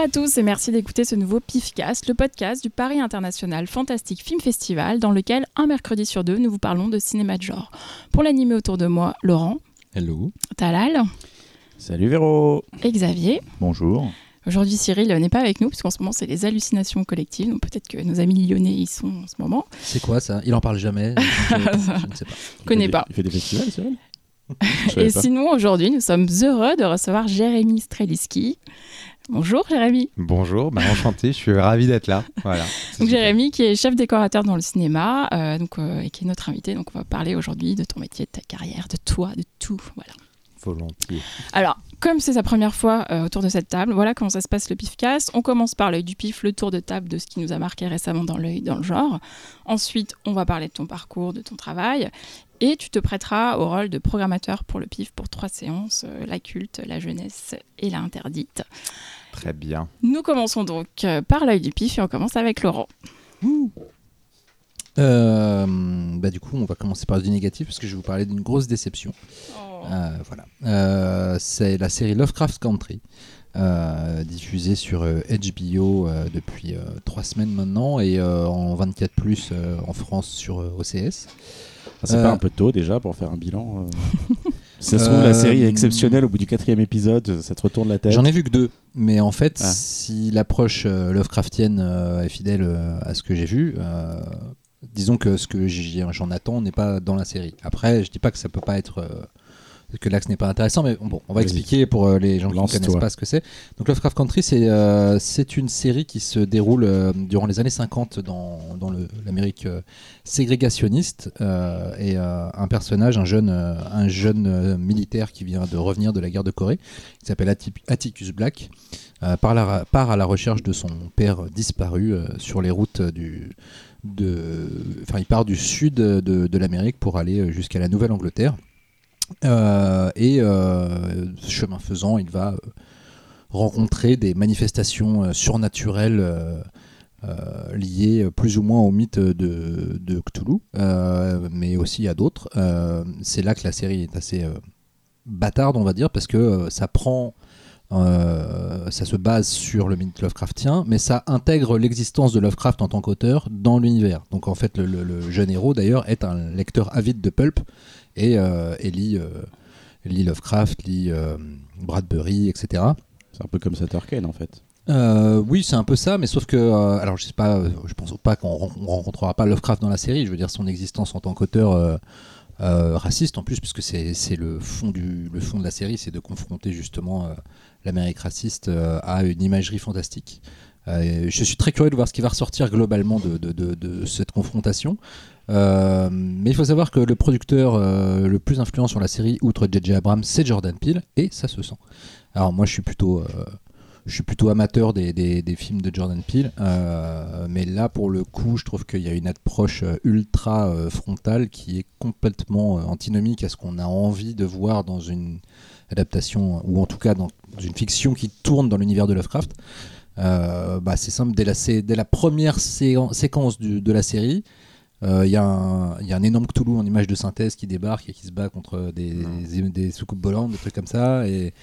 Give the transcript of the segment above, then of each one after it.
Bonjour à tous et merci d'écouter ce nouveau PIFcast, le podcast du Paris International Fantastic Film Festival, dans lequel un mercredi sur deux, nous vous parlons de cinéma de genre. Pour l'animer autour de moi, Laurent. Hello. Talal. Salut Véro. Et Xavier. Bonjour. Aujourd'hui, Cyril n'est pas avec nous, puisqu'en ce moment, c'est les hallucinations collectives. Donc peut-être que nos amis lyonnais y sont en ce moment. C'est quoi ça? Il en parle jamais. je, ne sais pas. Je connais pas. Il fait des festivals, Cyril? Et sinon, aujourd'hui, nous sommes heureux de recevoir Jérémy Streliski. Bonjour Jérémy. Bonjour, bah, enchanté, je suis ravi d'être là. Voilà. Donc Jérémy qui est chef décorateur dans le cinéma euh, donc, euh, et qui est notre invité. Donc on va parler aujourd'hui de ton métier, de ta carrière, de toi, de tout. Voilà. Volontiers. Alors, comme c'est sa première fois euh, autour de cette table, voilà comment ça se passe le pifcast. On commence par l'œil du pif, le tour de table de ce qui nous a marqué récemment dans l'œil, dans le genre. Ensuite, on va parler de ton parcours, de ton travail. Et tu te prêteras au rôle de programmateur pour le pif pour trois séances, la culte, la jeunesse et la interdite. Très bien. Nous commençons donc euh, par l'œil du pif et on commence avec Laurent. Euh, bah, du coup, on va commencer par du négatif parce que je vais vous parler d'une grosse déception. Euh, voilà. Euh, c'est la série Lovecraft Country, euh, diffusée sur euh, HBO euh, depuis euh, trois semaines maintenant et euh, en 24 plus en France sur euh, OCS. Ah, C'est Euh, pas un peu tôt déjà pour faire un bilan euh Ça se trouve, la série est exceptionnelle. Au bout du quatrième épisode, ça te retourne la tête. J'en ai vu que deux, mais en fait, Ah. si l'approche euh, Lovecraftienne euh, est fidèle euh, à ce que j'ai vu, disons que ce que j'en attends n'est pas dans la série. Après, je dis pas que ça peut pas être. Que l'axe n'est pas intéressant, mais bon, on va expliquer pour euh, les gens qui ne connaissent pas ce que c'est. Donc Lovecraft Country, c'est euh, c'est une série qui se déroule euh, durant les années 50 dans, dans l'Amérique ségrégationniste et un personnage, un jeune, un jeune militaire qui vient de revenir de la guerre de Corée, qui s'appelle Atti- Atticus Black, part, la- part à la recherche de son père disparu sur les routes du, de, enfin, il part du sud de, de l'Amérique pour aller jusqu'à la Nouvelle-Angleterre. Euh, et euh, chemin faisant, il va euh, rencontrer des manifestations surnaturelles euh, liées euh, plus ou moins au mythe de, de Cthulhu, mais aussi à d'autres. C'est là que la série est assez bâtarde, on va dire, parce que ça prend ça se base sur le mythe Lovecraftien, mais ça intègre l'existence de Lovecraft en tant qu'auteur dans l'univers. Donc en fait, le jeune héros d'ailleurs est un lecteur avide de pulp et, euh, et lit, euh, lit Lovecraft, lit euh, Bradbury, etc. C'est un peu comme Sutter Kane en fait. Euh, oui, c'est un peu ça, mais sauf que, euh, alors je sais pas, euh, je pense pas qu'on ren- on rencontrera pas Lovecraft dans la série. Je veux dire son existence en tant qu'auteur raciste en plus, puisque c'est le fond du le fond de la série, c'est de confronter justement l'Amérique raciste à une imagerie fantastique. Je suis très curieux de voir ce qui va ressortir globalement de, de- de- de cette confrontation. Euh, mais il faut savoir que le producteur euh, le plus influent sur la série, outre J.J. Abrams, c'est Jordan Peele, et ça se sent. Alors moi, je suis plutôt, euh, amateur des, films de Jordan Peele, mais là, pour le coup, je trouve qu'il y a une approche ultra frontale qui est complètement antinomique à ce qu'on a envie de voir dans une adaptation, ou en tout cas dans une fiction qui tourne dans l'univers de Lovecraft. Bah, c'est simple, dès la, première séquence de la série, il y, a un- il y a un énorme Cthulhu en image de synthèse qui débarque et qui se bat contre des, des, des soucoupes volantes, des trucs comme ça. Et,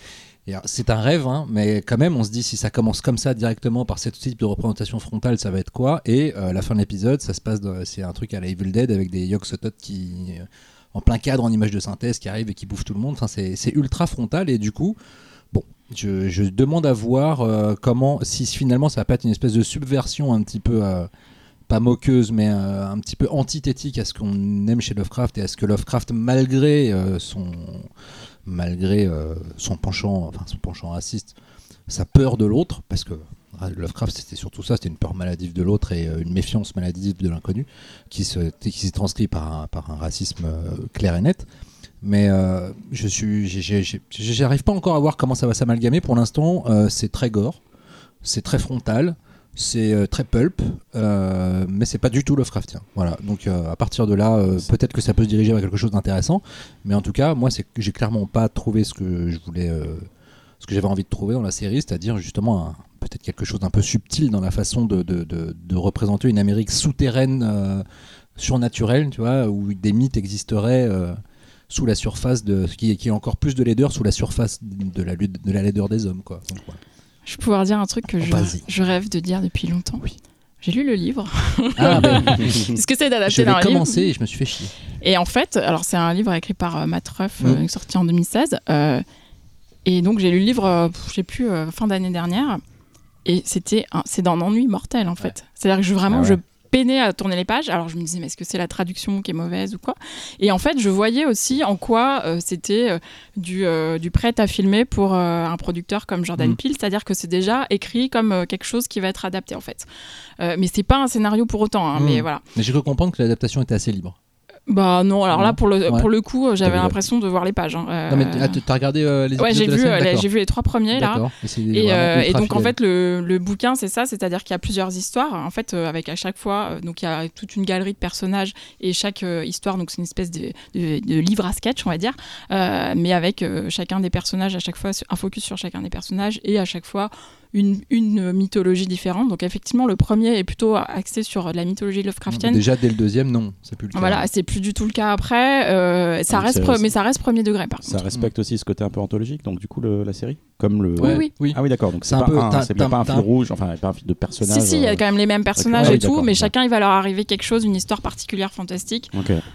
alors, c'est un rêve, hein, mais quand même, on se dit si ça commence comme ça directement par ce type de représentation frontale, ça va être quoi? Et euh, la fin de l'épisode, ça se passe, c'est un truc à la Evil Dead avec des Yogg-Sothoth qui, euh, en plein cadre, en image de synthèse, qui arrivent et qui bouffent tout le monde. Enfin, c'est ultra frontal et du coup, bon, je, je demande à voir euh, comment, si finalement ça va pas être une espèce de subversion un petit peu. euh, pas moqueuse, mais euh, un petit peu antithétique à ce qu'on aime chez Lovecraft et à ce que Lovecraft, malgré euh, son, malgré euh, son penchant, enfin son penchant raciste, sa peur de l'autre, parce que ah, Lovecraft c'était surtout ça, c'était une peur maladive de l'autre et une méfiance maladive de l'inconnu, qui se, qui s'est transcrit par un, par un racisme clair et net. Mais je suis, j'arrive pas encore à voir comment ça va s'amalgamer. Pour l'instant, c'est très gore, c'est très frontal, c'est euh, très pulp, euh, mais c'est pas du tout Lovecraftien. Voilà. Donc euh, à partir de là, peut-être que ça peut se diriger vers quelque chose d'intéressant, mais en tout cas, moi, c'est j'ai clairement pas trouvé ce que je voulais, ce que j'avais envie de trouver dans la série, c'est-à-dire justement peut-être quelque chose d'un peu subtil dans la façon de, représenter une Amérique souterraine, surnaturelle, tu vois, où des mythes existeraient. sous la surface de ce qui est, qui est encore plus de laideur sous la surface de la, de la laideur des hommes quoi. Je vais pouvoir dire un truc que je, Vas-y. je rêve de dire depuis longtemps. Oui. J'ai lu le livre. Ah, ben, Ce que c'est l'ai d'un livre. commencé et je me suis fait chier. Et en fait, alors c'est un livre écrit par euh, Matt Ruff, Mm. euh, sorti en 2016. euh, et donc j'ai lu le livre, euh, je sais plus, fin d'année dernière. Et c'était c'est d'un ennui mortel en fait. C'est-à-dire que je, vraiment, Ah ouais. Peinais à tourner les pages. Alors je me disais, mais est-ce que c'est la traduction qui est mauvaise ou quoi? Et en fait, je voyais aussi en quoi euh, c'était euh, du, euh, du prêt à filmer pour un producteur comme Jordan Mm. Peele. C'est-à-dire que c'est déjà écrit comme quelque chose qui va être adapté en fait. Mais c'est pas un scénario pour autant. hein, Mm. Mais voilà. Mais j'ai cru comprendre que l'adaptation était assez libre. Bah non, alors là pour le, Ouais. pour le coup, j'avais T'as vu l'impression de voir les pages. hein. Euh, Non, mais ah, t'as regardé euh, les ouais, j'ai vu, euh, j'ai vu les trois premiers là. Et, euh, donc en fait le, le bouquin c'est ça, c'est-à-dire qu'il y a plusieurs histoires en fait euh, avec à chaque fois euh, donc il y a toute une galerie de personnages et chaque euh, histoire donc c'est une espèce de, de- de livre à sketch on va dire, euh, mais avec euh, chacun des personnages à chaque fois un focus sur chacun des personnages et à chaque fois une, une mythologie différente. Donc effectivement le premier est plutôt axé sur la mythologie Lovecraftienne. Déjà dès le deuxième, non, c'est plus le cas. Voilà, c'est plus du tout le cas après. euh, ça Donc reste, mais ça reste premier degré par Ça contre. respecte aussi ce côté un peu anthologique, donc du coup, le- la série Comme le. Oui, oui. oui. Ah oui, d'accord. Donc C'est pas, peu- un, c'est pas un fil rouge, enfin, pas un fil de personnage. Si, si, il y a euh, quand même les mêmes personnages Ah et tout, mais chacun il va leur arriver quelque chose, une histoire particulière fantastique.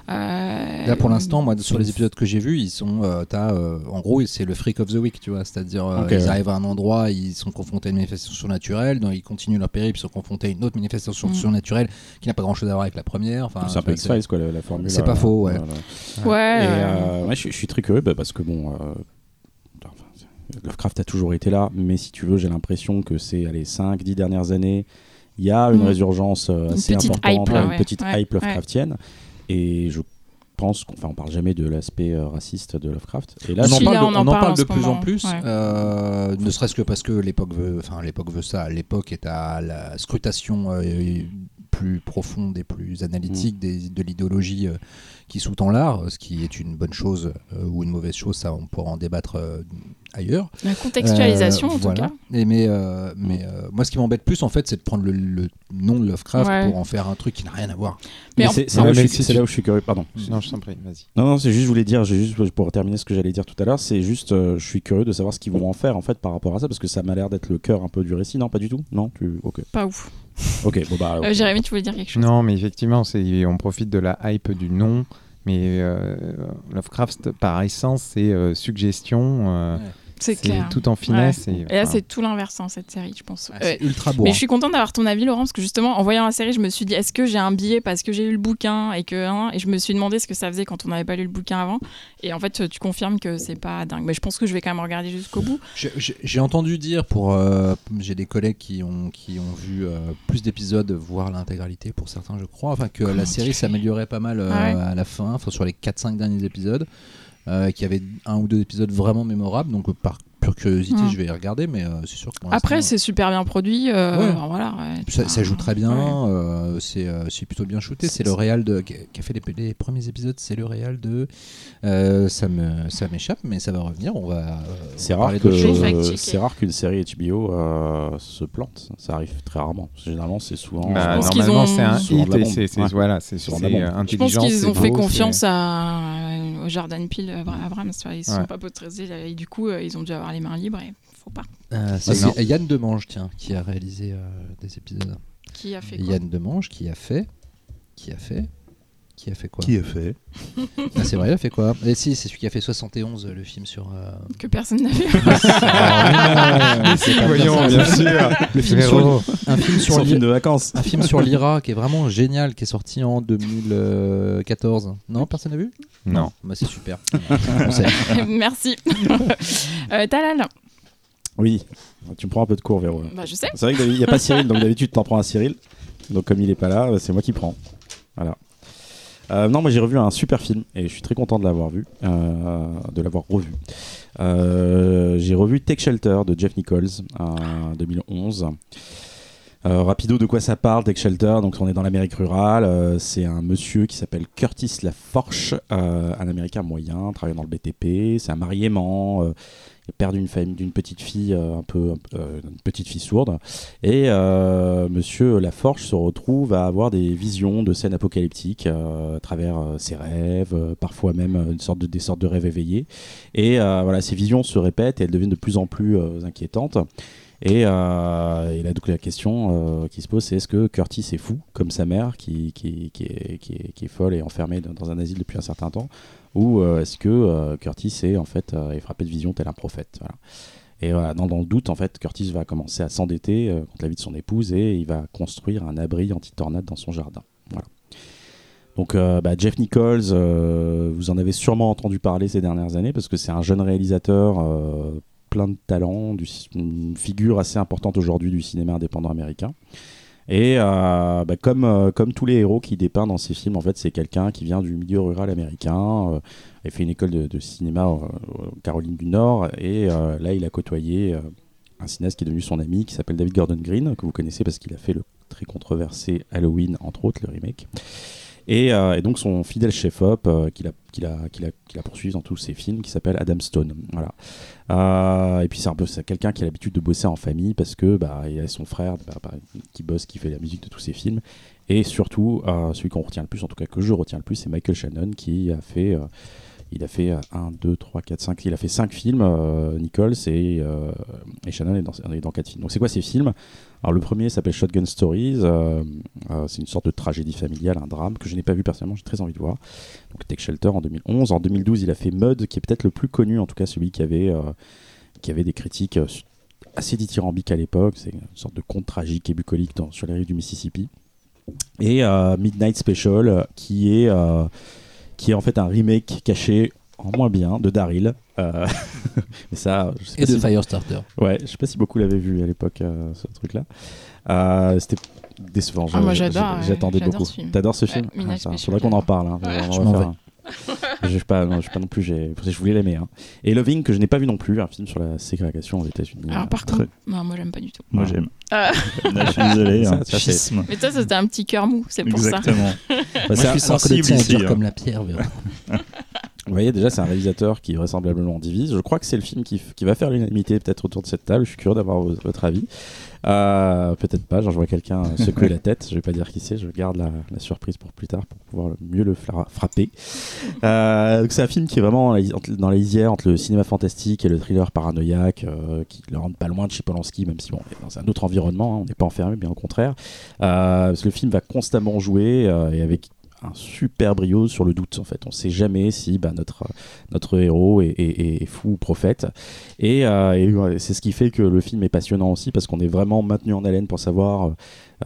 Euh, Là pour l'instant, moi sur les épisodes que j'ai vus, ils sont, euh, t'as, en gros, c'est le freak of the week, tu vois, c'est-à-dire euh, Ok, ils ouais. arrivent à un endroit, ils sont confrontés à une manifestation surnaturelle, donc ils continuent leur périple, ils sont confrontés à une autre manifestation Mm. surnaturelle qui n'a pas grand-chose à voir avec la première. Enfin, c'est un peu X-Files, quoi, la, la formule. c'est pas faux, ouais. voilà. Ouais. Et euh, ouais, je, je suis très curieux bah, parce que bon, euh, enfin, Lovecraft a toujours été là, mais si tu veux, j'ai l'impression que c'est les 5-10 dernières années, il y a une Mm. résurgence euh, Une assez petite importante, hype, là, une petite Ouais, hype ouais. Lovecraftienne. Et je pense qu'on enfin, on parle jamais de l'aspect euh, raciste de Lovecraft. Et là, on en parle, là, de, on en on en parle parle en de ce plus en plus, ouais. euh, ne serait-ce que parce que l'époque veut, enfin l'époque veut ça. L'époque est à la scrutation euh, plus profonde et plus analytique des- de l'idéologie euh, qui sous-tend l'art, ce qui est une bonne chose euh, ou une mauvaise chose, ça on pourra en débattre euh, ailleurs. La contextualisation Euh, en voilà. tout cas. Et mais euh, mais euh, moi, ce qui m'embête plus, en fait, c'est de prendre le, le nom de Lovecraft Ouais. pour en faire un truc qui n'a rien à voir. Mais c'est là, où je si suis- c'est tu- là où je suis curieux. Pardon. Non, je t'en prie, vas-y. Non, non, c'est juste, je voulais dire, j'ai juste pour terminer ce que j'allais dire tout à l'heure, c'est juste, euh, je suis curieux de savoir ce qu'ils vont en faire en fait par rapport à ça, parce que ça m'a l'air d'être le cœur un peu du récit. Non, pas du tout? Non, tu, ok, Pas ouf. ok, bon bah. Euh, ok. Jérémy, tu voulais dire quelque chose? Non, mais effectivement, c'est on profite de la hype du nom. Mais euh, Lovecraft, par essence, c'est euh, suggestion. euh, C'est clair. tout en finesse. Ouais. Et, Et là, c'est tout l'inverse dans cette série, je pense. Ah, ultra beau. Mais hein. je suis contente d'avoir ton avis, Laurent, parce que justement, en voyant la série, je me suis dit, est-ce que j'ai un billet parce que j'ai lu le bouquin et que, hein, et je me suis demandé ce que ça faisait quand on n'avait pas lu le bouquin avant. Et en fait, tu confirmes que c'est pas dingue. Mais je pense que je vais quand même regarder jusqu'au bout. J'ai entendu dire pour euh, j'ai des collègues qui ont qui ont vu euh, plus d'épisodes, voire l'intégralité pour certains, je crois, enfin que Comment la série s'améliorait pas mal euh, Ah ouais. à la fin, enfin sur les 4-5 derniers épisodes, euh, qu'il y avait un ou deux épisodes vraiment mémorables, donc par pure curiosité, Mm. je vais y regarder, mais euh, c'est sûr que Après, l'instant, c'est super bien produit. euh, Ouais. voilà, ouais. ça, ça joue très bien, Ouais. euh, c'est euh, plutôt bien shooté. C'est le réal de qui a fait les, les premiers épisodes, c'est le réal de euh, ça me ça m'échappe, mais ça va revenir. On va euh, C'est rare parler que c'est rare qu'une série HBO euh, se plante. Ça arrive très rarement. Généralement, c'est souvent. bah, Je pense qu'ils normalement, ont- c'est un hit et c'est voilà, c'est euh, Je pense qu'ils ont fait confiance à, au Jordan Peele, à Abrams. Ils se sont pas potrésés et du coup, euh, ils ont dû avoir les mains libres et faut pas. Euh, Ah, c'est. Yann Demange, tiens, qui a réalisé euh, des épisodes. Qui a fait quoi? Yann Demange qui a fait, qui a fait, qui a fait quoi Qui est fait Ah, C'est vrai, il a fait quoi Et si, c'est celui qui a fait 71, le film sur. euh, Que personne n'a vu. Ah, Voyons, bien sûr. Le film sur, un film sur Son film de vacances. un film sur l'IRA qui est vraiment génial, qui est sorti en 2014. Non, personne n'a vu Non. Bah, c'est super. Merci. euh, Talal, Oui, tu me prends un peu de cours, Véro. bah, je sais. C'est vrai qu'il n'y a pas Cyril, donc d'habitude, tu t'en prends à Cyril. Donc, comme il est pas là, euh, c'est moi qui prends. Voilà. Euh, non, moi j'ai revu un super film et je suis très content de l'avoir vu, euh, de l'avoir revu. Euh, j'ai revu Take Shelter de Jeff Nichols en 2011. Euh, rapido, de quoi ça parle, Take Shelter? Donc, on est dans l'Amérique rurale. euh, c'est un monsieur qui s'appelle Curtis Laforche, euh, un Américain moyen, travaillant dans le BTP. C'est un mariément. est père d'une famille, d'une petite fille euh, un peu, euh, une petite fille sourde. Et euh, Monsieur Laforge se retrouve à avoir des visions de scènes apocalyptiques à travers ses rêves, parfois même une sorte de, des sortes de rêves éveillés. Et voilà, ces visions se répètent et elles deviennent de plus en plus inquiétantes. Et, euh, la question euh, qui se pose, c'est est-ce que Curtis est fou, comme sa mère, qui, est, folle et enfermée dans, un asile depuis un certain temps, ou euh, est-ce que Curtis est en fait frappé de vision tel un prophète. Et voilà, dans, le doute, en fait, Curtis va commencer à s'endetter contre la vie de son épouse et il va construire un abri anti-tornade dans son jardin. Donc bah, Jeff Nichols, vous en avez sûrement entendu parler ces dernières années parce que c'est un jeune réalisateur plein de talent, du- une figure assez importante aujourd'hui du cinéma indépendant américain. Et euh, bah, comme, euh, comme tous les héros qu'il dépeint dans ses films, en fait, c'est quelqu'un qui vient du milieu rural américain. Euh, il fait une école de, de cinéma euh, en Caroline du Nord. Et là, il a côtoyé un cinéaste qui est devenu son ami, qui s'appelle David Gordon Green, que vous connaissez parce qu'il a fait le très controversé Halloween, entre autres, le remake. Et, euh, et donc son fidèle chef-op euh, qu'il a, dans tous ses films, qui s'appelle Adam Stone. Euh, et puis c'est un peu quelqu'un qui a l'habitude de bosser en famille parce que bah, il a son frère bah, qui bosse, qui fait la musique de tous ses films. Et surtout, euh, celui qu'on retient le plus, en tout cas que je retiens le plus, c'est Michael Shannon qui a fait, il a fait 1, 2, 3, 4, 5, il a fait 5 films, Nichols, et, Shannon est dans 4 films. Donc c'est quoi ces films? Alors le premier s'appelle Shotgun Stories, euh, euh, c'est une sorte de tragédie familiale, un drame que je n'ai pas vu personnellement, j'ai très envie de voir. Donc Take Shelter en 2011. En 2012, il a fait Mud, qui est peut-être le plus connu, en tout cas celui qui avait, euh, qui avait des critiques assez dithyrambiques à l'époque. C'est une sorte de conte tragique et bucolique dans- sur les rives du Mississippi. Et Midnight Special, qui est, qui est en fait un remake caché en moins bien de Daryl. Euh, mais ça, je sais Et pas de si- Firestarter. Ouais, je sais pas si beaucoup l'avaient vu à l'époque, euh, ce truc-là. Euh, C'était décevant. Ah, moi, j'adore, J'attendais beaucoup. ce film. T'adores ce Ouais, film ça, Special, Faudrait qu'on en parle. hein. Ouais. On va Je je sais pas, non, je sais pas non plus. j'ai- Je voulais l'aimer. hein. Et Loving que je n'ai pas vu non plus, un film sur la ségrégation aux États-Unis. Alors, par Très- contre, non, moi, j'aime pas du tout. Moi Ah. j'aime. Ah. Je suis désolé. Hein. ça. Mais toi, c'était un petit cœur mou, c'est pour ça. Exactement. Bah, Moi, c'est un- je suis sensible ici. hein. comme la pierre. Vous voyez, déjà, c'est un réalisateur qui vraisemblablement divise. Je crois que c'est le film qui, qui va faire l'unanimité peut-être autour de cette table. Je suis curieux d'avoir vo- votre avis. Euh, peut-être pas. Genre, je vois quelqu'un secouer la tête. Je vais pas dire qui c'est. Je garde la, la surprise pour plus tard pour pouvoir mieux le fra- frapper. Euh, donc c'est un film qui est vraiment dans la- lisière entre le cinéma fantastique et le thriller paranoïaque, euh, qui le rendent pas loin de Polanski, même si bon, on est dans un autre environnement. hein, on n'est pas enfermé, bien au contraire. Euh, parce que le film va constamment jouer euh, et avec un super brio sur le doute en fait. On sait jamais si bah, notre notre héros est, fou ou prophète. Et, euh, c'est ce qui fait que le film est passionnant aussi parce qu'on est vraiment maintenu en haleine pour savoir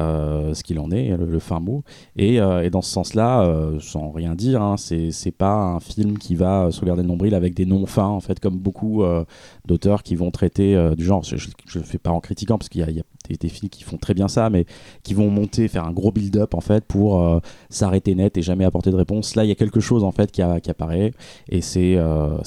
euh, ce qu'il en est le, fin mot. Et, euh, et dans ce sens là sans rien dire hein, c'est pas un film qui va se regarder le nombril avec des noms fins en fait comme beaucoup d'auteurs qui vont traiter du genre. Je, je le fais pas en critiquant parce qu'il y y a des, des films qui font très bien ça mais qui vont monter faire un gros build-up en fait pour euh, s'arrêter net et jamais apporter de réponse. Là, il y a quelque chose en fait qui, apparaît et c'est euh,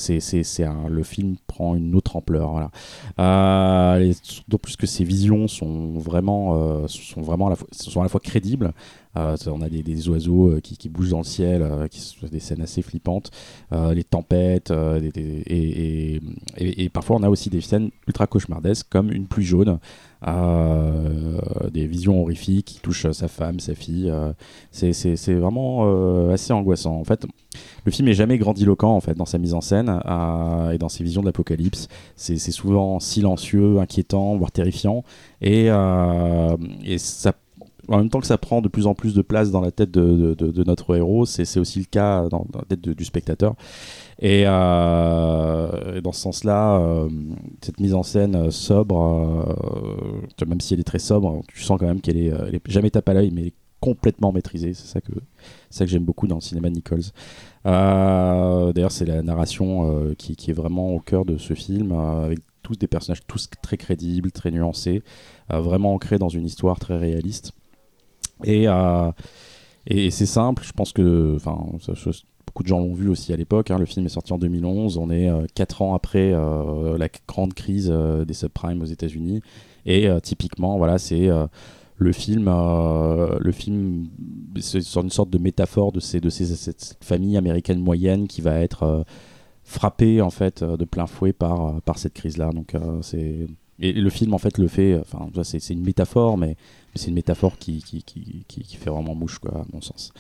le film prend une autre ampleur. Voilà. Euh, d'autant plus que ses visions sont vraiment sont vraiment sont à la fois crédibles. Euh, on a des, des oiseaux euh, qui, qui bougent dans le ciel, euh, qui sont des scènes assez flippantes, les tempêtes, et, et, et- parfois on a aussi des scènes ultra cauchemardesques comme une pluie jaune, des visions horrifiques qui touchent sa femme, sa fille. c'est vraiment assez angoissant. En fait, le film est jamais grandiloquent en fait dans sa mise en scène et dans ses visions de l'apocalypse. C'est souvent silencieux, inquiétant, voire terrifiant. Et, et ça, en même temps que ça prend de plus en plus de place dans la tête de, notre héros, c'est aussi le cas dans, la tête du spectateur. Et, euh, et dans ce sens-là, euh, cette mise en scène euh, sobre, même si elle est très sobre, tu sens quand même qu'elle est, jamais tape à l'œil, mais complètement maîtrisée. C'est ça que, j'aime beaucoup dans le cinéma Nichols. D'ailleurs, c'est la narration qui, qui est vraiment au cœur de ce film, avec tous des personnages tous très crédibles, très nuancés, vraiment ancrés dans une histoire très réaliste. Et, euh, et c'est simple, je pense que enfin, beaucoup de gens l'ont vu aussi à l'époque. hein. le film est sorti en 2011, on est 4 ans après euh, la grande crise euh, des subprimes aux États-Unis. Et euh, typiquement, voilà, c'est euh, le film, euh, film, c'est une sorte de métaphore de, ces, de ces, cette, famille américaine moyenne qui va être euh, frappée en fait euh, de plein fouet par, euh, par cette euh, c'est et le film en fait le fait, enfin c'est une métaphore, mais c'est une métaphore qui, qui, qui, qui, fait vraiment mouche quoi, à mon sens.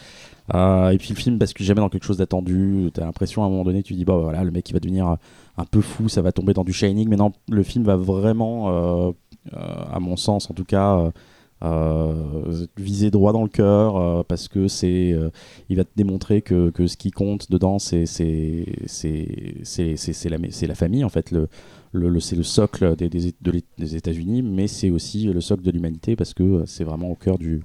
Euh, et puis le film bascule jamais dans quelque chose d'attendu. T'as l'impression à un moment donné, tu dis bah voilà, le mec il va devenir un peu fou, ça va tomber dans du Shining. Mais non, le film va vraiment euh, à mon sens en tout cas, euh, viser droit dans le cœur euh, parce que c'est euh, il va te démontrer que, que, ce qui compte dedans c'est c'est c'est la la famille en fait le, le, c'est le socle des, États-Unis mais c'est aussi le socle de l'humanité parce que c'est vraiment au cœur du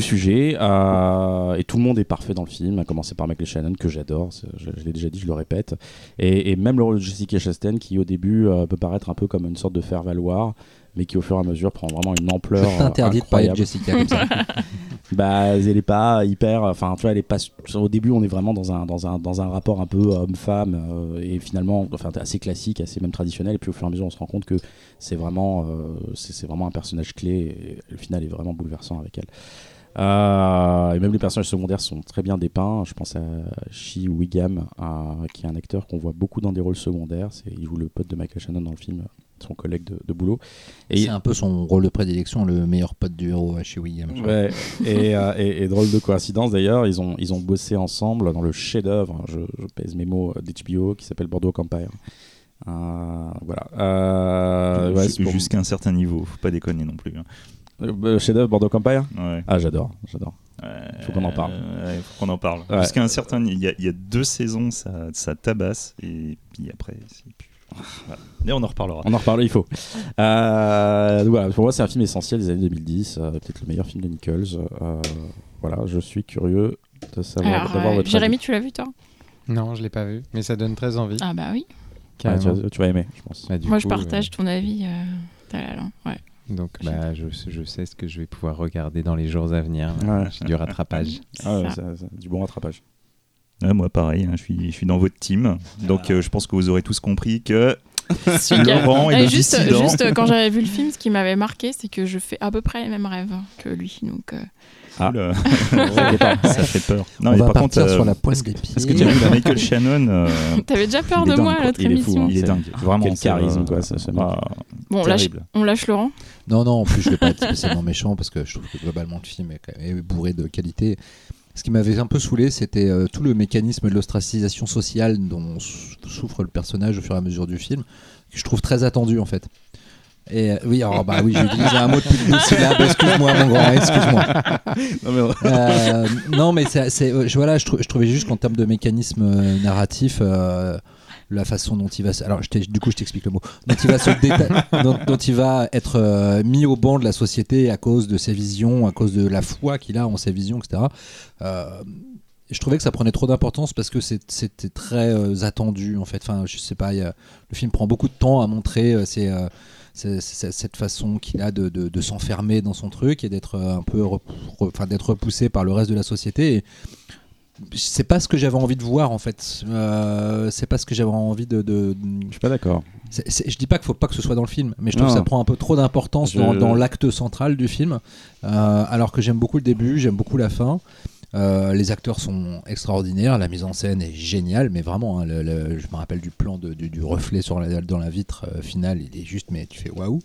sujet. Et tout le monde est parfait dans le film à commencer par Michael Shannon que j'adore je, l'ai déjà dit je le répète. Et, même le rôle de Jessica Chastain qui au début peut paraître un peu comme une sorte de faire valoir mais qui au fur et à mesure prend vraiment une ampleur. Je interdit de parler de Jessica comme ça. bah, elle est pas hyper. Enfin, tu vois, elle est pas. Au début, on est vraiment dans un, dans un, dans un rapport un peu homme-femme euh, et finalement, enfin, assez classique, assez même traditionnel. Et puis au fur et à mesure, on se rend compte que c'est vraiment, euh, c'est vraiment un personnage clé. Et le final est vraiment bouleversant avec elle. Euh, et même les personnages secondaires sont très bien dépeints. Je pense à Shi Wiggum, qui est un acteur qu'on voit beaucoup dans des rôles secondaires. Il joue le pote de Michael Shannon dans le film son collègue de, boulot. Et c'est un peu son rôle de prédilection, le meilleur pote du héros chez William. Ouais, euh, et, et, drôle de coïncidence d'ailleurs, ils ont, ils ont bossé ensemble dans le chef-d'œuvre, je, pèse mes mots, d'HBO qui s'appelle Bordeaux. Euh, voilà. Euh, Jusqu'à un certain niveau, faut pas déconner non plus. Hein. Le chef-d'œuvre Bordeaux Empire Ah, j'adore, j'adore. Il faut qu'on en parle. Il faut qu'on en parle. Jusqu'à un certain, il y, a, il y, a deux saisons, ça, ça tabasse, et puis après, c'est mais on en reparlera. On en reparlera, il faut. Euh, voilà, pour moi, c'est un film essentiel des années 2010, euh, peut-être le meilleur film de Nichols. Euh, voilà, je suis curieux de savoir, d'avoir votre Jérémy, tu l'as vu toi? Non, je l'ai pas vu, mais ça donne très envie. Ah bah oui. Ah, tu, vas, aimer, je pense. Bah, moi, je partage ton avis. ouais. Donc, bah, je, je, sais ce que je vais pouvoir regarder dans les jours à venir. J'ai du rattrapage. Ah, du bon rattrapage moi, pareil, hein, je, suis, je suis dans votre team. Donc, euh, je pense que vous aurez tous compris que Laurent est juste, juste quand j'avais vu le film, ce qui m'avait marqué, c'est que je fais à peu près les mêmes rêves que lui. Donc, euh, ah. ça fait peur. Non, On va par contre, sur euh, la poisse des pieds. Parce que tu as vu la Michael Shannon. T'avais déjà peur de moi à l'autre émission. Il est dingue. Vraiment. Quel charisme, quoi. Ça, ah, bon, on lâche, on lâche Laurent Non, non, en plus, je vais pas être spécialement méchant parce que je trouve que globalement, le film est bourré de qualité. Ce qui m'avait un peu saoulé, c'était euh, tout le mécanisme de l'ostracisation sociale dont souffre le personnage au fur et à mesure du film, que je trouve très attendu en fait. Et euh, oui, alors bah oui, j'ai utilisé un mot depuis deux syllabes. Excuse-moi, mon grand, excuse-moi. non mais, euh, non, mais c'est, voilà, je, je, trouvais juste qu'en termes de mécanisme narratif, la façon dont il va. Alors, du coup, je t'explique le mot. Dont il va, se dont, il va être euh, mis au banc de la société à cause de ses visions, à cause de la foi qu'il a en ses visions, etc. Euh, je trouvais que ça prenait trop d'importance parce que c'était très euh, attendu, en fait. Enfin, je sais pas, le film prend beaucoup de temps à montrer cette façon qu'il a de, s'enfermer dans son truc et d'être un peu enfin, d'être repoussé par le reste de la société. Et, c'est pas ce que j'avais envie de voir en fait. Euh, c'est pas ce que j'avais envie de, Je suis pas d'accord. Je dis pas qu'il faut pas que ce soit dans le film, mais je trouve que ça prend un peu trop d'importance dans, l'acte central du film. Euh, alors que j'aime beaucoup le début, j'aime beaucoup la fin. Euh, les acteurs sont extraordinaires, la mise en scène est géniale, mais vraiment, hein, je me rappelle du plan du, reflet sur la, dans la vitre finale, il est juste, mais tu fais waouh.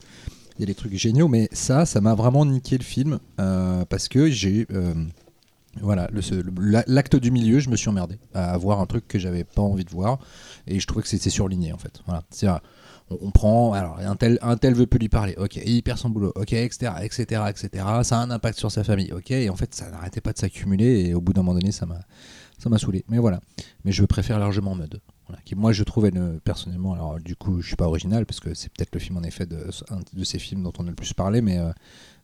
Il y a des trucs géniaux, mais ça, ça m'a vraiment niqué le film parce que j'ai voilà, l'acte du milieu, je me suis emmerdé à voir un truc que j'avais pas envie de voir et je trouvais que c'était surligné en fait. Voilà, on, on, prend, alors un tel, un tel veut plus lui parler, ok, il perd son boulot, ok, etc., etc., etc. Ça a un impact sur sa famille, ok, et en fait ça n'arrêtait pas de s'accumuler et au bout d'un moment donné ça m'a, ça m'a saoulé. Mais voilà, mais je préfère largement Mud. Voilà, qui moi je trouvais personnellement, alors du coup je suis pas original parce que c'est peut-être le film en effet de, un de ces films dont on a le plus parlé, mais euh,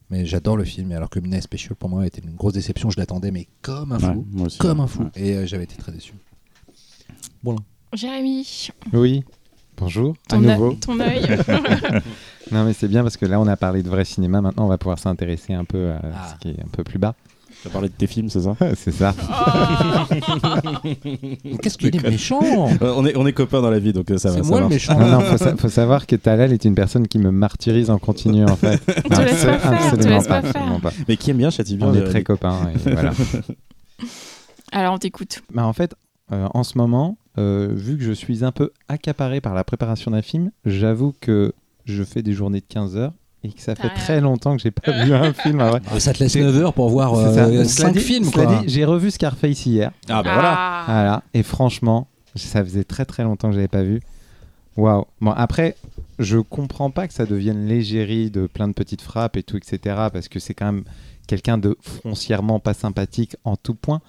mais j'adore le film, alors que Midnight Special pour moi a été une grosse déception. Je l'attendais, mais comme un fou. comme un fou. Et euh, j'avais été très déçu. Bon. Jérémy. Oui. Bonjour. Ton à nouveau. ton œil. non, mais c'est bien parce que là, on a parlé de vrai cinéma. Maintenant, on va pouvoir s'intéresser un peu à ah. ce qui est un peu plus bas. Tu as parlé de tes films, c'est ça C'est ça. Qu'est-ce qu'il est méchant? Euh, on, est, on est copains dans la vie, donc euh, ça va. C'est moi le méchant. Non, non faut, savoir que Talal est une personne qui me martyrise en continu, en fait. tu laisses pas faire, tu laisses pas, pas, Mais qui aime bien Châtillon On est très copains, voilà. Alors, on t'écoute. Bah, en fait, euh, en ce moment, vu que je suis un peu accaparé par la préparation d'un film, j'avoue que je fais des journées de 15 heures et que ça fait très longtemps que j'ai pas vu un film. Ça te laisse 9 heures pour voir 5 euh, films. J'ai revu Scarface hier. Ah bah voilà. voilà. Et franchement, ça faisait très très longtemps que je l'avais pas vu. Waouh. Bon après, je comprends pas que ça devienne l'égérie de plein de petites frappes et tout, etc. Parce que c'est quand même quelqu'un de foncièrement pas sympathique en tout point.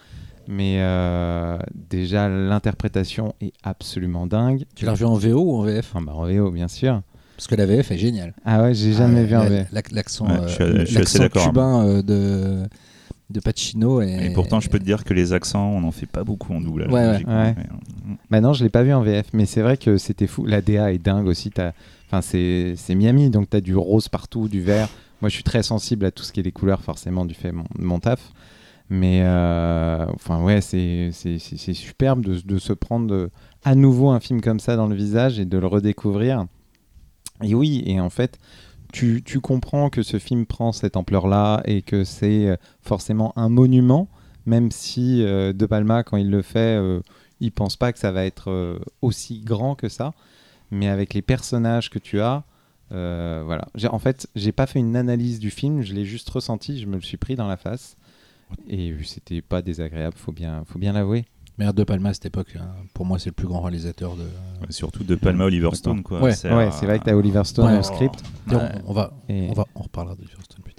Mais euh, déjà, l'interprétation est absolument dingue. Tu l'as revu en VO ou en VF bah, En VO, bien sûr. Parce que la VF est géniale. Ah ouais, j'ai jamais vu en VF. L'accent cubain de de Pacino. Et... et, pourtant, je peux te dire que les accents, on n'en fait pas beaucoup en doublage. Ouais, ouais. Bah non, je l'ai pas vu en VF, mais c'est vrai que c'était fou. La DA est dingue aussi. Enfin, c'est Miami, donc tu as du rose partout, du vert. Moi, je suis très sensible à tout ce qui est les couleurs, forcément, du fait mon, mon taf. Mais euh, enfin, ouais, c'est superbe de, de, se prendre à nouveau un film comme ça dans le visage et de le redécouvrir. Et oui, et en fait, tu, tu comprends que ce film prend cette ampleur-là et que c'est euh, forcément un monument, même si euh, De Palma, quand il le fait, il pense pas que ça va être aussi grand que ça. Mais avec les personnages que tu as, voilà. En fait, j'ai pas fait une analyse du film, je l'ai juste ressenti, je me le suis pris dans la face. Et c'était pas désagréable, faut bien, faut bien l'avouer. Mais De Palma à cette époque, hein, pour moi, c'est le plus grand réalisateur de. surtout De Palma, Oliver Stone, quoi. Ouais, c'est vrai que tu as Oliver Stone au script. On, va, on va, on reparlera d'Oliver Stone plus tard.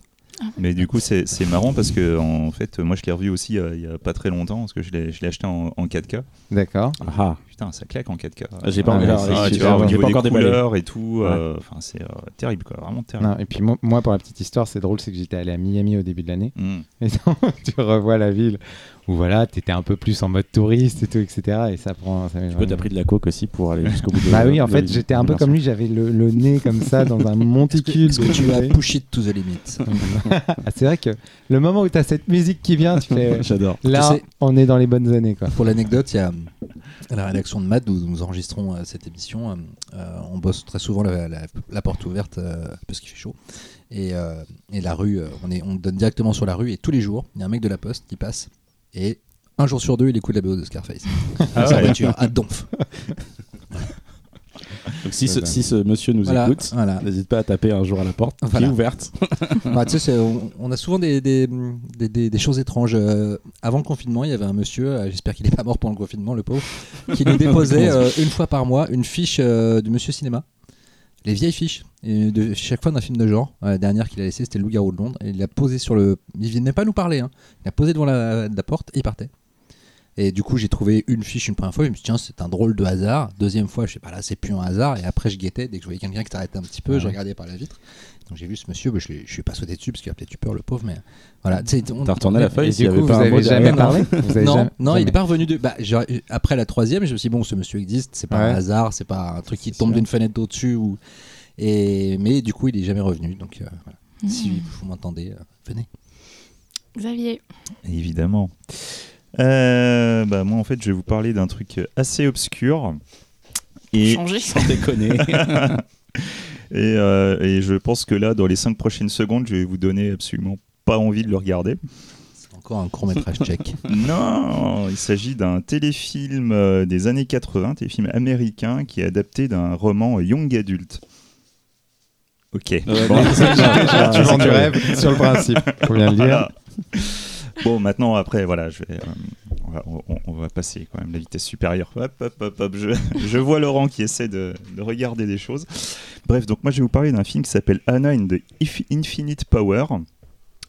Mais du coup, c'est marrant parce que en fait, moi, je l'ai revu aussi il y a pas très longtemps parce que je l'ai acheté en, 4K. D'accord. Ah. Putain, ça claque en 4K. Ah, j'ai pas, ah, tu vois, au niveau des couleurs et tout, euh, enfin, c'est euh, terrible, quoi, vraiment terrible. et puis moi, pour la petite histoire, c'est drôle, c'est que j'étais allé à Miami au début de l'année. Mm. Et donc, tu revois la ville où voilà, tu étais un peu plus en mode touriste et tout, etc. Et ça prend. Ça tu peux t'as pris de la coque aussi pour aller jusqu'au bout de Bah oui, en fait, j'étais un peu comme lui, j'avais le, nez comme ça dans un monticule. Est-ce que, tu as push it to the limit ah, C'est vrai que le moment où tu as cette musique qui vient, tu fais. J'adore. Là, on est dans les bonnes années. Quoi. Pour l'anecdote, il y a à la rédaction de Mad où nous enregistrons euh, cette émission. Euh, euh, on bosse très souvent la, porte ouverte parce qu'il fait chaud. Et, la rue, on, est, on donne directement sur la rue et tous les jours, il y a un mec de la poste qui passe et un jour sur deux, il écoute la BO de Scarface. Ah sa voiture à donf. Donc si, ce, si ce monsieur nous écoute, n'hésite pas à taper un jour à la porte, qui est ouverte. bah, on, a souvent des, des, des, des, choses étranges. Euh, avant le confinement, il y avait un monsieur, euh, j'espère qu'il n'est pas mort pendant le confinement, le pauvre, qui nous déposait euh, une fois par mois une fiche du monsieur cinéma. Les vieilles fiches, et de chaque fois d'un film de genre. la dernière qu'il a laissée, c'était Loup-garou de Londres. Et il a posé sur le. Il venait pas nous parler, hein. il a posé devant la, la porte et il partait. Et du coup, j'ai trouvé une fiche une première fois. Je me suis dit, tiens, c'est un drôle de hasard. Deuxième fois, je sais pas, là, c'est plus un hasard. Et après, je guettais. Dès que je voyais quelqu'un qui s'arrêtait un petit peu, je regardais par la vitre. Donc j'ai vu ce monsieur, je ne suis pas sauté dessus parce qu'il a peut-être eu peur, le pauvre. Mais voilà. T'as retourné la feuille du coup, vous avez jamais parlé Non, non il n'est pas revenu de. Bah, après la troisième, je me suis dit, bon, ce monsieur existe. C'est pas un hasard. C'est pas un truc qui tombe d'une fenêtre d'au-dessus. Ou... Et... Mais du coup, il est jamais revenu. Donc euh, voilà. Si hmm. vous m'entendez, euh, venez. Xavier. Évidemment. Euh, bah, moi, en fait, je vais vous parler d'un truc assez obscur. Et... Changer sans déconner. et, euh, et, je pense que là, dans les 5 prochaines secondes, je vais vous donner absolument pas envie de le regarder. C'est encore un court métrage tchèque. non, il s'agit d'un téléfilm euh, des années 80, téléfilm américain qui est adapté d'un roman young adulte. Ok. bon, tu vends du rêve sur le principe. Faut bien le dire. Bon, maintenant, après, voilà, je vais, euh, on, va, passer quand même la vitesse supérieure. Hop, hop, hop, hop. Je, vois Laurent qui essaie de, regarder des choses. Bref, donc moi, je vais vous parler d'un film qui s'appelle Anna in the Infinite Power.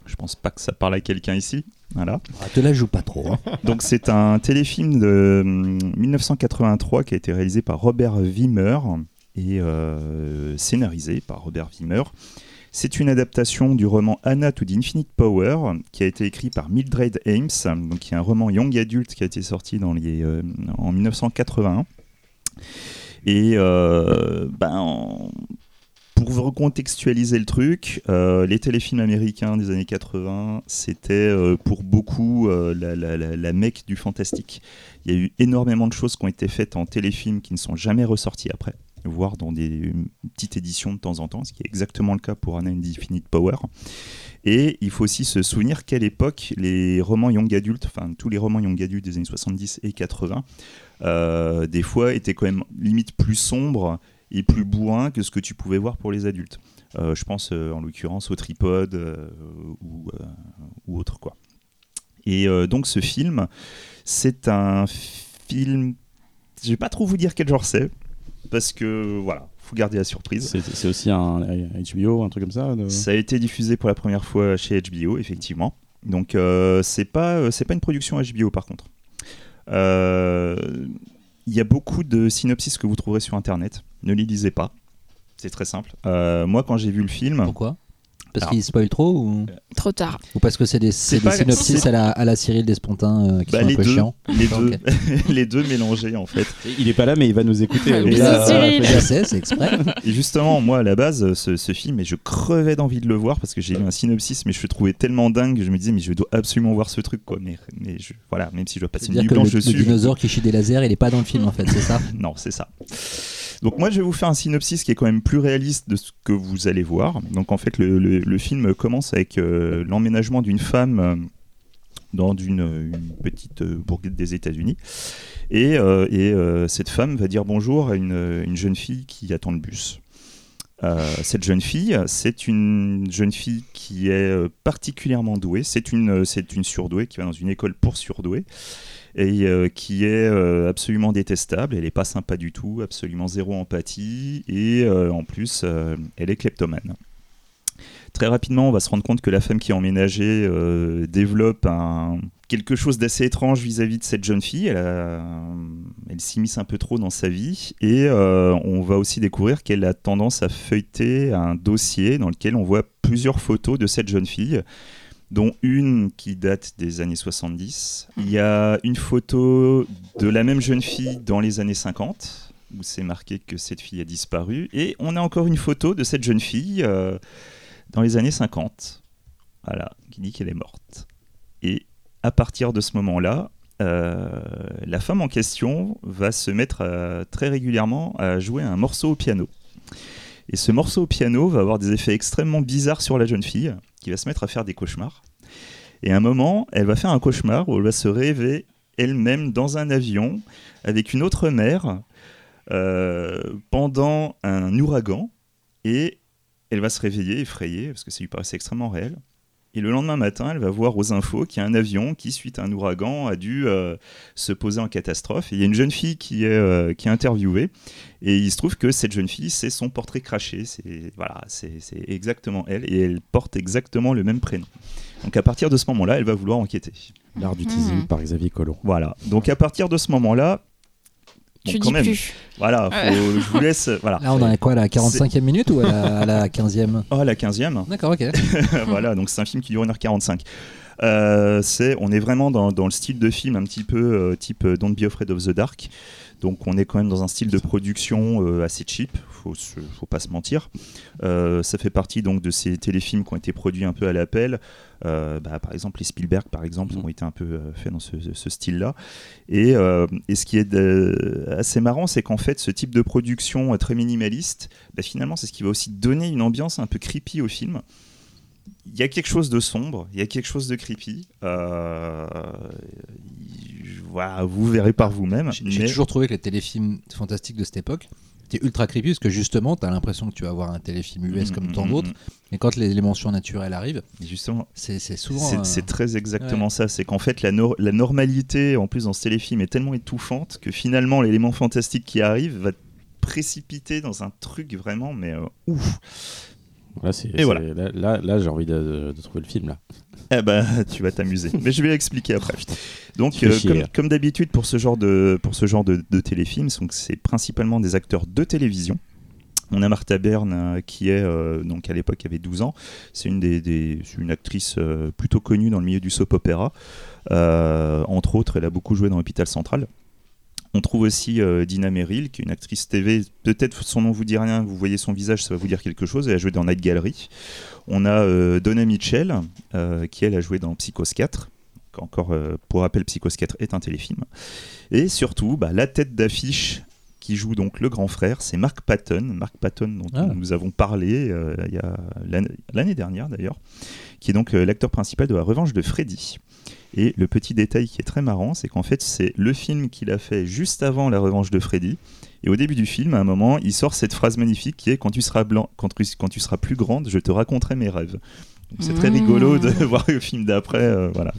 Je pense pas que ça parle à quelqu'un ici. Voilà. Ah, te la joue pas trop. Hein. Donc c'est un téléfilm de 1983 hum, qui a été réalisé par Robert Wimmer et euh, scénarisé par Robert Wimmer. C'est une adaptation du roman Anna to the Infinite Power qui a été écrit par Mildred Ames, donc qui est un roman young adulte qui a été sorti dans les, euh, en 1981. Et euh, ben, pour recontextualiser le truc, euh, les téléfilms américains des années 80, c'était pour beaucoup la, la, la, mecque du fantastique. Il y a eu énormément de choses qui ont été faites en téléfilm qui ne sont jamais ressorties après voire dans des petites éditions de temps en temps, ce qui est exactement le cas pour Anna Infinite Power. Et il faut aussi se souvenir qu'à l'époque, les romans young adultes, enfin tous les romans young adultes des années 70 et 80, euh, des fois étaient quand même limite plus sombres et plus bourrins que ce que tu pouvais voir pour les adultes. Euh, je pense euh, en l'occurrence au tripode ou, ou, autre quoi. Et donc ce film, c'est un film, je vais pas trop vous dire quel genre c'est, parce que voilà, faut garder la surprise. C'est aussi un HBO, un truc comme ça de- Ça a été diffusé pour la première fois chez HBO, effectivement. Donc euh, c'est pas euh, c'est pas une production HBO par contre. Euh, Il y a beaucoup de synopsis que vous trouverez sur internet. Ne les lisez pas. C'est très simple. Euh, moi, quand j'ai vu le film, Pourquoi? Parce Alors- qu'il spoil trop ou, Trop tard. ou parce que c'est des, c'est C'est des pas- synopsis c'est- à la, à la Cyril Despontin euh, qui bah, sont un les peu deux, chiants les deux, ok. les deux mélangés en fait. Il est pas là, mais il va nous écouter. Ah, donc, bisous, euh, Cyril. Je sais, c'est exprès. Et justement, moi à la base, ce, ce film, et je crevais d'envie de le voir parce que j'ai lu un synopsis, mais je le trouvais tellement dingue que je me disais, mais je dois absolument voir ce truc quoi. Mais, mais je, voilà, même si je dois passer une C'est-à-dire nuit que le, blanche le dessus. je- dinosaure qui chie des lasers, il est pas dans le film en fait, c'est ça Non, c'est ça. Donc moi, je vais vous faire un synopsis qui est quand même plus réaliste de ce que vous allez voir. Donc en fait, le, film commence avec euh, l'emménagement d'une femme euh, dans une, petite euh, bourgade des États-Unis. Et, et, cette femme va dire bonjour à une, une jeune fille qui attend le bus. Cette jeune fille, c'est une jeune fille qui est particulièrement douée. C'est une, c'est une surdouée qui va dans une école pour surdouée et euh, qui est euh, absolument détestable. Elle n'est pas sympa du tout, absolument zéro empathie et euh, en plus, elle est kleptomane. Très rapidement, on va se rendre compte que la femme qui est emménagée développe quelque chose d'assez étrange vis-à-vis de cette jeune fille. Elle, elle s'immisce un peu trop dans sa vie et on va aussi découvrir qu'elle a tendance à feuilleter un dossier dans lequel on voit plusieurs photos de cette jeune fille dont une qui date des années 70. Il y a une photo de la même jeune fille dans les années 50, où c'est marqué que cette fille a disparu. Et on a encore une photo de cette jeune fille euh, dans les années 50, voilà, qui dit qu'elle est morte. Et à partir de ce moment-là, euh, la femme en question va se mettre euh, très régulièrement à jouer un morceau au piano. Et ce morceau au piano va avoir des effets extrêmement bizarres sur la jeune fille, va se mettre à faire des cauchemars. Et à un moment, elle va faire un cauchemar où elle va se rêver elle-même dans un avion avec une autre mère euh, pendant un ouragan. Et elle va se réveiller effrayée parce que ça lui paraissait extrêmement réel. Et le lendemain matin, elle va voir aux infos qu'il y a un avion qui, suite à un ouragan, a dû euh, se poser en catastrophe. Et il y a une jeune fille qui est, euh, qui est interviewée. Et il se trouve que cette jeune fille, c'est son portrait craché. C'est voilà, c'est c'est exactement elle. Et elle porte exactement le même prénom. Donc à partir de ce moment-là, elle va vouloir enquêter. L'art du teasing Mhm. par Xavier Collomb. Voilà. Donc à partir de ce moment-là, bon, tu quand dis même, plus. voilà, faut- je vous laisse. Voilà. Là, on en est quoi, à la 45e minute ou à la, à la 15e Oh, la 15e. D'accord, ok. voilà, donc c'est un film qui dure 1h45. Euh, c'est, on est vraiment dans, dans le style de film un petit peu euh, type euh, Don't Be Afraid of the Dark. Donc on est quand même dans un style de production euh, assez cheap, faut, se- faut pas se mentir. Euh, ça fait partie donc de ces téléfilms qui ont été produits un peu à l'appel. Euh, bah, par exemple, les Spielberg, par exemple, ont été un peu euh, faits dans ce, ce style-là. Et, euh, et ce qui est assez marrant, c'est qu'en fait, ce type de production très minimaliste, bah, finalement, c'est ce qui va aussi donner une ambiance un peu creepy au film. Il y a quelque chose de sombre, il y a quelque chose de creepy. Euh, voilà, vous verrez par vous-même. J'ai mais- toujours trouvé que les téléfilms fantastiques de cette époque étaient ultra creepy parce que justement, tu as l'impression que tu vas voir un téléfilm US comme tant Mm, mm, d'autres, mm, mais quand les éléments surnaturels arrivent, mm. Justement, c'est souvent. C'est euh, très exactement ça. C'est qu'en fait, la normalité, en plus, dans ce téléfilm, est tellement étouffante que finalement, l'élément fantastique qui arrive va te précipiter dans un truc vraiment, mais euh, ouf. Là, Et voilà. là, là, là, j'ai envie de, de trouver le film. Là. Eh ben, tu vas t'amuser. Mais je vais expliquer après. Donc, euh, chier, comme, d'habitude pour ce genre de pour ce genre de, de téléfilms, c'est principalement des acteurs de télévision. On a Martha Berne euh, qui est euh, donc à l'époque avait 12 ans. C'est une des, une actrice euh, plutôt connue dans le milieu du soap opéra. Entre autres, elle a beaucoup joué dans Hôpital Central. On trouve aussi euh, Dina Merrill, qui est une actrice TV. Peut-être son nom vous dit rien, vous voyez son visage, ça va vous dire quelque chose. Elle a joué dans Night Gallery. On a euh, Donna Mitchell, euh, qui elle a joué dans Psychos 4. Encore pour rappel, Psychos 4 est un téléfilm. Et surtout, bah, la tête d'affiche qui joue donc le grand frère, c'est Mark Patton. Mark Patton, dont Ah. nous avons parlé l'année dernière d'ailleurs, qui est donc l'acteur principal de La Revanche de Freddy. Et le petit détail qui est très marrant, c'est qu'en fait, c'est le film qu'il a fait juste avant La Revanche de Freddy. Et au début du film, à un moment, il sort cette phrase magnifique qui est Quand tu seras, blanc, quand, tu- quand tu seras plus grande, je te raconterai mes rêves. C'est très Mmh. rigolo de voir le film d'après. euh, voilà.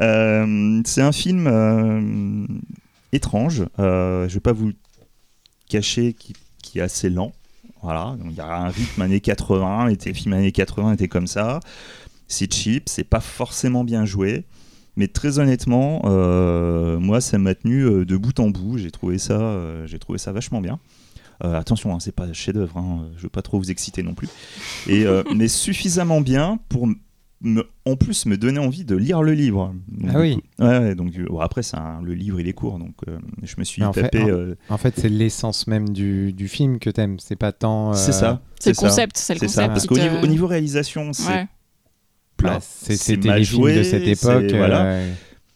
Euh, c'est un film euh, étrange. Je vais pas vous cacher qui, qui est assez lent. Voilà, il y a un rythme années 80, et les films années 80 étaient comme ça. C'est cheap, c'est pas forcément bien joué. Mais très honnêtement, euh, moi, ça m'a tenu euh, de bout en bout. J'ai trouvé ça, euh, j'ai trouvé ça vachement bien. Euh, attention, hein, c'est pas chef-d'œuvre. Hein, je veux pas trop vous exciter non plus. Et euh, mais suffisamment bien pour me, en plus me donner envie de lire le livre. Donc, Ah oui. coup- Ouais, ouais, donc bon, après, c'est un- le livre il est court, donc euh, je me suis en fait, tapé. en- euh, En fait, c'est l'essence même du, du film que t'aimes. C'est pas tant. euh, c'est ça. C'est le concept, c'est le concept. ça. Parce qu'au niveau, au niveau réalisation, c'est Ouais. Bah, c'est C'était les films joué, de cette époque. voilà. euh,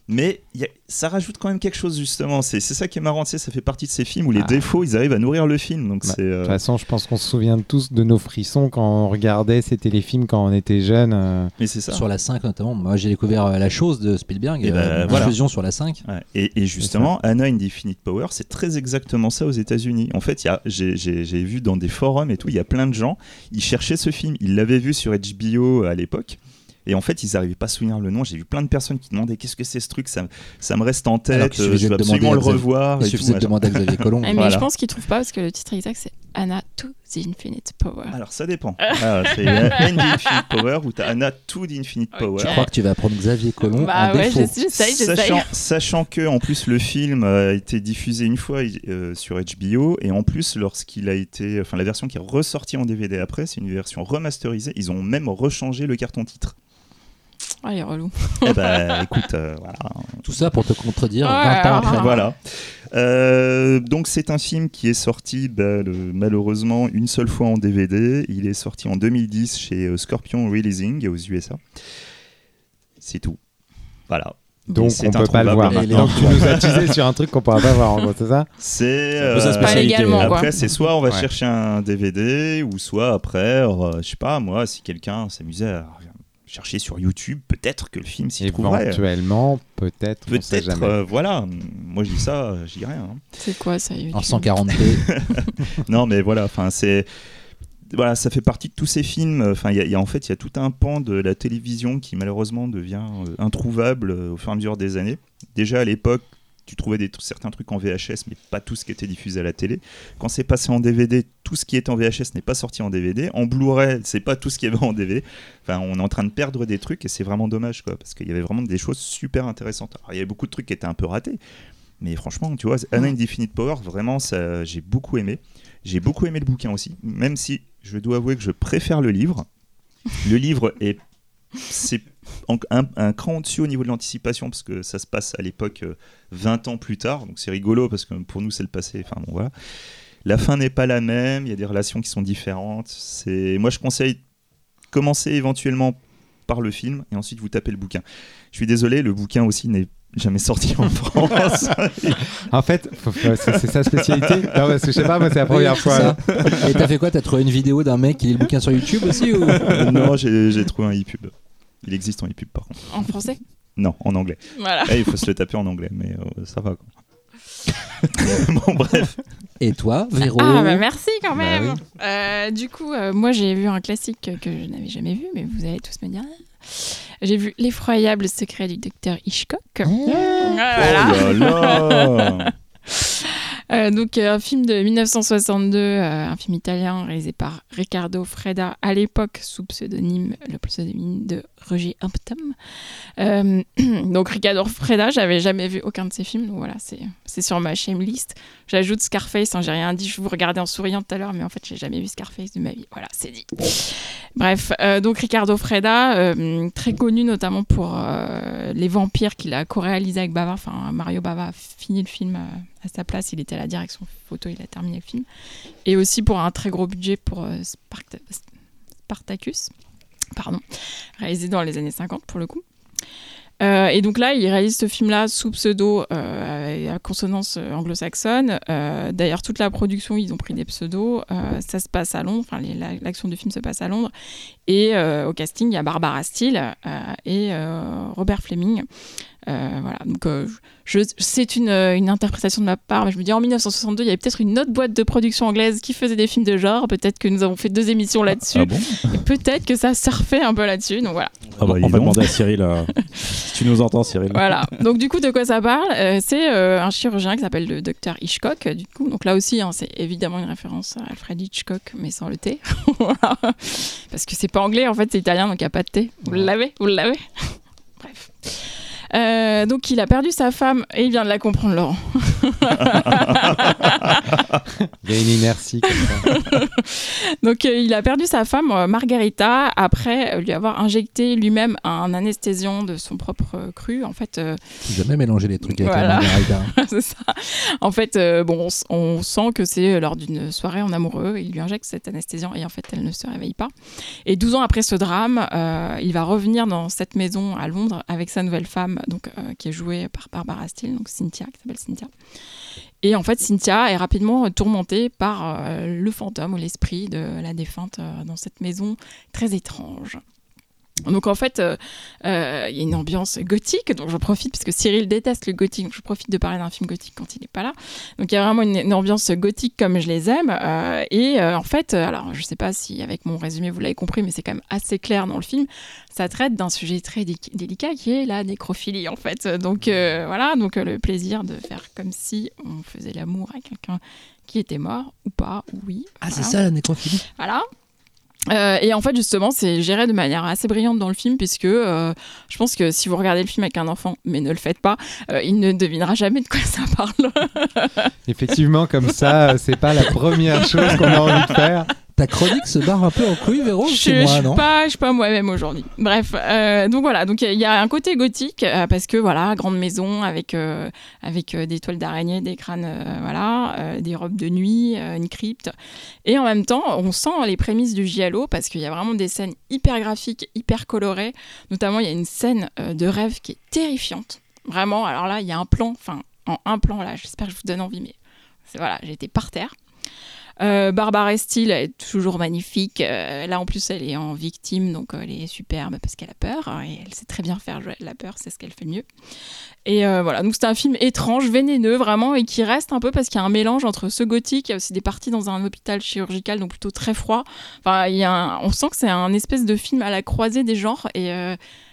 Mais il y a- ça rajoute quand même quelque chose justement. C'est ça qui est marrant. ça fait partie de ces films où les Ah. défauts, ils arrivent à nourrir le film. Donc Bah, euh, De toute façon, je pense qu'on se souvient tous de nos frissons quand on regardait ces téléfilms quand on était jeune. euh, mais c'est ça. Sur la 5 notamment. Moi j'ai découvert euh, La chose de Spielberg, Et euh, une voilà. diffusion sur la 5. Ouais. Et, et justement, Anna in Infinite Power, c'est très exactement ça aux États-Unis. En fait, j'ai vu dans des forums et tout, il y a plein de gens, ils cherchaient ce film, ils l'avaient vu sur HBO à l'époque. Et en fait, ils n'arrivaient pas à se souvenir le nom. J'ai vu plein de personnes qui demandaient qu'est-ce que c'est ce truc, ça, ça me reste en Alors tête, euh, je demander absolument à le Xavier- revoir. Il suffisait de demander à Xavier Colomb. Eh, mais Voilà. je pense qu'ils trouvent pas parce que le titre exact c'est Anna to the Infinite Power. Alors ça dépend. Ah, c'est Infinite Power ou t'as Anna to the Infinite. Power. Je crois que tu vas prendre Xavier Colomb bah en ouais, j'essaye. Sachant, sachant que en plus le film a été diffusé une fois euh, sur HBO et en plus lorsqu'il a été, enfin la version qui est ressortie en DVD après, c'est une version remasterisée. Ils ont même rechangé le carton titre. Ah, il est relou. eh ben écoute, euh, voilà. Tout ça pour te contredire Ouais, 20 ans après. Voilà. Euh, donc c'est un film qui est sorti bah, le- malheureusement une seule fois en DVD. Il est sorti en 2010 chez euh, Scorpion Releasing aux USA. C'est tout. Voilà. Donc C'est on peut pas le voir. Donc tu nous as teasé sur un truc qu'on pourra pas voir en gros, c'est ça? C'est euh, spécialité. Pas légalement, quoi. Après, c'est soit on va Ouais. chercher un DVD, ou soit après, euh, je sais pas, moi, si quelqu'un s'amusait à chercher sur YouTube, peut-être que le film s'y trouverait. Éventuellement, peut-être. Peut-être, jamais. euh, voilà. Moi, je dis ça, je dis rien. hein. C'est quoi ça YouTube En 140p. Non, mais voilà, enfin, c'est. Voilà, ça fait partie de tous ces films. Enfin, il y a- il y a, en fait, il y a tout un pan de la télévision qui malheureusement devient euh, introuvable euh, au fur et à mesure des années. Déjà à l'époque, tu trouvais des, certains trucs en VHS, mais pas tout ce qui était diffusé à la télé. Quand c'est passé en DVD, tout ce qui était en VHS n'est pas sorti en DVD. En Blu-ray, c'est pas tout ce y avait en DVD. Enfin, on est en train de perdre des trucs et c'est vraiment dommage, quoi, parce qu'il y avait vraiment des choses super intéressantes. Alors, il y avait beaucoup de trucs qui étaient un peu ratés, mais franchement, tu vois, Anna in Infinite Power, vraiment, ça, j'ai beaucoup aimé. J'ai beaucoup aimé le bouquin aussi, même si je dois avouer que je préfère le livre. Le livre est c'est un, un cran au-dessus au niveau de l'anticipation parce que ça se passe à l'époque euh, 20 ans plus tard, donc c'est rigolo parce que pour nous c'est le passé. Enfin bon voilà. La fin n'est pas la même, il y a des relations qui sont différentes. C'est moi je conseille commencer éventuellement par le film et ensuite vous tapez le bouquin. Je suis désolé, le bouquin aussi n'est jamais sorti en France. En fait, c'est sa spécialité. Non, parce que je sais pas, moi c'est la première fois. ça. Et t'as fait quoi? T'as trouvé une vidéo d'un mec qui lit le bouquin sur YouTube aussi ou? Non, j'ai j'ai trouvé un e-pub. Il existe en e-pub par contre. En français Non, en anglais. Voilà. Eh, il faut se le taper en anglais, mais euh, ça va. Quoi. bon, bref. Et toi, Véro Ah, bah merci quand Bah même. Euh, du coup, euh, moi j'ai vu un classique que je n'avais jamais vu, mais vous allez tous me dire. J'ai vu L'effroyable secret du docteur Hitchcock. Voilà. Oh là là Euh, donc euh, un film de 1962, euh, un film italien réalisé par Riccardo Freda, à l'époque sous pseudonyme, le pseudonyme de Roger Hampton. Donc Riccardo Freda, j'avais jamais vu aucun de ses films, donc voilà, c'est sur ma shame list. J'ajoute Scarface, hein, j'ai rien dit, je vous regardais en souriant tout à l'heure, mais en fait j'ai jamais vu Scarface de ma vie, voilà, c'est dit. Bref, donc Riccardo Freda, très connu notamment pour Les Vampires qu'il a co-réalisé avec Bava, enfin Mario Bava a fini le film à sa place, il était à la direction photo, il a terminé le film. Et aussi pour un très gros budget pour euh, Sparta- Spartacus, pardon, réalisé dans les années 50 pour le coup. Euh, et donc là, il réalise ce film-là sous pseudo euh, à consonance euh, anglo-saxonne. D'ailleurs, toute la production, ils ont pris des pseudos. Ça se passe à Londres, enfin, l'action du film se passe à Londres. Et euh, au casting, il y a Barbara Steele euh, et euh, Robert Fleming. Euh, voilà, donc euh, je, c'est une, une interprétation de ma part, mais je me dis en 1962, il y avait peut-être une autre boîte de production anglaise qui faisait des films de genre. Peut-être que nous avons fait deux émissions là-dessus. Ah bon Et peut-être que ça surfait un peu là-dessus. Donc voilà. Ah bah, on va demander à Cyril. euh, si tu nous entends, Cyril. Voilà. Donc du coup, de quoi ça parle? Euh, C'est euh, un chirurgien qui s'appelle le docteur Hitchcock. Du coup, donc là aussi, hein, c'est évidemment une référence à Alfred Hitchcock, mais sans le T. Voilà. Parce que c'est pas anglais, en fait, c'est italien, donc il n'y a pas de T. Vous l'avez Vous l'avez Bref. Euh, donc il a perdu sa femme et il vient de la comprendre, Laurent. Il y a une inertie comme ça. Donc euh, il a perdu sa femme euh, Margarita après lui avoir injecté lui-même un anesthésiant de son propre euh, cru. En fait, euh, jamais mélanger les trucs avec Voilà. la margarita. c'est ça. En fait, euh, bon, on, sent que c'est lors d'une soirée en amoureux. Il lui injecte cet anesthésiant et en fait, elle ne se réveille pas. Et 12 ans après ce drame, euh, il va revenir dans cette maison à Londres avec sa nouvelle femme, donc euh, qui est jouée par Barbara Steele, donc Cynthia, qui s'appelle Cynthia. Et en fait, Cynthia est rapidement tourmentée par euh, le fantôme ou l'esprit de la défunte euh, dans cette maison très étrange. Donc en fait, euh, euh, il y a une ambiance gothique, donc je profite, parce que Cyril déteste le gothique, donc je profite de parler d'un film gothique quand il n'est pas là. Donc il y a vraiment une, une ambiance gothique comme je les aime. euh, et en fait, alors je sais pas si avec mon résumé vous l'avez compris, mais c'est quand même assez clair dans le film. Ça traite d'un sujet très dé- délicat qui est la nécrophilie en fait. Donc voilà, donc le plaisir de faire comme si on faisait l'amour à quelqu'un qui était mort ou pas, ou oui. Ah, c'est ça la nécrophilie Voilà. Euh, et en fait, justement, c'est géré de manière assez brillante dans le film, puisque euh, je pense que si vous regardez le film avec un enfant, mais ne le faites pas, euh, il ne devinera jamais de quoi ça parle. Effectivement, comme ça, c'est pas la première chose qu'on a envie de faire. Ta chronique se barre un peu en couille, Véro, je, moi, suis pas, pas moi-même aujourd'hui. Bref, euh, donc voilà, donc il y a- un côté gothique euh, parce que voilà, grande maison avec euh, avec des toiles d'araignée, des crânes, voilà, des robes de nuit, une crypte, et en même temps, on sent les prémices du giallo parce qu'il y a vraiment des scènes hyper graphiques, hyper colorées. Notamment, il y a une scène de rêve qui est terrifiante. Vraiment, alors là, il y a un plan, enfin en un plan là, j'espère que je vous donne envie, mais voilà, j'étais par terre. Euh, Barbara Steele est toujours magnifique. Euh, là, en plus, elle est en victime, donc euh, elle est superbe parce qu'elle a peur. hein, et elle sait très bien faire la peur, c'est ce qu'elle fait mieux. Et euh, voilà, donc c'est un film étrange, vénéneux vraiment, et qui reste un peu parce qu'il y a un mélange entre ce gothique, il y a aussi des parties dans un hôpital chirurgical, donc plutôt très froid. Enfin, il y a on sent que c'est un espèce de film à la croisée des genres. Et.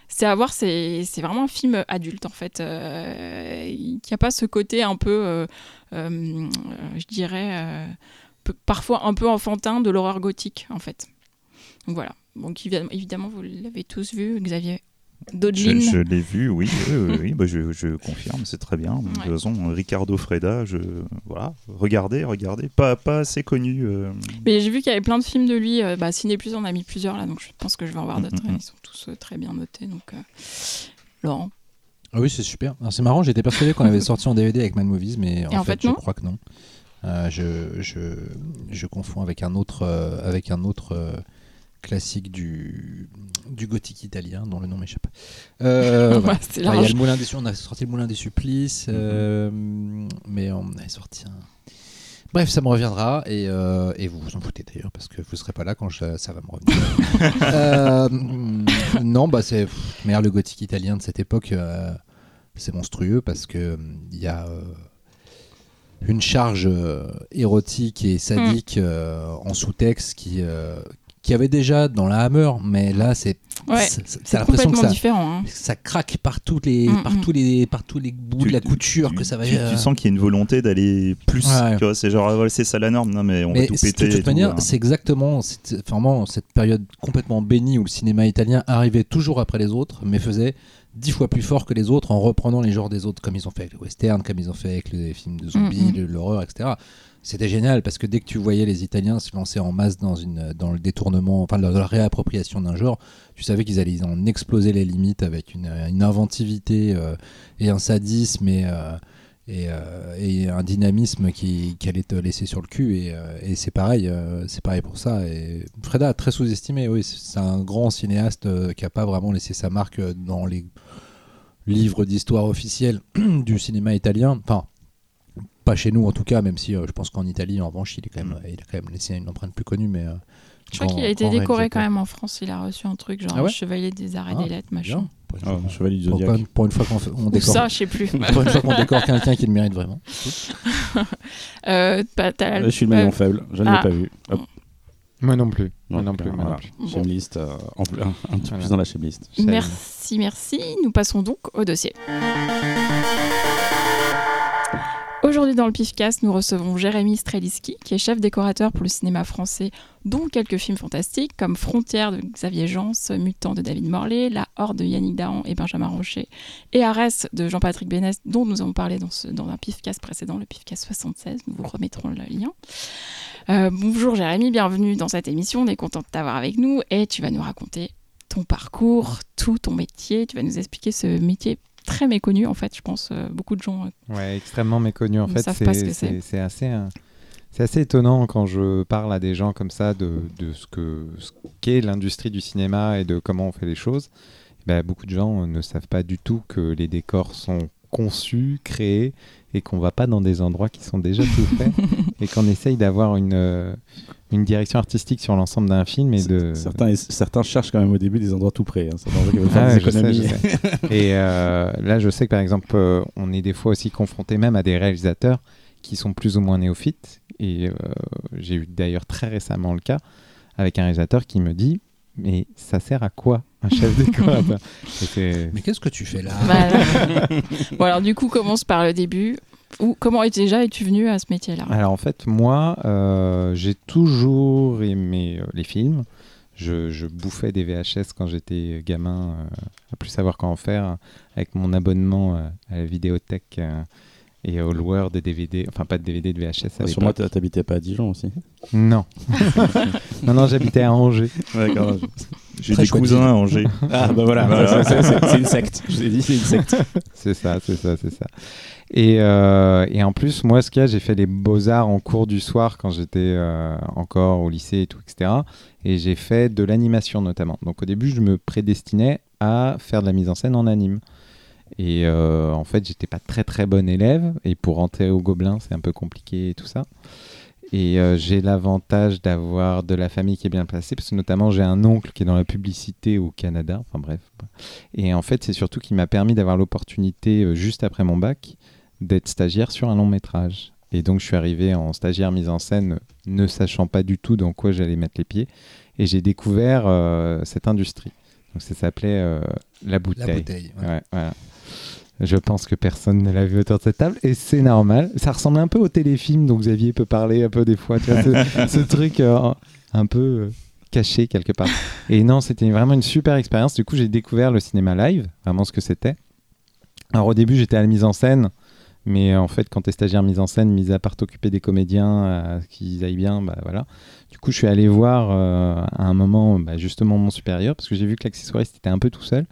c'est à voir, c'est vraiment un film adulte en fait. Euh, il n'y a pas ce côté un peu, je dirais, parfois un peu enfantin de l'horreur gothique en fait. Donc voilà. Donc évi- évidemment, vous l'avez tous vu, Xavier Je, Dodlin. je l'ai vu, oui, oui, bah, je, je confirme, c'est très bien. De toute Ouais. façon, Ricardo Freda, je, voilà, regardez, regardez, pas, pas assez connu. euh, Mais j'ai vu qu'il y avait plein de films de lui. Euh, bah, Ciné Plus en a mis plusieurs là, donc je pense que je vais en voir Mm, d'autres. mm, mm. Ils sont tous euh, très bien notés. Donc euh, Laurent. Ah oui, c'est super. Alors, C'est marrant, j'étais persuadé qu'on avait sorti en DVD avec Mad Movies, mais en, fait, fait, je crois que non. Euh, je, je, je confonds avec un autre, euh, avec un autre euh, classique du, du gothique italien dont le nom m'échappe. Euh. Ouais, Enfin, il y a le Moulin des on a sorti le Moulin des Supplices, Mhm. euh, mais on avait sorti un. Bref, ça me reviendra et, euh, et vous vous en foutez d'ailleurs parce que vous serez pas là quand je- ça va me revenir. Non, bah c'est merde, le gothique italien de cette époque, c'est monstrueux parce que il y a une charge euh, érotique et sadique Mm. euh, en sous-texte qui euh, qui avait déjà dans la Hammer, mais là c'est Ouais, c'est- l'impression que ça, différent. hein. ça craque par tous les, Mm, par mm. tous les, par tous les bouts tu- de la tu- couture tu- que ça va. Tu, euh, tu sens qu'il y a une volonté d'aller plus. Ouais. Tu vois, c'est genre, ah, voilà, c'est ça la norme, non mais on mais va tout c'est- péter. de toute tout, manière, c'est exactement vraiment cette période complètement bénie où le cinéma italien arrivait toujours après les autres, mais faisait dix fois plus fort que les autres en reprenant les genres des autres, comme ils ont fait avec le western, comme ils ont fait avec les films de zombies, Mm, mm. de l'horreur, etc. C'était génial parce que dès que tu voyais les Italiens se lancer en masse dans, une, dans le détournement, enfin dans la réappropriation d'un genre, tu savais qu'ils allaient en exploser les limites avec une, une inventivité euh, et un sadisme et, euh, et, euh, et un dynamisme qui, qui allait te laisser sur le cul. Et, euh, et c'est pareil, euh, c'est pareil pour ça. Et Freda, très sous-estimé, oui, c'est un grand cinéaste euh, qui n'a pas vraiment laissé sa marque euh, dans les livres d'histoire officiels du cinéma italien. Enfin, pas chez nous en tout cas, même si euh, je pense qu'en Italie, en revanche, il, est quand même, il a quand même laissé une empreinte plus connue. Mais, euh, Je crois qu'il a été décoré quand même en France. Il a reçu un truc genre Ah ouais chevalier des arts et Ah, des lettres, machin. Pour Ah, fois, Chevalier du pour, Zodiac. pour une fois qu'on on décore, ça, je sais plus. pour une fois qu'on décore quelqu'un qui le mérite vraiment. Euh, bah, la- Je suis le maillon faible, je ne l'ai Ah. pas vu. Hop. Moi non plus. Moi non plus. euh, non. Bon. Euh, en plus- un, petit Voilà. plus dans la shamelist. Merci, merci. Nous passons donc au dossier. Aujourd'hui dans le PIFcast, nous recevons Jérémy Streliski, qui est chef décorateur pour le cinéma français, dont quelques films fantastiques comme Frontières de Xavier Jans, Mutant de David Morley, La Horde de Yannick Dahan et Benjamin Rocher, et Arès de Jean-Patrick Bénès, dont nous avons parlé dans, dans un PIFcast précédent, le PIFcast 76. Nous vous remettrons le lien. Euh, bonjour Jérémy, bienvenue dans cette émission. On est content de t'avoir avec nous et tu vas nous raconter ton parcours, tout ton métier. Tu vas nous expliquer ce métier très méconnu en fait. Je pense euh, beaucoup de gens. euh, Ouais, extrêmement méconnu en fait. ce C'est c'est assez, euh, c'est assez étonnant quand je parle à des gens comme ça de, de ce que ce qu'est l'industrie du cinéma et de comment on fait les choses. Ben, beaucoup de gens ne savent pas du tout que les décors sont conçus, créés et qu'on va pas dans des endroits qui sont déjà tout faits et qu'on essaye d'avoir une, une direction artistique sur l'ensemble d'un film et de Certains, certains cherchent quand même au début des endroits tout prêts. Hein. Ah des ouais, je sais, économies. je sais. Et euh, là, je sais que par exemple, euh, on est des fois aussi confronté même à des réalisateurs qui sont plus ou moins néophytes. Et euh, j'ai eu d'ailleurs très récemment le cas avec un réalisateur qui me dit Mais ça sert à quoi un chef c'est- Mais qu'est-ce que tu fais là? Voilà. bon alors du coup, commence par le début. Ou comment es- déjà es-tu venu à ce métier-là? Alors en fait, moi, euh, j'ai toujours aimé euh, les films. Je, je bouffais des VHS quand j'étais gamin, euh, à plus savoir quoi en faire, avec mon abonnement euh, à la vidéothèque euh, et au loueur de DVD, enfin pas de DVD, de VHS à Sur moi, t'habitais pas à Dijon aussi? Non. non, non, j'habitais à Angers. D'accord. J'ai des cousins à Angers. Ah bah voilà, Voilà. c'est une secte. Je vous ai dit, c'est une secte. C'est ça, c'est ça, c'est ça. Et, euh, et en plus, moi, ce qu'il y a, j'ai fait les beaux-arts en cours du soir quand j'étais euh, encore au lycée et tout, etc. Et j'ai fait de l'animation notamment. Donc au début, je me prédestinais à faire de la mise en scène en anime. Et euh, en fait, j'étais pas très très bon élève. Et pour rentrer au Gobelin, c'est un peu compliqué et tout ça. Et j'ai l'avantage d'avoir de la famille qui est bien placée, parce que notamment j'ai un oncle qui est dans la publicité au Canada. Enfin bref. Et en fait, c'est surtout qui m'a permis d'avoir l'opportunité, juste après mon bac, d'être stagiaire sur un long métrage. Et donc, je suis arrivé en stagiaire mise en scène, ne sachant pas du tout dans quoi j'allais mettre les pieds. Et j'ai découvert euh, cette industrie. Donc, ça s'appelait euh, La Bouteille. La bouteille. ouais. Ouais, voilà. Je pense que personne ne l'a vu autour de cette table et c'est normal. Ça ressemble un peu au téléfilm dont Xavier peut parler un peu des fois. Tu vois, ce, ce truc euh, un peu caché quelque part. Et non, c'était vraiment une super expérience. Du coup, j'ai découvert le cinéma live, vraiment ce que c'était. Alors au début, j'étais à la mise en scène, mais en fait, quand tu es stagiaire mise en scène, mis à part t'occuper des comédiens, ce qu'ils aillent bien, bah voilà. Du coup, je suis allé voir euh, à un moment bah, justement mon supérieur parce que j'ai vu que l'accessoiriste était un peu tout seul.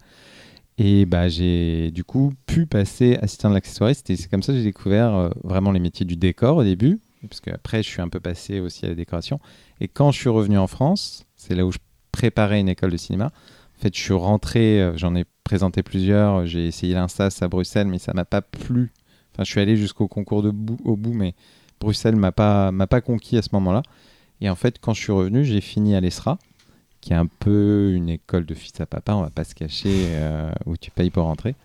Et bah, j'ai du coup pu passer assistant de l'accessoiriste et c'est comme ça que j'ai découvert euh, vraiment les métiers du décor au début, parce qu'après je suis un peu passé aussi à la décoration. Et quand je suis revenu en France, c'est là où je préparais une école de cinéma. En fait, je suis rentré, euh, j'en ai présenté plusieurs, j'ai essayé l'Instas à Bruxelles, mais ça m'a pas plu. Je suis allé jusqu'au concours au bout, mais Bruxelles m'a pas, m'a pas conquis à ce moment-là. Et en fait, quand je suis revenu, j'ai fini à l'ESRA, qui est un peu une école de fils à papa, on va pas se cacher, euh, où tu payes pour rentrer.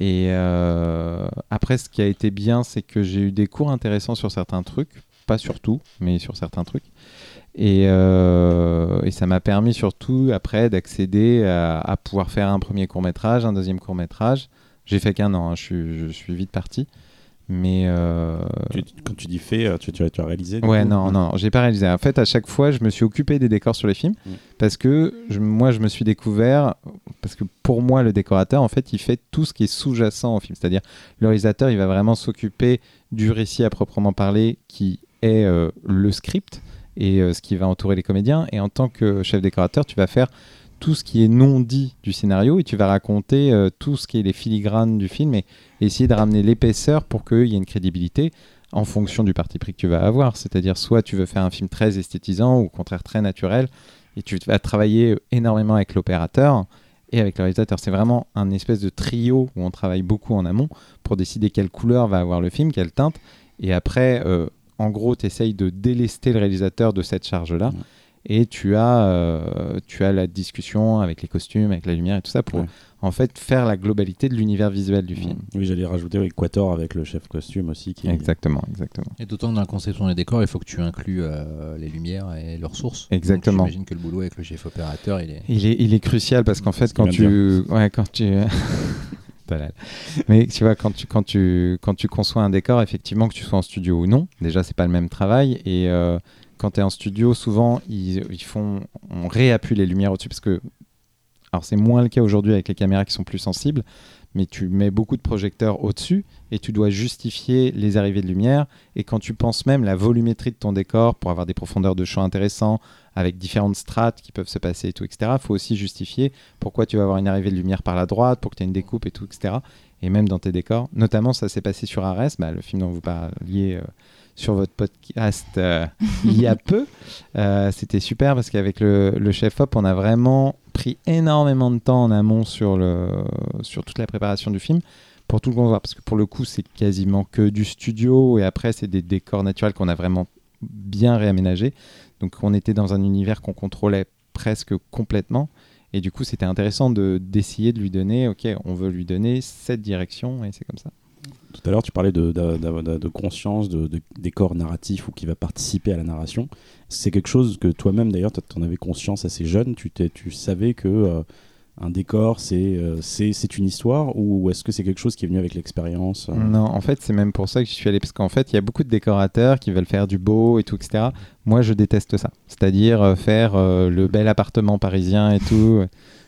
Et euh, après, ce qui a été bien, c'est que j'ai eu des cours intéressants sur certains trucs, pas sur tout, mais sur certains trucs. Et, euh, ça m'a permis surtout après d'accéder à, à pouvoir faire un premier court métrage, un deuxième court métrage. J'ai fait qu'un an, hein, je, suis, je suis vite parti. Mais euh, Tu- quand tu dis fait, euh, tu, tu as, tu as réalisé Ouais, non, non, j'ai pas réalisé. En fait, à chaque fois, je me suis occupé des décors sur les films Mm. parce que je- moi, je me suis découvert parce que pour moi, le décorateur, en fait, il fait tout ce qui est sous-jacent au film. C'est-à-dire, le réalisateur, il va vraiment s'occuper du récit à proprement parler, qui est euh, le script et euh, ce qui va entourer les comédiens. Et en tant que chef décorateur, tu vas faire tout ce qui est non dit du scénario et tu vas raconter euh, tout ce qui est les filigranes du film et essayer de ramener l'épaisseur pour qu'il y ait une crédibilité en fonction du parti pris que tu vas avoir. C'est-à-dire, soit tu veux faire un film très esthétisant ou au contraire très naturel, et tu vas travailler énormément avec l'opérateur et avec le réalisateur. C'est vraiment un espèce de trio où on travaille beaucoup en amont pour décider quelle couleur va avoir le film, quelle teinte. Et après, euh, en gros, tu essayes de délester le réalisateur de cette charge-là. Et tu as, euh, tu as la discussion avec les costumes, avec la lumière et tout ça pour Ouais. en fait faire la globalité de l'univers visuel du film. Oui, j'allais rajouter Equator avec le chef costume aussi. Qui Exactement, exactement. Et d'autant que dans la conception des décors, il faut que tu inclues euh, les lumières et leurs sources. Exactement. J'imagine que le boulot avec le chef opérateur, il est. Il est, il est crucial parce qu'en fait, quand tu, ouais, quand tu, Dalal. mais tu vois, quand tu, quand tu, quand tu conçois un décor, effectivement, que tu sois en studio ou non, déjà, c'est pas le même travail. Et euh, quand tu es en studio, souvent, on réappuie les lumières au-dessus parce que, alors c'est moins le cas aujourd'hui avec les caméras qui sont plus sensibles, mais tu mets beaucoup de projecteurs au-dessus et tu dois justifier les arrivées de lumière. Et quand tu penses même la volumétrie de ton décor pour avoir des profondeurs de champ intéressants, avec différentes strates qui peuvent se passer et tout, etc., il faut aussi justifier pourquoi tu vas avoir une arrivée de lumière par la droite, pour que tu aies une découpe et tout, etc. Et même dans tes décors. Notamment, ça s'est passé sur Ares, bah, le film dont vous parliez euh, sur votre podcast euh, il y a peu. Euh, C'était super parce qu'avec le, le chef op, on a vraiment pris énormément de temps en amont sur, le, sur toute la préparation du film pour tout le concevoir. Parce que pour le coup, c'est quasiment que du studio et après, c'est des décors naturels qu'on a vraiment bien réaménagés. Donc, on était dans un univers qu'on contrôlait presque complètement. Et du coup, c'était intéressant de d'essayer de lui donner, ok, on veut lui donner cette direction et c'est comme ça. Tout à l'heure, tu parlais de, conscience, de, décor narratif ou qui va participer à la narration. C'est quelque chose que toi-même, d'ailleurs, tu en avais conscience assez jeune. Tu, tu savais que euh, un décor, c'est euh, une histoire ou est-ce que c'est quelque chose qui est venu avec l'expérience euh? Non, en fait, c'est même pour ça que je suis allé, parce qu'en fait, il y a beaucoup de décorateurs qui veulent faire du beau et tout, etc. Moi, je déteste ça. C'est-à-dire faire le bel appartement parisien et tout.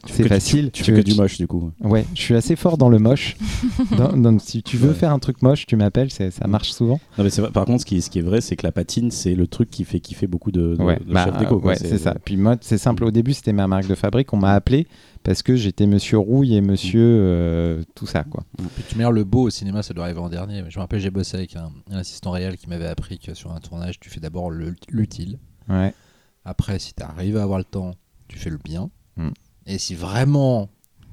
C'est facile. Tu, fais que du moche, du coup. Ouais, je suis assez fort dans le moche. Dans- donc, si tu veux faire un truc moche, tu m'appelles, ça marche souvent. Non, mais par contre, ce qui, ce qui est vrai, c'est que la patine, c'est le truc qui fait kiffer beaucoup de, de, ouais, de bah, chefs déco. ouais, c'est ça. Puis moi, c'est simple. Au début, c'était ma marque de fabrique. On m'a appelé parce que j'étais Monsieur Rouille et Monsieur euh, tout ça, quoi. Puis tu mets le beau au cinéma, ça doit arriver en dernier. Je me rappelle, j'ai bossé avec un, un assistant réel qui m'avait appris que sur un tournage, tu fais d'abord le- l'utile. Ouais. Après, si tu arrives à avoir le temps, tu fais le bien. Mm. Et si vraiment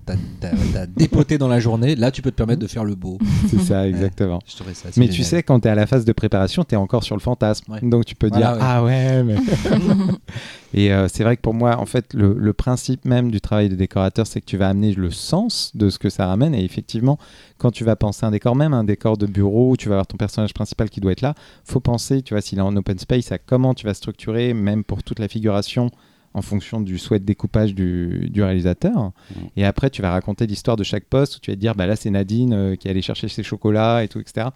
t'as as, dépoté dans la journée, là, tu peux te permettre de faire le beau. C'est ça, exactement. Ça Mais tu sais, quand tu es à la phase de préparation, tu es encore sur le fantasme. Ouais. Donc tu peux Voilà, dire ouais. Ah ouais, mais. Et euh, c'est vrai que pour moi, en fait, le, le principe même du travail de décorateur, c'est que tu vas amener le sens de ce que ça ramène. Et effectivement, quand tu vas penser un décor, même un décor de bureau où tu vas avoir ton personnage principal qui doit être là, faut penser, tu vois, s'il est en open space, à comment tu vas structurer, même pour toute la figuration en fonction du souhait de découpage du, du réalisateur. Et après, tu vas raconter l'histoire de chaque poste où tu vas te dire, bah là, c'est Nadine euh, qui est allée chercher ses chocolats et tout, etc.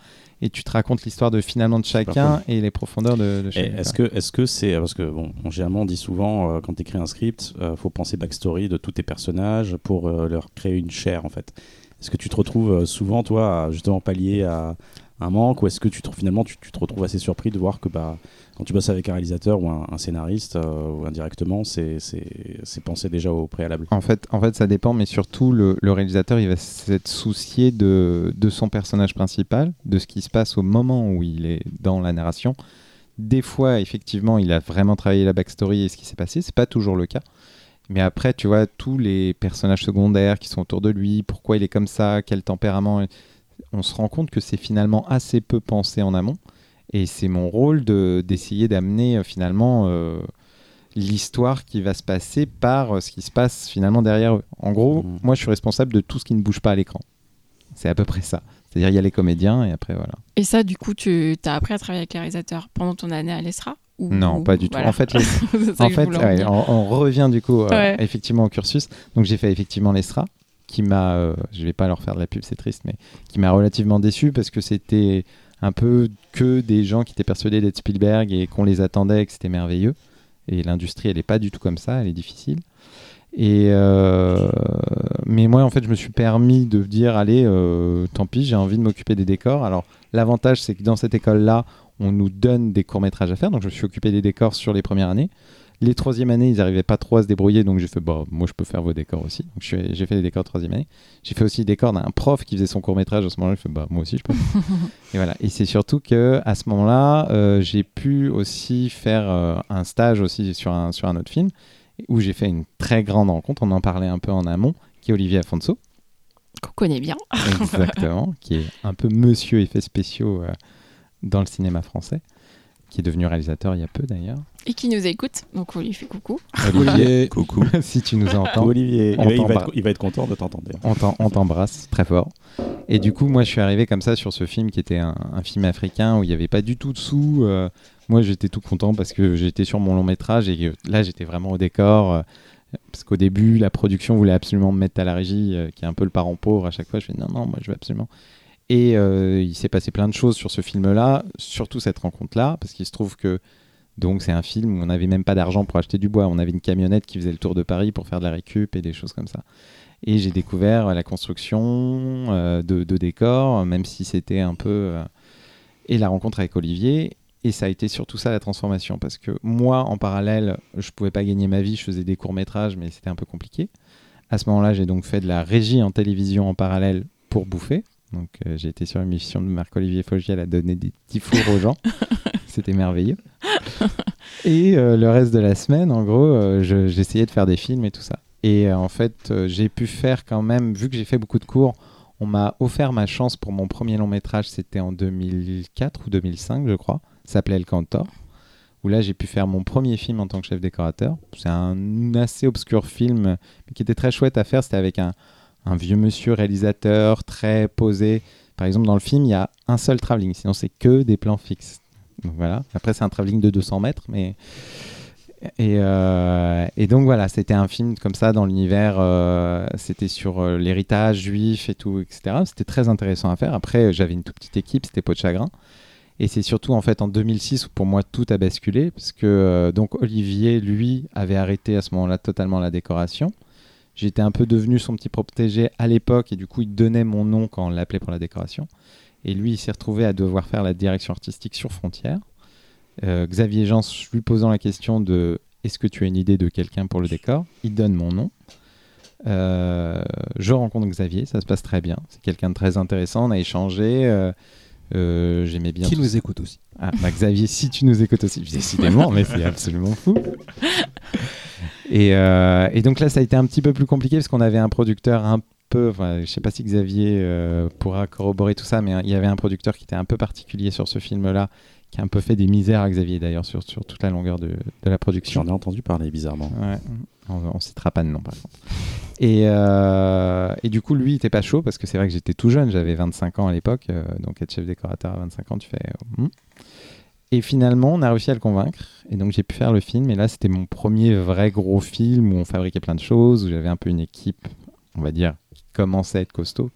Et tu te racontes l'histoire de finalement de chacun et les profondeurs de, chacun. Est-ce que est-ce que c'est parce que bon, on- généralement on dit souvent euh, quand tu écris un script, euh, faut penser backstory de tous tes personnages pour euh, leur créer une chair en fait. Est-ce que tu te retrouves souvent toi à justement pallier à un manque ou est-ce que tu te, finalement tu, tu te retrouves assez surpris de voir que bah quand tu bosses avec un réalisateur ou un, scénariste euh, ou indirectement c'est pensé déjà au préalable. En fait, en fait, ça dépend, mais surtout, le, le réalisateur, il va s'être soucié de, de son personnage principal, de ce qui se passe au moment où il est dans la narration. Des fois, effectivement, il a vraiment travaillé la backstory et ce qui s'est passé. C'est pas toujours le cas. Mais après, tu vois, tous les personnages secondaires qui sont autour de lui, pourquoi il est comme ça, quel tempérament, on se rend compte que c'est finalement assez peu pensé en amont. Et c'est mon rôle de- d'essayer d'amener euh, finalement euh, l'histoire qui va se passer par euh, ce qui se passe finalement derrière eux. En gros, Mhm. moi je suis responsable de tout ce qui ne bouge pas à l'écran. C'est à peu près ça. C'est-à-dire il y a les comédiens et après voilà. Et ça, du coup, tu as appris à travailler avec les réalisateurs pendant ton année à l'ESRA ou- Non, ou- pas du tout. voilà. En fait, en fait ouais, on, on revient du coup euh, Ouais. effectivement au cursus. Donc j'ai fait effectivement l'ESRA qui m'a, euh, je vais pas leur faire de la pub, c'est triste, mais qui m'a relativement déçu parce que c'était un peu que des gens qui étaient persuadés d'être Spielberg et qu'on les attendait et que c'était merveilleux. Et l'industrie, elle est pas du tout comme ça, elle est difficile. Et euh, mais moi, en fait, je me suis permis de dire, allez, euh, tant pis, j'ai envie de m'occuper des décors. Alors, l'avantage, c'est que dans cette école-là, on nous donne des courts-métrages à faire. Donc, je me suis occupé des décors sur les premières années. Les troisième années, ils n'arrivaient pas trop à se débrouiller, donc j'ai fait, bah, moi, je peux faire vos décors aussi. Donc, j'ai fait les décors de troisième année. J'ai fait aussi les décors d'un prof qui faisait son court-métrage à ce moment-là. Je fais, bah, moi aussi, je peux. et voilà. Et c'est surtout que à ce moment-là, euh, j'ai pu aussi faire euh, un stage aussi sur un, sur un autre film où j'ai fait une très grande rencontre. On en parlait un peu en amont, qui est Olivier Afonso. Qu'on connaît bien. Exactement, qui est un peu monsieur effets spéciaux euh, dans le cinéma français, qui est devenu réalisateur il y a peu d'ailleurs. Et qui nous écoute, donc on lui fait coucou. Olivier, Coucou. si tu nous entends. Olivier, On Eh ben, il, va être, il va être content de t'entendre. On t'embrasse très fort. Et du coup, moi, je suis arrivé comme ça sur ce film qui était un, un film africain où il n'y avait pas du tout de sous. Euh, moi, j'étais tout content parce que j'étais sur mon long métrage et que là, j'étais vraiment au décor. euh, parce qu'au début, la production voulait absolument me mettre à la régie, euh, qui est un peu le parent pauvre. À chaque fois, je fais non, non, moi, je veux absolument. Et euh, il s'est passé plein de choses sur ce film-là, surtout cette rencontre-là, parce qu'il se trouve que donc c'est un film où on n'avait même pas d'argent pour acheter du bois. On avait une camionnette qui faisait le tour de Paris pour faire de la récup et des choses comme ça. Et j'ai découvert la construction euh, de, décors, même si c'était un peu... euh, et la rencontre avec Olivier. Et ça a été surtout ça la transformation. Parce que moi, en parallèle, je pouvais pas gagner ma vie, je faisais des courts-métrages, mais c'était un peu compliqué. À ce moment-là, j'ai donc fait de la régie en télévision en parallèle pour bouffer. Donc euh, j'ai été sur une mission de Marc-Olivier Fogiel à donner des petits fours aux gens. C'était merveilleux. Et euh, le reste de la semaine, en gros, euh, je- j'essayais de faire des films et tout ça. Et en fait, j'ai pu faire quand même, vu que j'ai fait beaucoup de cours, on m'a offert ma chance pour mon premier long métrage, c'était en 2004 ou 2005, je crois. Ça s'appelait El Cantor. Où là, j'ai pu faire mon premier film en tant que chef décorateur. C'est un assez obscur film, mais qui était très chouette à faire. C'était avec un, un vieux monsieur réalisateur, très posé. Par exemple, dans le film, il y a un seul travelling, sinon c'est que des plans fixes. Voilà. Après, c'est un travelling de 200 mètres, mais. Et, euh, et donc voilà, c'était un film comme ça dans l'univers. euh, c'était sur euh, l'héritage juif et tout, etc. C'était très intéressant à faire. Après, j'avais une toute petite équipe, c'était Peau de Chagrin. Et c'est surtout en fait en 2006 où pour moi tout a basculé, parce que donc Olivier, lui, avait arrêté à ce moment-là totalement la décoration. J'étais un peu devenu son petit protégé à l'époque et du coup il donnait mon nom quand on l'appelait pour la décoration. Et lui, il s'est retrouvé à devoir faire la direction artistique sur Frontières. Euh, Xavier Jean lui posant la question de est-ce que tu as une idée de quelqu'un pour le décor? Il donne mon nom. Euh, je rencontre Xavier, ça se passe très bien. C'est quelqu'un de très intéressant, on a échangé. euh, euh, J'aimais bien. Qui tout nous écoute aussi. ah, bah, Xavier, si tu nous écoutes aussi, décidément, mais c'est absolument fou. Et, euh, et donc là, ça a été un petit peu plus compliqué parce qu'on avait un producteur un peu, enfin, je sais pas si Xavier euh, pourra corroborer tout ça, mais il y avait un producteur qui était un peu particulier sur ce film-là, qui a un peu fait des misères à Xavier d'ailleurs sur, sur toute la longueur de, de la production. J'en ai entendu parler bizarrement. Ouais, on, on citera pas de nom par contre. Et, euh, et du coup, lui, il était pas chaud parce que c'est vrai que j'étais tout jeune, j'avais 25 ans à l'époque, euh, donc être chef décorateur à 25 ans, tu fais. euh, hmm. Et finalement, on a réussi à le convaincre, et donc j'ai pu faire le film. Et là, c'était mon premier vrai gros film où on fabriquait plein de choses, où j'avais un peu une équipe, on va dire, qui commençait à être costaud.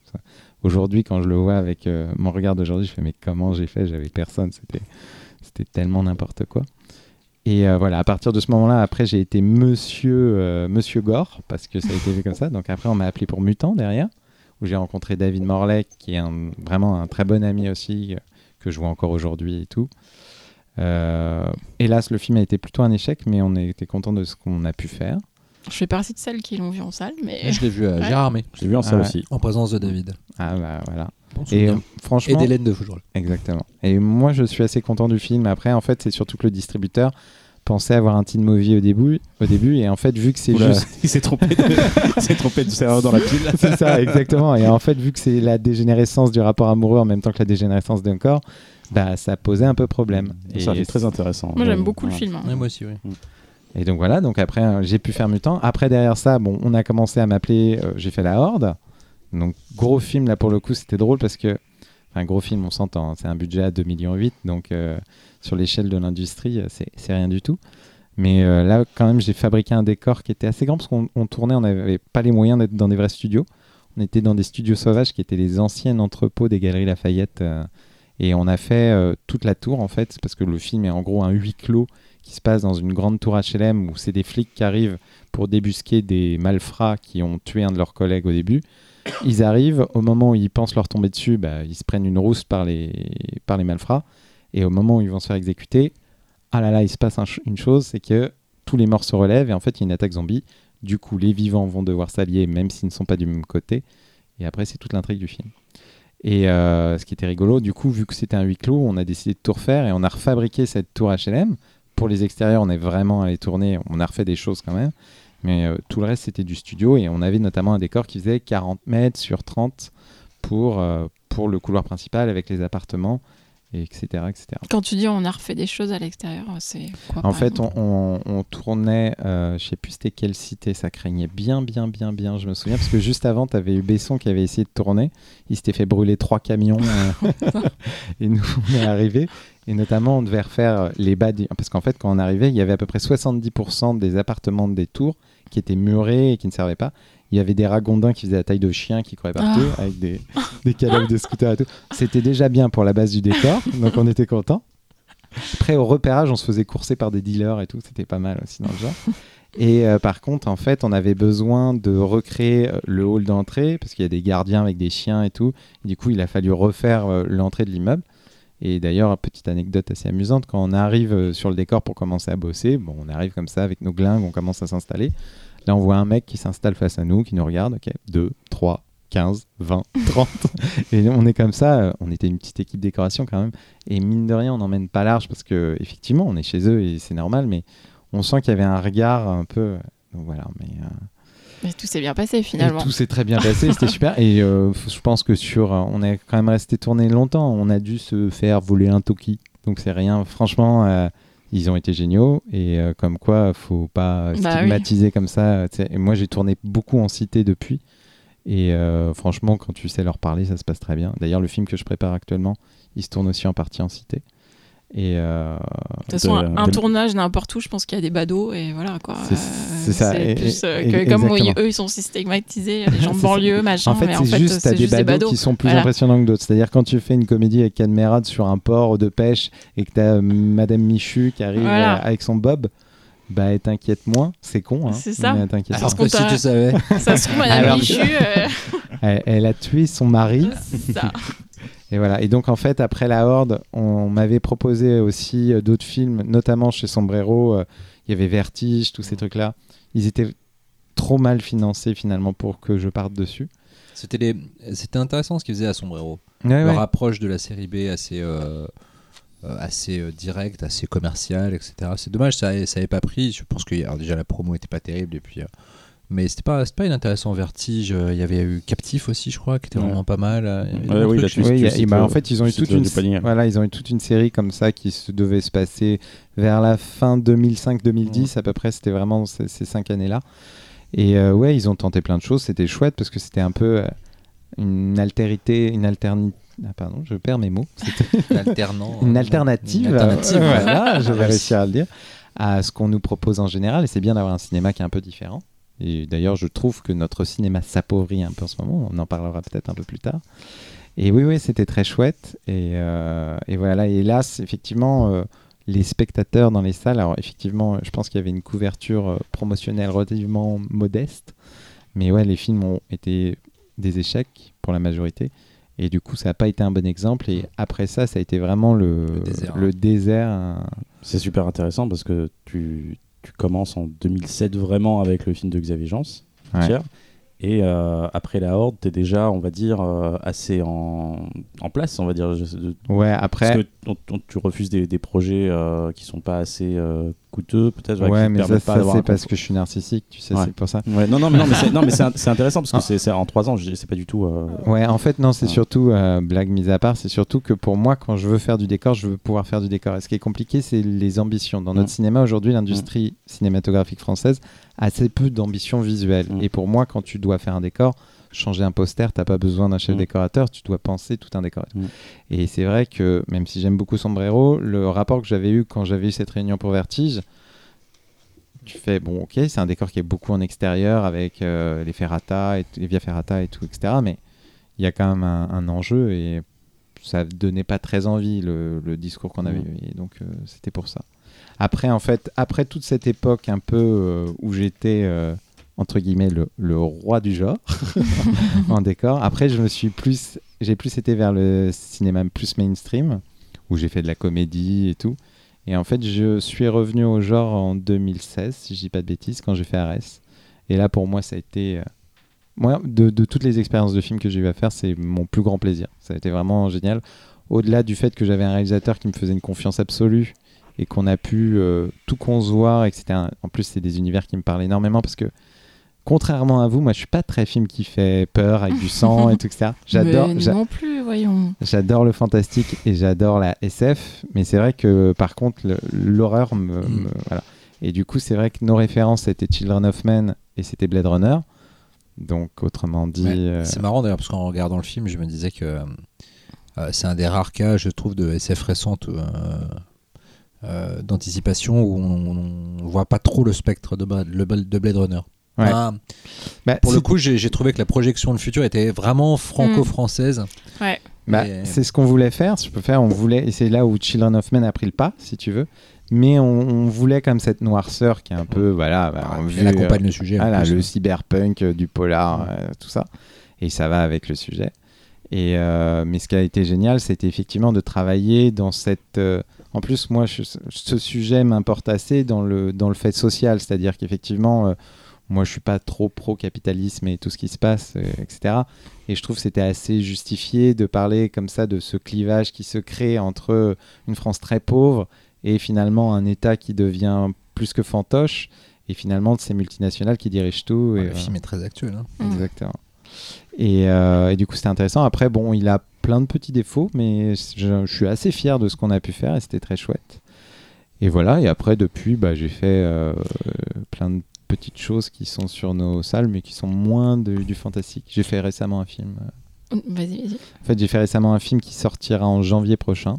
Aujourd'hui, quand je le vois avec mon regard d'aujourd'hui, je fais mais comment j'ai fait? J'avais personne, c'était tellement n'importe quoi. Et euh, voilà, à partir de ce moment-là, après, j'ai été Monsieur, euh, Monsieur Gore, parce que ça a été vu comme ça. Donc après, on m'a appelé pour Mutant derrière, où j'ai rencontré David Morley, qui est vraiment un très bon ami aussi, euh, que je vois encore aujourd'hui et tout. Hélas, le film a été plutôt un échec, mais on était content de ce qu'on a pu faire. Je fais partie de celles qui l'ont vu en salle, mais Je l'ai vu à Gérard Armé, Je l'ai vu en salle Ah ouais. aussi. en présence de David. Ah bah voilà. Bon Et euh, Et franchement, d'Hélène de Fougerolles. Exactement. Et moi, je suis assez content du film. Après, en fait, c'est surtout que le distributeur pensait avoir un teen movie au début, au début et en fait, vu que c'est Oula, juste. il s'est trompé, de... il s'est trompé de serveur dans la pile. c'est ça, exactement. Et en fait, vu que c'est la dégénérescence du rapport amoureux en même temps que la dégénérescence d'un corps, bah, ça posait un peu problème. Et, Ça fait très intéressant. moi j'aime Ouais. beaucoup le Ouais. film. hein. Ouais, moi aussi, oui. Et donc voilà, donc après, euh, j'ai pu faire Mutant. Après, derrière ça, bon, on a commencé à m'appeler, euh, j'ai fait La Horde. Donc, gros film, là, pour le coup, c'était drôle parce que. Enfin, gros film, on s'entend. hein. C'est un budget à 2,8 millions. Donc, euh, sur l'échelle de l'industrie, euh, c'est rien du tout. Mais là, quand même, j'ai fabriqué un décor qui était assez grand parce qu'on on tournait, on n'avait pas les moyens d'être dans des vrais studios. On était dans des studios sauvages qui étaient les anciens entrepôts des Galeries Lafayette. et on a fait toute la tour, en fait, parce que le film est en gros un huis clos qui se passe dans une grande tour HLM où c'est des flics qui arrivent pour débusquer des malfrats qui ont tué un de leurs collègues au début. Ils arrivent, au moment où ils pensent leur tomber dessus, bah, ils se prennent une rousse par les, par les malfrats. Et au moment où ils vont se faire exécuter, ah là là, il se passe une chose, c'est que tous les morts se relèvent et en fait il y a une attaque zombie. Du coup, les vivants vont devoir s'allier même s'ils ne sont pas du même côté. Et après, c'est toute l'intrigue du film. Et euh, ce qui était rigolo, du coup, vu que c'était un huis clos, on a décidé de tout refaire et on a refabriqué cette tour HLM. Pour les extérieurs, on est vraiment allé tourner, on a refait des choses quand même. Mais euh, tout le reste, c'était du studio et on avait notamment un décor qui faisait 40 mètres sur 30 pour, euh, pour le couloir principal avec les appartements et etc., etc. Quand tu dis on a refait des choses à l'extérieur, c'est quoi En fait, exemple on, on- on tournait, euh, je sais plus c'était quelle cité, ça craignait bien, bien, bien, bien, je me souviens, parce que juste avant, tu avais eu Besson qui avait essayé de tourner, il s'était fait brûler trois camions, euh, et nous, on est arrivés, et notamment, on devait refaire les bas, du- parce qu'en fait, quand on arrivait, il y avait à peu près 70% des appartements des tours qui étaient murés et qui ne servaient pas. Il y avait des ragondins qui faisaient la taille de chiens qui couraient partout, avec des, des cadavres de scooters et tout. C'était déjà bien pour la base du décor, donc on était content. Après, au repérage, on se faisait courser par des dealers et tout. C'était pas mal aussi dans le genre. Et euh, par contre, en fait, on avait besoin de recréer euh, le hall d'entrée parce qu'il y a des gardiens avec des chiens et tout. Et du coup, il a fallu refaire euh, l'entrée de l'immeuble. Et d'ailleurs, petite anecdote assez amusante, quand on arrive sur le décor pour commencer à bosser, bon, on arrive comme ça avec nos glingues, on commence à s'installer. Là, on voit un mec qui s'installe face à nous, qui nous regarde. Ok, 2, 3, 15, 20, 30. et on est comme ça. euh, On était une petite équipe décoration quand même. Et mine de rien, on n'emmène pas large parce que effectivement, on est chez eux et c'est normal. Mais on sent qu'il y avait un regard un peu. Donc voilà. Mais, euh, Mais tout s'est bien passé et finalement. tout s'est très bien passé, c'était super. Et euh, je pense que sur, euh, on est quand même resté tourné longtemps. On a dû se faire voler un Toki, donc c'est rien. Franchement, euh, ils ont été géniaux. Et euh, comme quoi, faut pas Bah stigmatiser comme ça. Et moi, j'ai tourné beaucoup en cité depuis. Et euh, franchement, quand tu sais leur parler, ça se passe très bien. D'ailleurs, le film que je prépare actuellement, il se tourne aussi en partie en cité. Et euh, De toute façon, de- un, de- tournage n'importe où, je pense qu'il y a des badauds et voilà quoi. C'est- Euh, ça, et- plus, euh, et- que comme eux, ils sont systématisés, il y a des gens de banlieue, machin. En fait, c'est juste, t'as c'est des juste badauds qui sont plus Voilà. impressionnants que d'autres. C'est-à-dire quand tu fais une comédie avec Cadmerade sur un port de pêche et que t'as Madame Michu qui arrive Voilà. avec son bob, bah elle t'inquiète moins. C'est con, hein. C'est ça. mais elle t'inquiète Alors qu'on que si tu savais. Ça se trouve, Madame Alors- Michu, euh, elle, elle a tué son mari. c'est ça. Et voilà. Et donc en fait, après la Horde, on m'avait proposé aussi euh, d'autres films, notamment chez Sombrero. euh, Il y avait Vertige, tous ces trucs-là. Ils étaient trop mal financés finalement pour que je parte dessus. C'était les- c'était intéressant ce qu'ils faisaient à Sombrero. Ouais, Leur ouais. approche de la série B assez, euh, assez directe, assez commerciale, etc. C'est dommage, ça n'avait pas pris. Je pense que alors, déjà la promo était pas terrible. Et puis, mais c'était pas, c'était pas inintéressant vertige. euh, Il y avait eu Captif aussi, je crois, qui était Ouais. vraiment pas mal. il Ouais, oui, là, et bah, en fait, ils ont eu toute une, le panier. voilà, ils ont eu toute une série comme ça qui se devait se passer vers la fin 2005-2010 à peu près. C'était vraiment ces, ces cinq années-là. Et euh, ouais, ils ont tenté plein de choses. C'était chouette parce que c'était un peu euh, une altérité, une alternité. Ah, pardon, je perds mes mots. C'était alternant. une euh, alternative. une alternative, voilà, je vais réussir à le dire à ce qu'on nous propose en général. Et c'est bien d'avoir un cinéma qui est un peu différent. Et d'ailleurs, je trouve que notre cinéma s'appauvrit un peu en ce moment. On en parlera peut-être un peu plus tard. Et oui, oui, c'était très chouette. Et, euh, et voilà, et hélas, effectivement, euh, les spectateurs dans les salles, alors effectivement, je pense qu'il y avait une couverture euh, promotionnelle relativement modeste. Mais ouais, les films ont été des échecs pour la majorité. Et du coup, ça n'a pas été un bon exemple. Et après ça, ça a été vraiment le, Le désert. le désert, un- C'est super intéressant parce que tu, tu commences en 2007 vraiment avec le film de Xavier Jans, Ouais. Et euh, après la Horde, tu es déjà, on va dire, euh, assez en, en place, on va dire. Ouais, après. Parce que on- on- tu refuses des, des projets euh, qui sont pas assez euh, coûteux, peut-être. Ouais, mais ça, ça, c'est parce que je suis narcissique, tu sais, Ouais. c'est pour ça. Ouais, non, non, mais, non, mais c'est intéressant parce que Ah. c'est c'est en trois ans, c'est pas du tout. Ouais, en fait, non, c'est surtout, blague mise à part, c'est surtout que pour moi, quand je veux faire du décor, je veux pouvoir faire du décor. Et ce qui est compliqué, c'est les ambitions. Dans notre Mm. cinéma, aujourd'hui, l'industrie cinématographique française assez peu d'ambition visuelle. Mm. Et pour moi, quand tu dois faire un décor, changer un poster, t'as pas besoin d'un chef Mm. décorateur, tu dois penser tout un décor. Mm. Et c'est vrai que, même si j'aime beaucoup Sombrero, le rapport que j'avais eu quand j'avais eu cette réunion pour Vertige, tu fais bon ok c'est un décor qui est beaucoup en extérieur avec euh, les ferrata et les via ferrata et tout etc mais il y a quand même un, un enjeu et ça donnait pas très envie le, le discours qu'on avait eu et donc euh, c'était pour ça après en fait après toute cette époque un peu euh, où j'étais euh, entre guillemets le, le roi du genre en décor après je me suis plus j'ai plus été vers le cinéma plus mainstream où j'ai fait de la comédie et tout et en fait, je suis revenu au genre en 2016, si je dis pas de bêtises, quand j'ai fait Arès. Et là, pour moi, ça a été. euh, Moi, de, de toutes les expériences de films que j'ai eu à faire, c'est mon plus grand plaisir. Ça a été vraiment génial. Au-delà du fait que j'avais un réalisateur qui me faisait une confiance absolue et qu'on a pu euh, tout concevoir et que c'était un- En plus, c'est des univers qui me parlent énormément parce que contrairement à vous, moi je suis pas très film qui fait peur avec du sang et tout ça. J'adore, non plus, voyons. j'adore le fantastique et j'adore la SF, mais c'est vrai que par contre l'horreur me, Mm. me- voilà. Et du coup c'est vrai que nos références c'était Children of Men et c'était Blade Runner. Donc autrement dit, Ouais. euh, C'est marrant d'ailleurs parce qu'en regardant le film, je me disais que euh, c'est un des rares cas, je trouve, de SF récente euh, euh, d'anticipation où on, on voit pas trop le spectre de, de Blade Runner. Ouais. Enfin, bah, pour le coup, j'ai trouvé que la projection de futur était vraiment franco-française. Ouais. Bah, Mais- C'est ce qu'on voulait faire, si je peux faire. On voulait, et c'est là où Children of Men a pris le pas, si tu veux. Mais on, on voulait comme cette noirceur qui est un peu, voilà, bah, Ah, vu, elle accompagne le sujet. voilà, plus. le cyberpunk, euh, du polar, euh, tout ça. Et ça va avec le sujet. Et, euh, mais ce qui a été génial, c'était effectivement de travailler dans cette. Euh, en plus, moi, je- ce sujet m'importe assez dans le, dans le fait social, c'est-à-dire qu'effectivement, euh, moi, je suis pas trop pro-capitalisme et tout ce qui se passe, euh, etc. Et je trouve que c'était assez justifié de parler comme ça de ce clivage qui se crée entre une France très pauvre et finalement un État qui devient plus que fantoche, et finalement de ces multinationales qui dirigent tout. Ouais, et, le voilà. film est très actuel. hein. Mm. Exactement. Et, euh, et du coup, c'était intéressant. Après, bon, il a plein de petits défauts, mais je, je suis assez fier de ce qu'on a pu faire et c'était très chouette. Et voilà, et après, depuis, bah, j'ai fait euh, plein de petites choses qui sont sur nos salles, mais qui sont moins de- du fantastique. J'ai fait récemment un film. Vas-y, vas-y. En fait, j'ai fait récemment un film qui sortira en janvier prochain,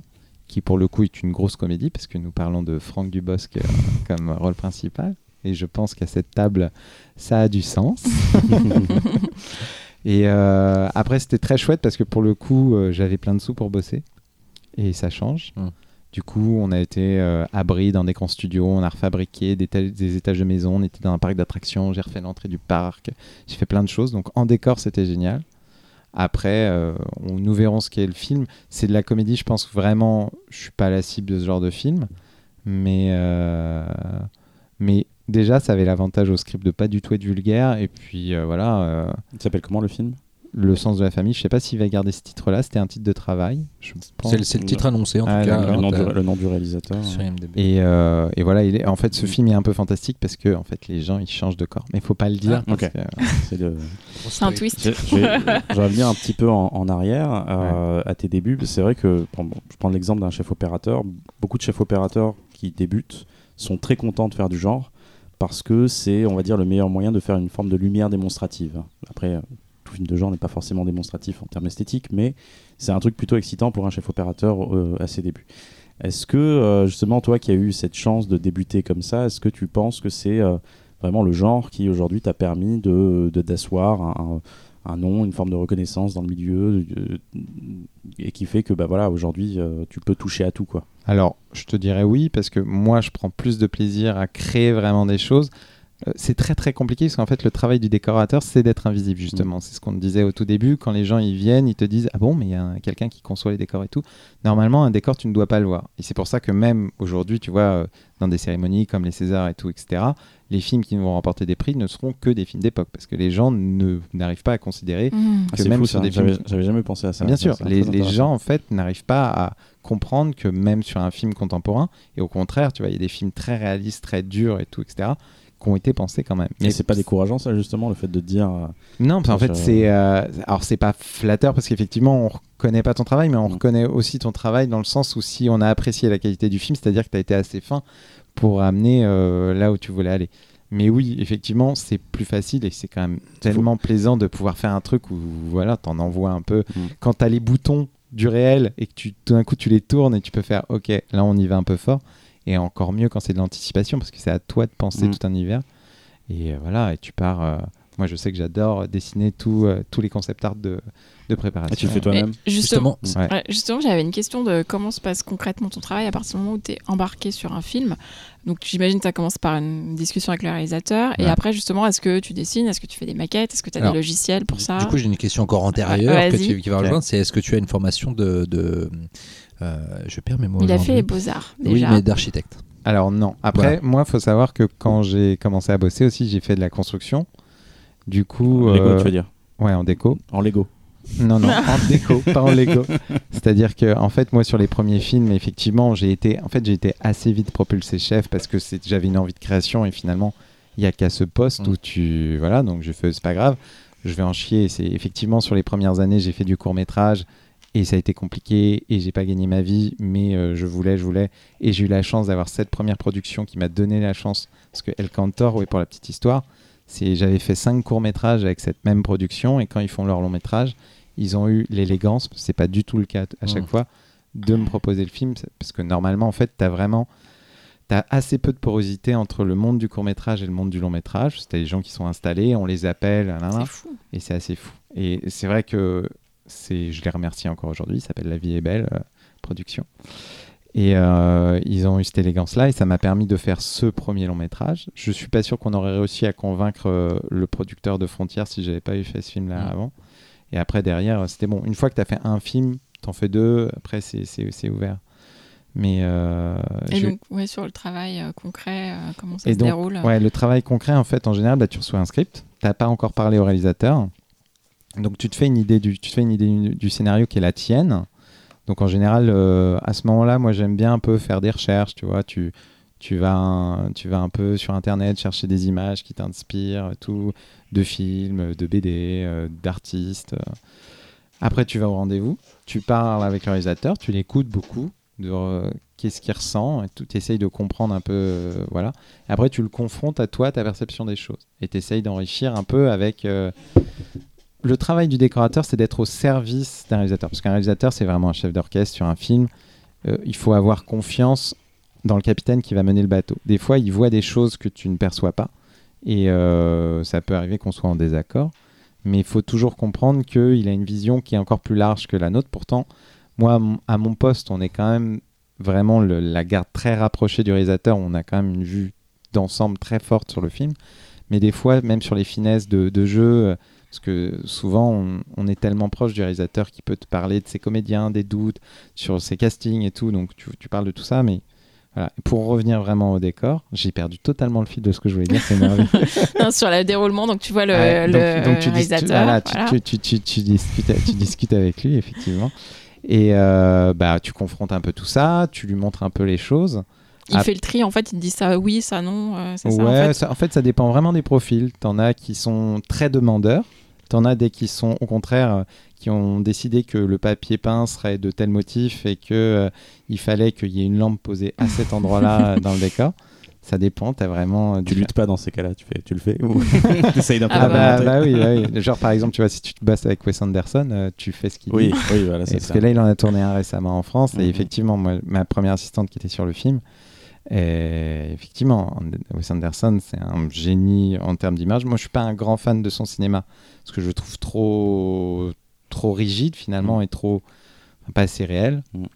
qui pour le coup est une grosse comédie, parce que nous parlons de Franck Dubosc euh, comme rôle principal. Et je pense qu'à cette table, ça a du sens. et euh, après, c'était très chouette parce que pour le coup, euh, j'avais plein de sous pour bosser. Et ça change. Mm. Du coup, on a été euh, abri dans des grands studios, on a refabriqué des, des étages de maison, on était dans un parc d'attractions, j'ai refait l'entrée du parc, j'ai fait plein de choses. Donc en décor, c'était génial. Après, euh, on, nous verrons ce qu'est le film. C'est de la comédie, je pense vraiment, je suis pas la cible de ce genre de film. Mais, euh, mais déjà, ça avait l'avantage au script de pas du tout être vulgaire. Et puis euh, voilà, euh, Il s'appelle comment le film? Le sens de la famille, je sais pas s'il va garder ce titre-là, c'était un titre de travail. C'est le, titre annoncé en Ah, tout cas. d'accord. le, nom du, le nom du réalisateur. sur IMDb. Et, euh, et voilà, il est, en fait, ce Mm. film est un peu fantastique parce que en fait, les gens ils changent de corps. Mais il faut pas le dire. Ah, C'est un twist. Je vais, revenir un petit peu en, en arrière euh, à tes débuts. C'est vrai que bon, je prends l'exemple d'un chef opérateur. Beaucoup de chefs opérateurs qui débutent sont très contents de faire du genre parce que c'est, on va dire, le meilleur moyen de faire une forme de lumière démonstrative. Après, tout film de genre n'est pas forcément démonstratif en termes esthétiques, mais c'est un truc plutôt excitant pour un chef opérateur euh, à ses débuts. Est-ce que, euh, justement, toi qui as eu cette chance de débuter comme ça, est-ce que tu penses que c'est euh, vraiment le genre qui aujourd'hui t'a permis de d'asseoir un, un nom, une forme de reconnaissance dans le milieu et qui fait que bah voilà aujourd'hui tu peux toucher à tout quoi? Alors, je te dirais oui, parce que moi, je prends plus de plaisir à créer vraiment des choses. Euh, c'est très très compliqué parce qu'en fait le travail du décorateur c'est d'être invisible justement c'est ce qu'on te disait au tout début quand les gens ils viennent ils te disent ah bon mais il y a quelqu'un qui conçoit les décors et tout normalement un décor tu ne dois pas le voir et c'est pour ça que même aujourd'hui tu vois euh, dans des cérémonies comme les Césars et tout etc les films qui vont remporter des prix ne seront que des films d'époque parce que les gens ne n'arrivent pas à considérer Mmh. que c'est même fou, sur ça. des films J'avais- jamais pensé à ça. Bien sûr, les, les gens en fait n'arrivent pas à comprendre que même sur un film contemporain, et au contraire, tu vois, il y a des films très réalistes, très durs et tout, etc., qui ont été pensés quand même. Mais c'est pas décourageant ça justement le fait de dire euh, Non, parce en fait, c'est. euh, alors, c'est pas flatteur parce qu'effectivement, on reconnaît pas ton travail, mais on Mm. reconnaît aussi ton travail dans le sens où si on a apprécié la qualité du film, c'est-à-dire que tu as été assez fin pour amener euh, là où tu voulais aller. Mais oui, effectivement, c'est plus facile et c'est quand même tellement plaisant de pouvoir faire un truc où voilà, t'en envoies un peu. Mm. Quand t'as les boutons du réel et que tu, tout d'un coup tu les tournes et tu peux faire OK, là on y va un peu fort. Et encore mieux quand c'est de l'anticipation parce que c'est à toi de penser Mm. tout un univers. Et euh, voilà, et tu pars. euh, moi, je sais que j'adore dessiner tout, euh, tous les concept art de, de préparation. Ah, tu le fais toi-même Et justement, Justement, Ouais. Ouais, justement, j'avais une question de comment se passe concrètement ton travail à partir du moment où tu es embarqué sur un film. Donc, j'imagine que ça commence par une discussion avec le réalisateur. Et après, justement, est-ce que tu dessines Est-ce que tu fais des maquettes Est-ce que tu as Alors, des logiciels pour ça Du coup, j'ai une question encore antérieure Ouais, que vas-y. tu, qui va rejoindre. C'est est-ce que tu as une formation de. de je perds mes mots. Il a fait les beaux-arts Oui, déjà. mais d'architecte. Alors non. Après, moi, faut savoir que quand j'ai commencé à bosser aussi, j'ai fait de la construction. Du coup, En Lego euh, tu veux dire ouais, en déco. En Lego. Non, non, en déco, pas en Lego. C'est-à-dire que, en fait, moi, sur les premiers films, effectivement, j'ai été, en fait, j'ai été assez vite propulsé chef parce que c'est- j'avais une envie de création et finalement, il y a qu'à ce poste Mm. où tu voilà donc je fais c'est pas grave je vais en chier c'est effectivement sur les premières années j'ai fait du court métrage et ça a été compliqué et j'ai pas gagné ma vie mais euh, je voulais je voulais et j'ai eu la chance d'avoir cette première production qui m'a donné la chance parce que El Cantor oui pour la petite histoire c'est j'avais fait cinq courts métrages avec cette même production et quand ils font leur long métrage ils ont eu l'élégance c'est pas du tout le cas à chaque Mm. fois de me proposer le film parce que normalement en fait tu as vraiment T'as assez peu de porosité entre le monde du court métrage et le monde du long métrage. C'est des gens qui sont installés, on les appelle, fou. et c'est assez fou. Et c'est vrai que c'est, je les remercie encore aujourd'hui. Il s'appelle La vie est belle euh, production. Et euh, ils ont eu cette élégance-là et ça m'a permis de faire ce premier long métrage. Je suis pas sûr qu'on aurait réussi à convaincre euh, le producteur de Frontières si j'avais pas eu fait ce film-là avant. Et après, derrière, c'était bon. Une fois que tu as fait un film, t'en fais deux, après, c'est, ouvert. Mais euh, Et donc, ouais, sur le travail euh, concret, euh, comment ça et se donc, déroule? Ouais, le travail concret, en fait, en général, bah, tu reçois un script. T'as pas encore parlé au réalisateur. Donc, tu te fais une idée du, tu fais une idée du, scénario qui est la tienne. Donc, en général, euh, à ce moment-là, moi, j'aime bien un peu faire des recherches. Tu vois, tu, tu, vas un, tu vas un peu sur Internet chercher des images qui t'inspirent, tout, de films, de BD, euh, d'artistes. Après, tu vas au rendez-vous. Tu parles avec le réalisateur. Tu l'écoutes beaucoup. De, qu'est-ce qu'il ressent et. Tu essayes de comprendre un peu. euh, voilà. Après, tu le confrontes à toi, ta perception des choses. Et tu essayes d'enrichir un peu avec. Le travail du décorateur, c'est d'être au service d'un réalisateur. Parce qu'un réalisateur, c'est vraiment un chef d'orchestre sur un film. Euh, il faut avoir confiance dans le capitaine qui va mener le bateau. Des fois, il voit des choses que tu ne perçois pas. Et euh, ça peut arriver qu'on soit en désaccord. Mais il faut toujours comprendre qu'il a une vision qui est encore plus large que la nôtre. Pourtant, moi, à mon- poste, on est quand même vraiment la garde très rapprochée du réalisateur. On a quand même une vue d'ensemble très forte sur le film. Mais des fois, même sur les finesses de, jeu, parce que souvent, on, on est tellement proche du réalisateur qui peut te parler de ses comédiens, des doutes, sur ses castings et tout. Donc, tu, tu parles de tout ça. Mais voilà. Pour revenir vraiment au décor, j'ai perdu totalement le fil de ce que je voulais dire. C'est merveilleux. Non, sur le déroulement, donc tu vois le, Ouais, le donc, donc tu, dis- tu- réalisateur. voilà, tu- voilà. tu- tu- tu- tu discutes, tu discutes avec lui, effectivement. Et euh, bah, tu confrontes un peu tout ça, tu lui montres un peu les choses. Il Ah. fait le tri, en fait, il te dit ça oui, ça non. euh, c'est ça, en ouais, fait. ça- en fait, ça dépend vraiment des profils. T'en as qui sont très demandeurs, t'en as des qui sont au contraire euh, qui ont décidé que le papier peint serait de tel motif et que euh, il fallait qu'il y ait une lampe posée à cet endroit-là euh, dans le décor. Ça dépend, t'as vraiment. euh, Tu luttes pas dans ces cas-là, tu, fais, tu le fais ou t'essayes d'un peu Ah Ah bah, bah oui, bah oui. Genre par exemple, tu vois, si tu te bosses avec Wes Anderson, euh, tu fais ce qu'il Oui, dit. oui, voilà, c'est parce ça. que là, il en a tourné un récemment en France. Mhm. Et effectivement, moi, ma première assistante qui était sur le film, et effectivement, Wes Anderson, c'est un génie en termes d'image. Moi, je suis pas un grand fan de son cinéma parce que je le trouve trop, trop rigide finalement Mhm. et trop pas assez réel. Mhm.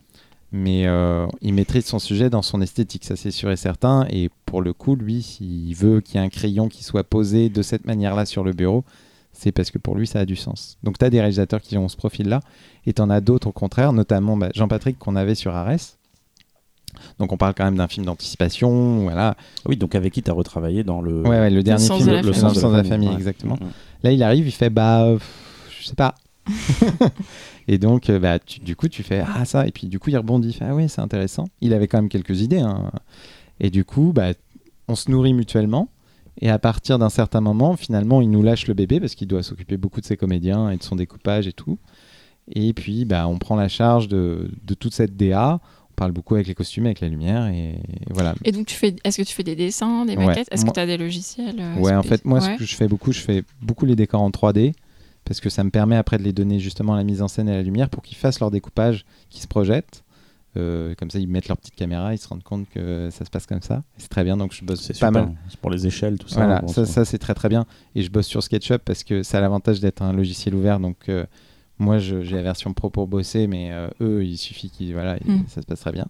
Mais euh, il maîtrise son sujet dans son esthétique, ça c'est sûr et certain. Et pour le coup, lui, s'il veut qu'il y ait un crayon qui soit posé de cette manière-là sur le bureau, c'est parce que pour lui, ça a du sens. Donc tu as des réalisateurs qui ont ce profil-là, et tu en as d'autres au contraire, notamment bah, Jean-Patrick qu'on avait sur Arès. Donc on parle quand même d'un film d'anticipation, voilà. Oui, donc avec qui tu as retravaillé dans le. Ouais, ouais, le dernier film, de Le sens de la famille, ouais. exactement. Là, il arrive, il fait bah, euh, pff, je sais pas. et donc, euh, bah, tu- du coup, tu fais ah ça, et puis du coup, il rebondit, il fait ah oui, c'est intéressant. Il avait quand même quelques idées, hein. et du coup, bah, on se nourrit mutuellement. Et à partir d'un certain moment, finalement, il nous lâche le bébé parce qu'il doit s'occuper beaucoup de ses comédiens et de son découpage et tout. Et puis, bah, on prend la charge de, de toute cette DA. On parle beaucoup avec les costumes, avec la lumière, et voilà. Et donc, tu fais, est-ce que tu fais des dessins, des Ouais. maquettes? Est-ce Moi- que tu as des logiciels euh, Ouais, en fait, moi, Ouais. ce que je fais beaucoup, je fais beaucoup les décors en 3D parce que ça me permet après de les donner justement à la mise en scène et à la lumière pour qu'ils fassent leur découpage, qu'ils se projettent. Euh, comme ça, ils mettent leur petite caméra, ils se rendent compte que ça se passe comme ça. C'est très bien, donc je bosse C'est pas super. mal. C'est pour les échelles, tout ça. Voilà, bon, ça, c'est- ça c'est très très bien. Et je bosse sur SketchUp parce que ça a l'avantage d'être un logiciel ouvert. Donc euh, moi j'ai la version pro pour bosser, mais euh, eux il suffit qu'ils voilà, Mm. ça se passe très bien.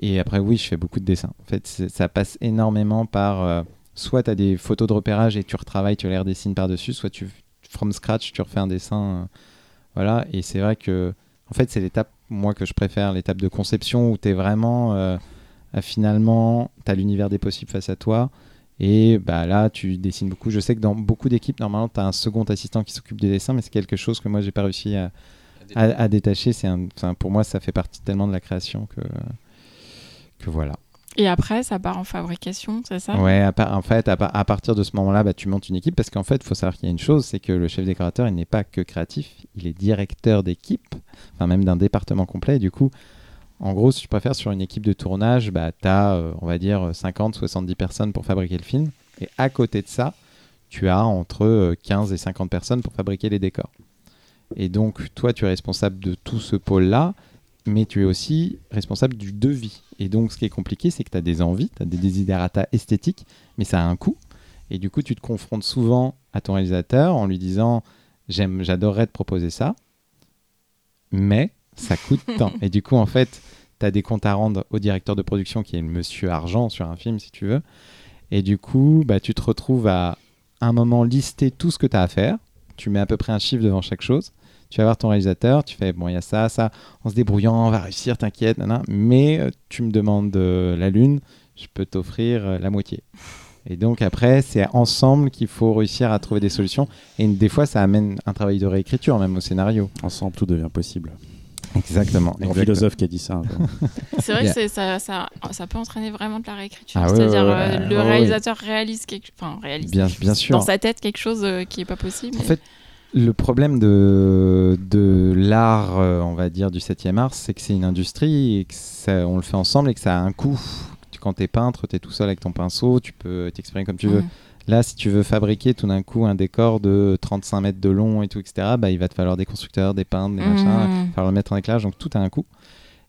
Et après oui, je fais beaucoup de dessins. En fait, ça passe énormément par euh, soit tu as des photos de repérage et tu retravailles, tu les redessines par-dessus, soit tu from scratch, tu refais un dessin. euh, voilà, et c'est vrai que en fait, c'est l'étape moi que je préfère, l'étape de conception où tu es vraiment finalement, tu as l'univers des possibles face à toi. Et bah là, tu dessines beaucoup. Je sais que dans beaucoup d'équipes, normalement, tu as un second assistant qui s'occupe des dessins, mais c'est quelque chose que moi, j'ai pas réussi à, à, à détacher. C'est pour moi, ça fait partie tellement de la création que, que voilà. Et après, ça part en fabrication, c'est ça? Ouais, à en fait, à, à partir de ce moment-là, bah, tu montes une équipe parce qu'en fait, il faut savoir qu'il y a une chose, c'est que le chef décorateur, il n'est pas que créatif, il est directeur d'équipe, enfin même d'un département complet. Et du coup, en gros, si tu préfères, sur une équipe de tournage, bah, tu as, on va dire, 50, 70 personnes pour fabriquer le film. Et à côté de ça, tu as entre euh, 15 et 50 personnes pour fabriquer les décors. Et donc, toi, tu es responsable de tout ce pôle-là, mais tu es aussi responsable du devis. Et donc, ce qui est compliqué, c'est que tu as des envies, tu as des desiderata esthétiques, mais ça a un coût. Et du coup, tu te confrontes souvent à ton réalisateur en lui disant J'aime, J'adorerais te proposer ça, mais ça coûte tant. Et du coup, en fait, tu as des comptes à rendre au directeur de production qui est le monsieur argent sur un film, si tu veux. Et du coup, bah, tu te retrouves à un moment lister tout ce que tu as à faire. Tu mets à peu près un chiffre devant chaque chose. Tu vas voir ton réalisateur, tu fais bon, il y a ça, ça, en se débrouillant, on va réussir, t'inquiète, nanana. mais euh, tu me demandes euh, la lune, je peux t'offrir euh, la moitié. Et donc après, c'est ensemble qu'il faut réussir à trouver des solutions. Et des fois, ça amène un travail de réécriture, même au scénario. Ensemble, tout devient possible. Exactement. Un philosophe qui a dit ça. C'est vrai Yeah. que ça, ça, ça peut entraîner vraiment de la réécriture. Ah C'est-à-dire, ouais, euh, le ouais. réalisateur réalise quelque enfin, réalise Bien, bien sûr. dans sa tête quelque chose euh, qui est pas possible. En fait, le problème de, de l'art, euh, on va dire, du 7e art, c'est que c'est une industrie et que ça- on le fait ensemble et que ça a un coût. Quand tu es peintre, tu es tout seul avec ton pinceau, tu peux t'exprimer comme tu veux. Là, si tu veux fabriquer tout d'un coup un décor de 35 mètres de long et tout, etc., bah, il va te falloir des constructeurs, des peintres, des machins, il va falloir le mettre en éclairage, donc tout a un coût.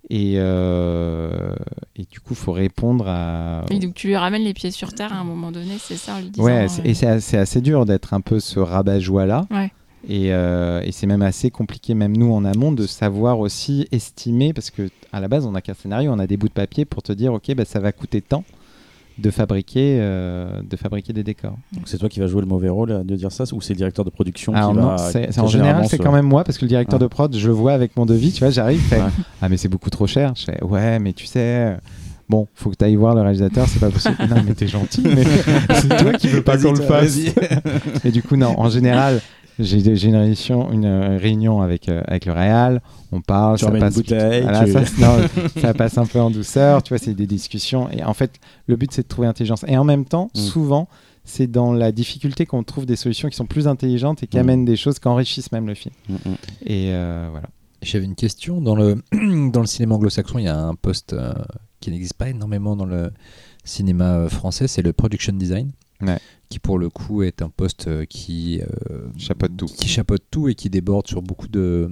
Et, euh, et du coup, il faut répondre à, Et donc tu lui ramènes les pieds sur terre à un moment donné, c'est ça, en lui disant. Ouais, euh, et c'est assez, assez dur d'être un peu ce rabat-joie-là. Ouais. Et, euh, et c'est même assez compliqué, même nous en amont, de savoir aussi estimer, parce que à la base, on n'a qu'un scénario, on a des bouts de papier pour te dire, ok, bah, ça va coûter tant de fabriquer, euh, de fabriquer des décors. Donc c'est toi qui vas jouer le mauvais rôle euh, de dire ça ou c'est le directeur de production qui non, va. c'est- en général, c'est quand même moi, parce que le directeur Ah. de prod, je le vois avec mon devis, tu vois, j'arrive, Ouais. ah mais c'est beaucoup trop cher. Je fais, ouais, mais tu sais, bon, faut que tu ailles voir le réalisateur, c'est pas possible. non, mais t'es gentil, mais c'est toi qui veux pas qu'on le fasse. Et du coup, non, en général, j'ai une réunion, une euh, réunion avec, euh, avec le Réal, on parle, Tu ça une passe. bouteille, Voilà, tu- ça, non, ça passe un peu en douceur, tu vois, c'est des discussions. Et en fait, le but, c'est de trouver intelligence. Et en même temps, Mm. souvent, c'est dans la difficulté qu'on trouve des solutions qui sont plus intelligentes et qui Mm. amènent des choses qui enrichissent même le film. Mm. Et euh, voilà. J'avais une question. Dans le, dans le cinéma anglo-saxon, il y a un poste euh, qui n'existe pas énormément dans le cinéma français, c'est le production design. Ouais. Qui pour le coup est un poste euh, qui euh, Chapeaute tout. qui chapeaute tout et qui déborde sur beaucoup de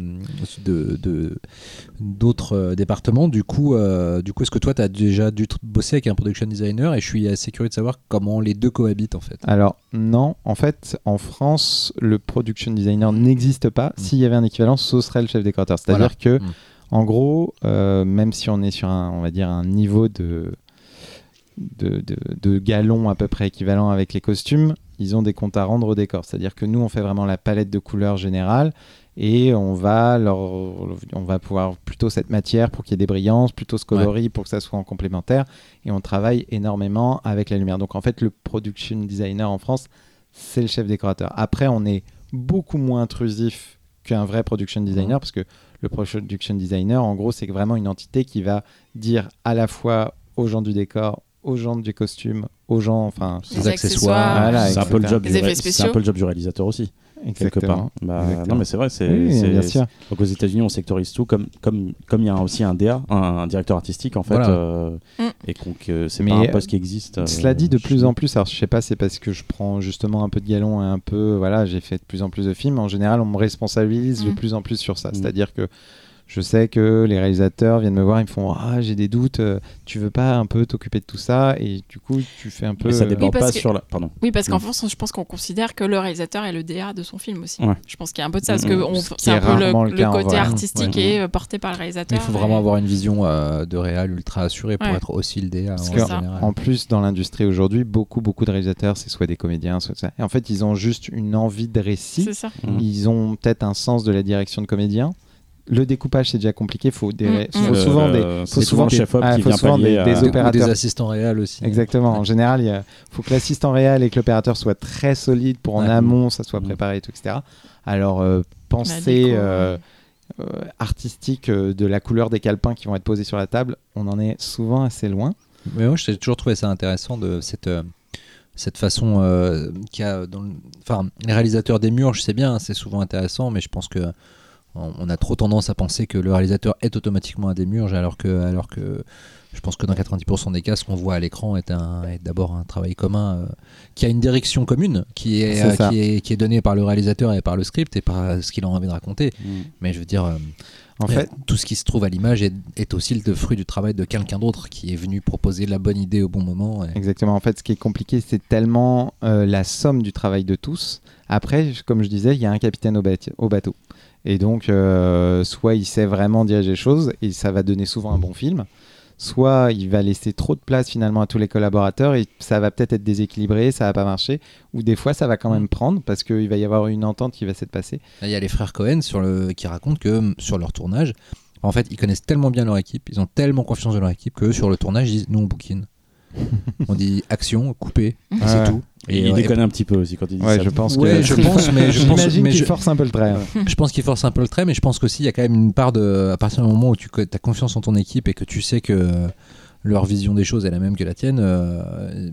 de- de- d'autres euh, départements. Du coup, euh, du coup, est-ce que toi, tu as déjà dû bosser avec un production designer Et je suis assez curieux de savoir comment les deux cohabitent en fait. Alors, non, en fait, en France, le production designer n'existe pas. S'il y avait un équivalent, ce serait le chef décorateur. C'est-à-dire Voilà. que, Mm. en gros, euh, même si on est sur un, on va dire, un niveau de, de, de, de galon à peu près équivalent avec les costumes, ils ont des comptes à rendre au décor. C'est-à-dire que nous, on fait vraiment la palette de couleurs générale et on va, leur, on va pouvoir plutôt cette matière pour qu'il y ait des brillances, plutôt ce coloris pour que ça soit en complémentaire. Et on travaille énormément avec la lumière. Donc en fait, le production designer en France, c'est le chef décorateur. Après, on est beaucoup moins intrusif qu'un vrai production designer parce que le production designer, en gros, c'est vraiment une entité qui va dire à la fois aux gens du décor, aux gens du costume, aux gens, enfin, Les accessoires. Voilà, C'est un peu le job du effets ré- c'est un spéciaux. peu le job du réalisateur aussi quelque part. Bah, Exactement. non mais c'est vrai, c'est Oui, c'est- bien sûr. Donc aux États-Unis, on sectorise tout comme comme comme il y a aussi un DA, un, un directeur artistique en fait, Voilà. euh, Mm. et donc euh, c'est pas un poste qui existe. euh, Cela dit, de plus en plus, alors je sais pas, c'est parce que je prends justement un peu de galon et un peu, voilà, j'ai fait de plus en plus de films. En général, on me responsabilise de Mm. plus en plus sur ça. Mm. C'est-à-dire que je sais que les réalisateurs viennent me voir, ils me font Ah, j'ai des doutes, euh, tu veux pas un peu t'occuper de tout ça? Et du coup, tu fais un peu. Mais ça euh, déborde Oui, parce pas que- sur la. Pardon. Oui, parce qu'en Mm. France, je pense qu'on considère que le réalisateur est le DA de son film aussi. Ouais. Je pense qu'il y a un peu de ça, parce Mm, que on- Ce c'est est un peu le, côté vrai. artistique Ouais. est euh, porté par le réalisateur. Mais il faut vraiment et- avoir une vision euh, de réal ultra assurée pour Ouais. être aussi le DA Parce en que, général. en plus, dans l'industrie aujourd'hui, beaucoup, beaucoup de réalisateurs, c'est soit des comédiens, soit ça. Et en fait, ils ont juste une envie de récit. C'est ça. Mm. Ils ont peut-être un sens de la direction de comédien. Le découpage, c'est déjà compliqué. Il faut, des, Mm, faut mm. souvent Le- des, faut souvent des- ah, faut vient souvent des- à- des Ou des opérateurs. assistants réels aussi. Exactement. En général, il faut que l'assistant réel et que l'opérateur soient très solides pour en Ouais. amont, ça soit Mm. préparé, et tout, etc. Alors, euh, déco, euh, euh, artistique euh, de la couleur des calepins qui vont être posés sur la table, on en est souvent assez loin. Mais moi, j'ai toujours trouvé ça intéressant de cette, euh, cette façon euh, qu'il y a dans le- Enfin, les réalisateurs des murs, je sais bien, c'est souvent intéressant, mais je pense que on, a trop tendance à penser que le réalisateur est automatiquement un démiurge, alors que, alors que je pense que dans 90% des cas, ce qu'on voit à l'écran est, est d'abord un travail commun euh, qui a une direction commune, qui est, euh, qui, est, qui est donnée par le réalisateur et par le script et par ce qu'il a envie de raconter. Mais je veux dire, euh, En fait, tout ce qui se trouve à l'image est, aussi le fruit du travail de quelqu'un d'autre qui est venu proposer la bonne idée au bon moment. et- Exactement. En fait, ce qui est compliqué, c'est tellement la somme du travail de tous. Après, comme je disais, il y a un capitaine au bateau. Et donc, euh, soit il sait vraiment diriger les choses et ça va donner souvent un bon film, soit il va laisser trop de place finalement à tous les collaborateurs et ça va peut-être être déséquilibré, ça va pas marcher, ou des fois ça va quand même prendre parce qu'il va y avoir une entente qui va s'être passée. Là, Il y a les frères Cohen sur le, qui racontent que sur leur tournage, en fait, ils connaissent tellement bien leur équipe, ils ont tellement confiance dans leur équipe que sur le tournage, ils disent nous on bouquine. on dit action, couper, et Ouais. c'est tout. Et il ouais, déconne un petit peu aussi quand il dit Ouais, ça. je pense Ouais, que. je pense, mais je pense, mais qu'il je, force un peu le trait. je pense qu'il force un peu le trait, mais je pense qu'aussi il y a quand même une part de, à partir du moment où tu as confiance en ton équipe et que tu sais que leur vision des choses est la même que la tienne, euh,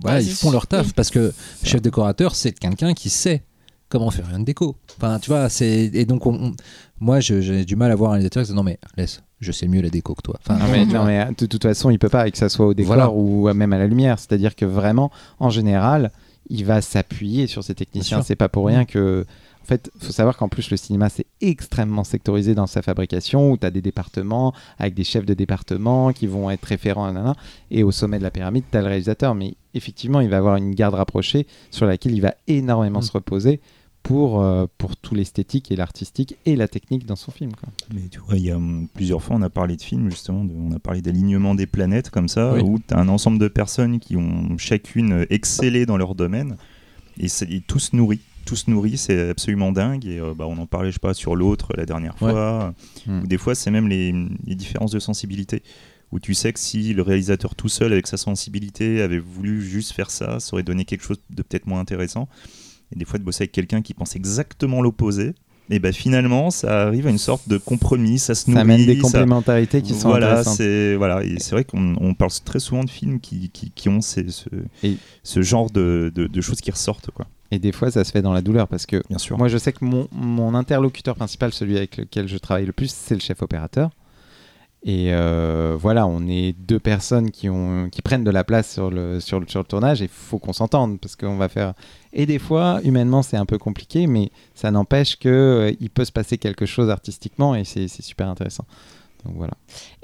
voilà, Ouais, ils font leur taf parce que chef décorateur, c'est quelqu'un qui sait comment faire une déco. Enfin, tu vois, c'est et donc on- on- moi j'ai du mal à voir un réalisateur qui dit non mais laisse, je sais mieux la déco que toi. Enfin, Non mais, non, mais, de toute façon, il peut pas, que ça soit au décor Voilà. ou même à la lumière. C'est-à-dire que vraiment, en général, il va s'appuyer sur ses techniciens. C'est pas pour rien que. En fait, faut savoir qu'en plus, le cinéma, c'est extrêmement sectorisé dans sa fabrication, où tu as des départements avec des chefs de département qui vont être référents, nanana, et au sommet de la pyramide, tu as le réalisateur. Mais effectivement, il va avoir une garde rapprochée sur laquelle il va énormément Mm. se reposer pour, euh, pour tout l'esthétique et l'artistique et la technique dans son film. quoi. Mais tu vois, il y a hum, plusieurs fois, on a parlé de films, justement, de- on a parlé d'alignement des planètes, comme ça, Oui. où tu as un ensemble de personnes qui ont chacune excellé dans leur domaine, et, et tout se nourrit. Tout se nourrit, c'est absolument dingue. Et euh, bah, on en parlait, je sais pas, sur l'autre la dernière Ouais. fois. Hmm. Ou des fois, c'est même les, les différences de sensibilité. Où tu sais que si le réalisateur tout seul, avec sa sensibilité, avait voulu juste faire ça, ça aurait donné quelque chose de peut-être moins intéressant. Et des fois, de bosser avec quelqu'un qui pense exactement l'opposé, et ben finalement, ça arrive à une sorte de compromis, ça se Ça nourrit. amène des ça- complémentarités qui sont voilà, intéressantes. c'est voilà, et c'est vrai qu'on on parle très souvent de films qui, qui, qui ont ces- ce, Et- ce genre de, de, de choses qui ressortent, quoi. Et des fois, ça se fait dans la douleur parce que Bien sûr. moi, je sais que mon, mon interlocuteur principal, celui avec lequel je travaille le plus, c'est le chef opérateur. Et euh, voilà, on est deux personnes qui, ont, qui prennent de la place sur le, sur le, sur le tournage et il faut qu'on s'entende parce qu'on va faire. Et des fois, humainement, c'est un peu compliqué, mais ça n'empêche qu'il peut se passer quelque chose artistiquement et c'est super intéressant. Donc voilà.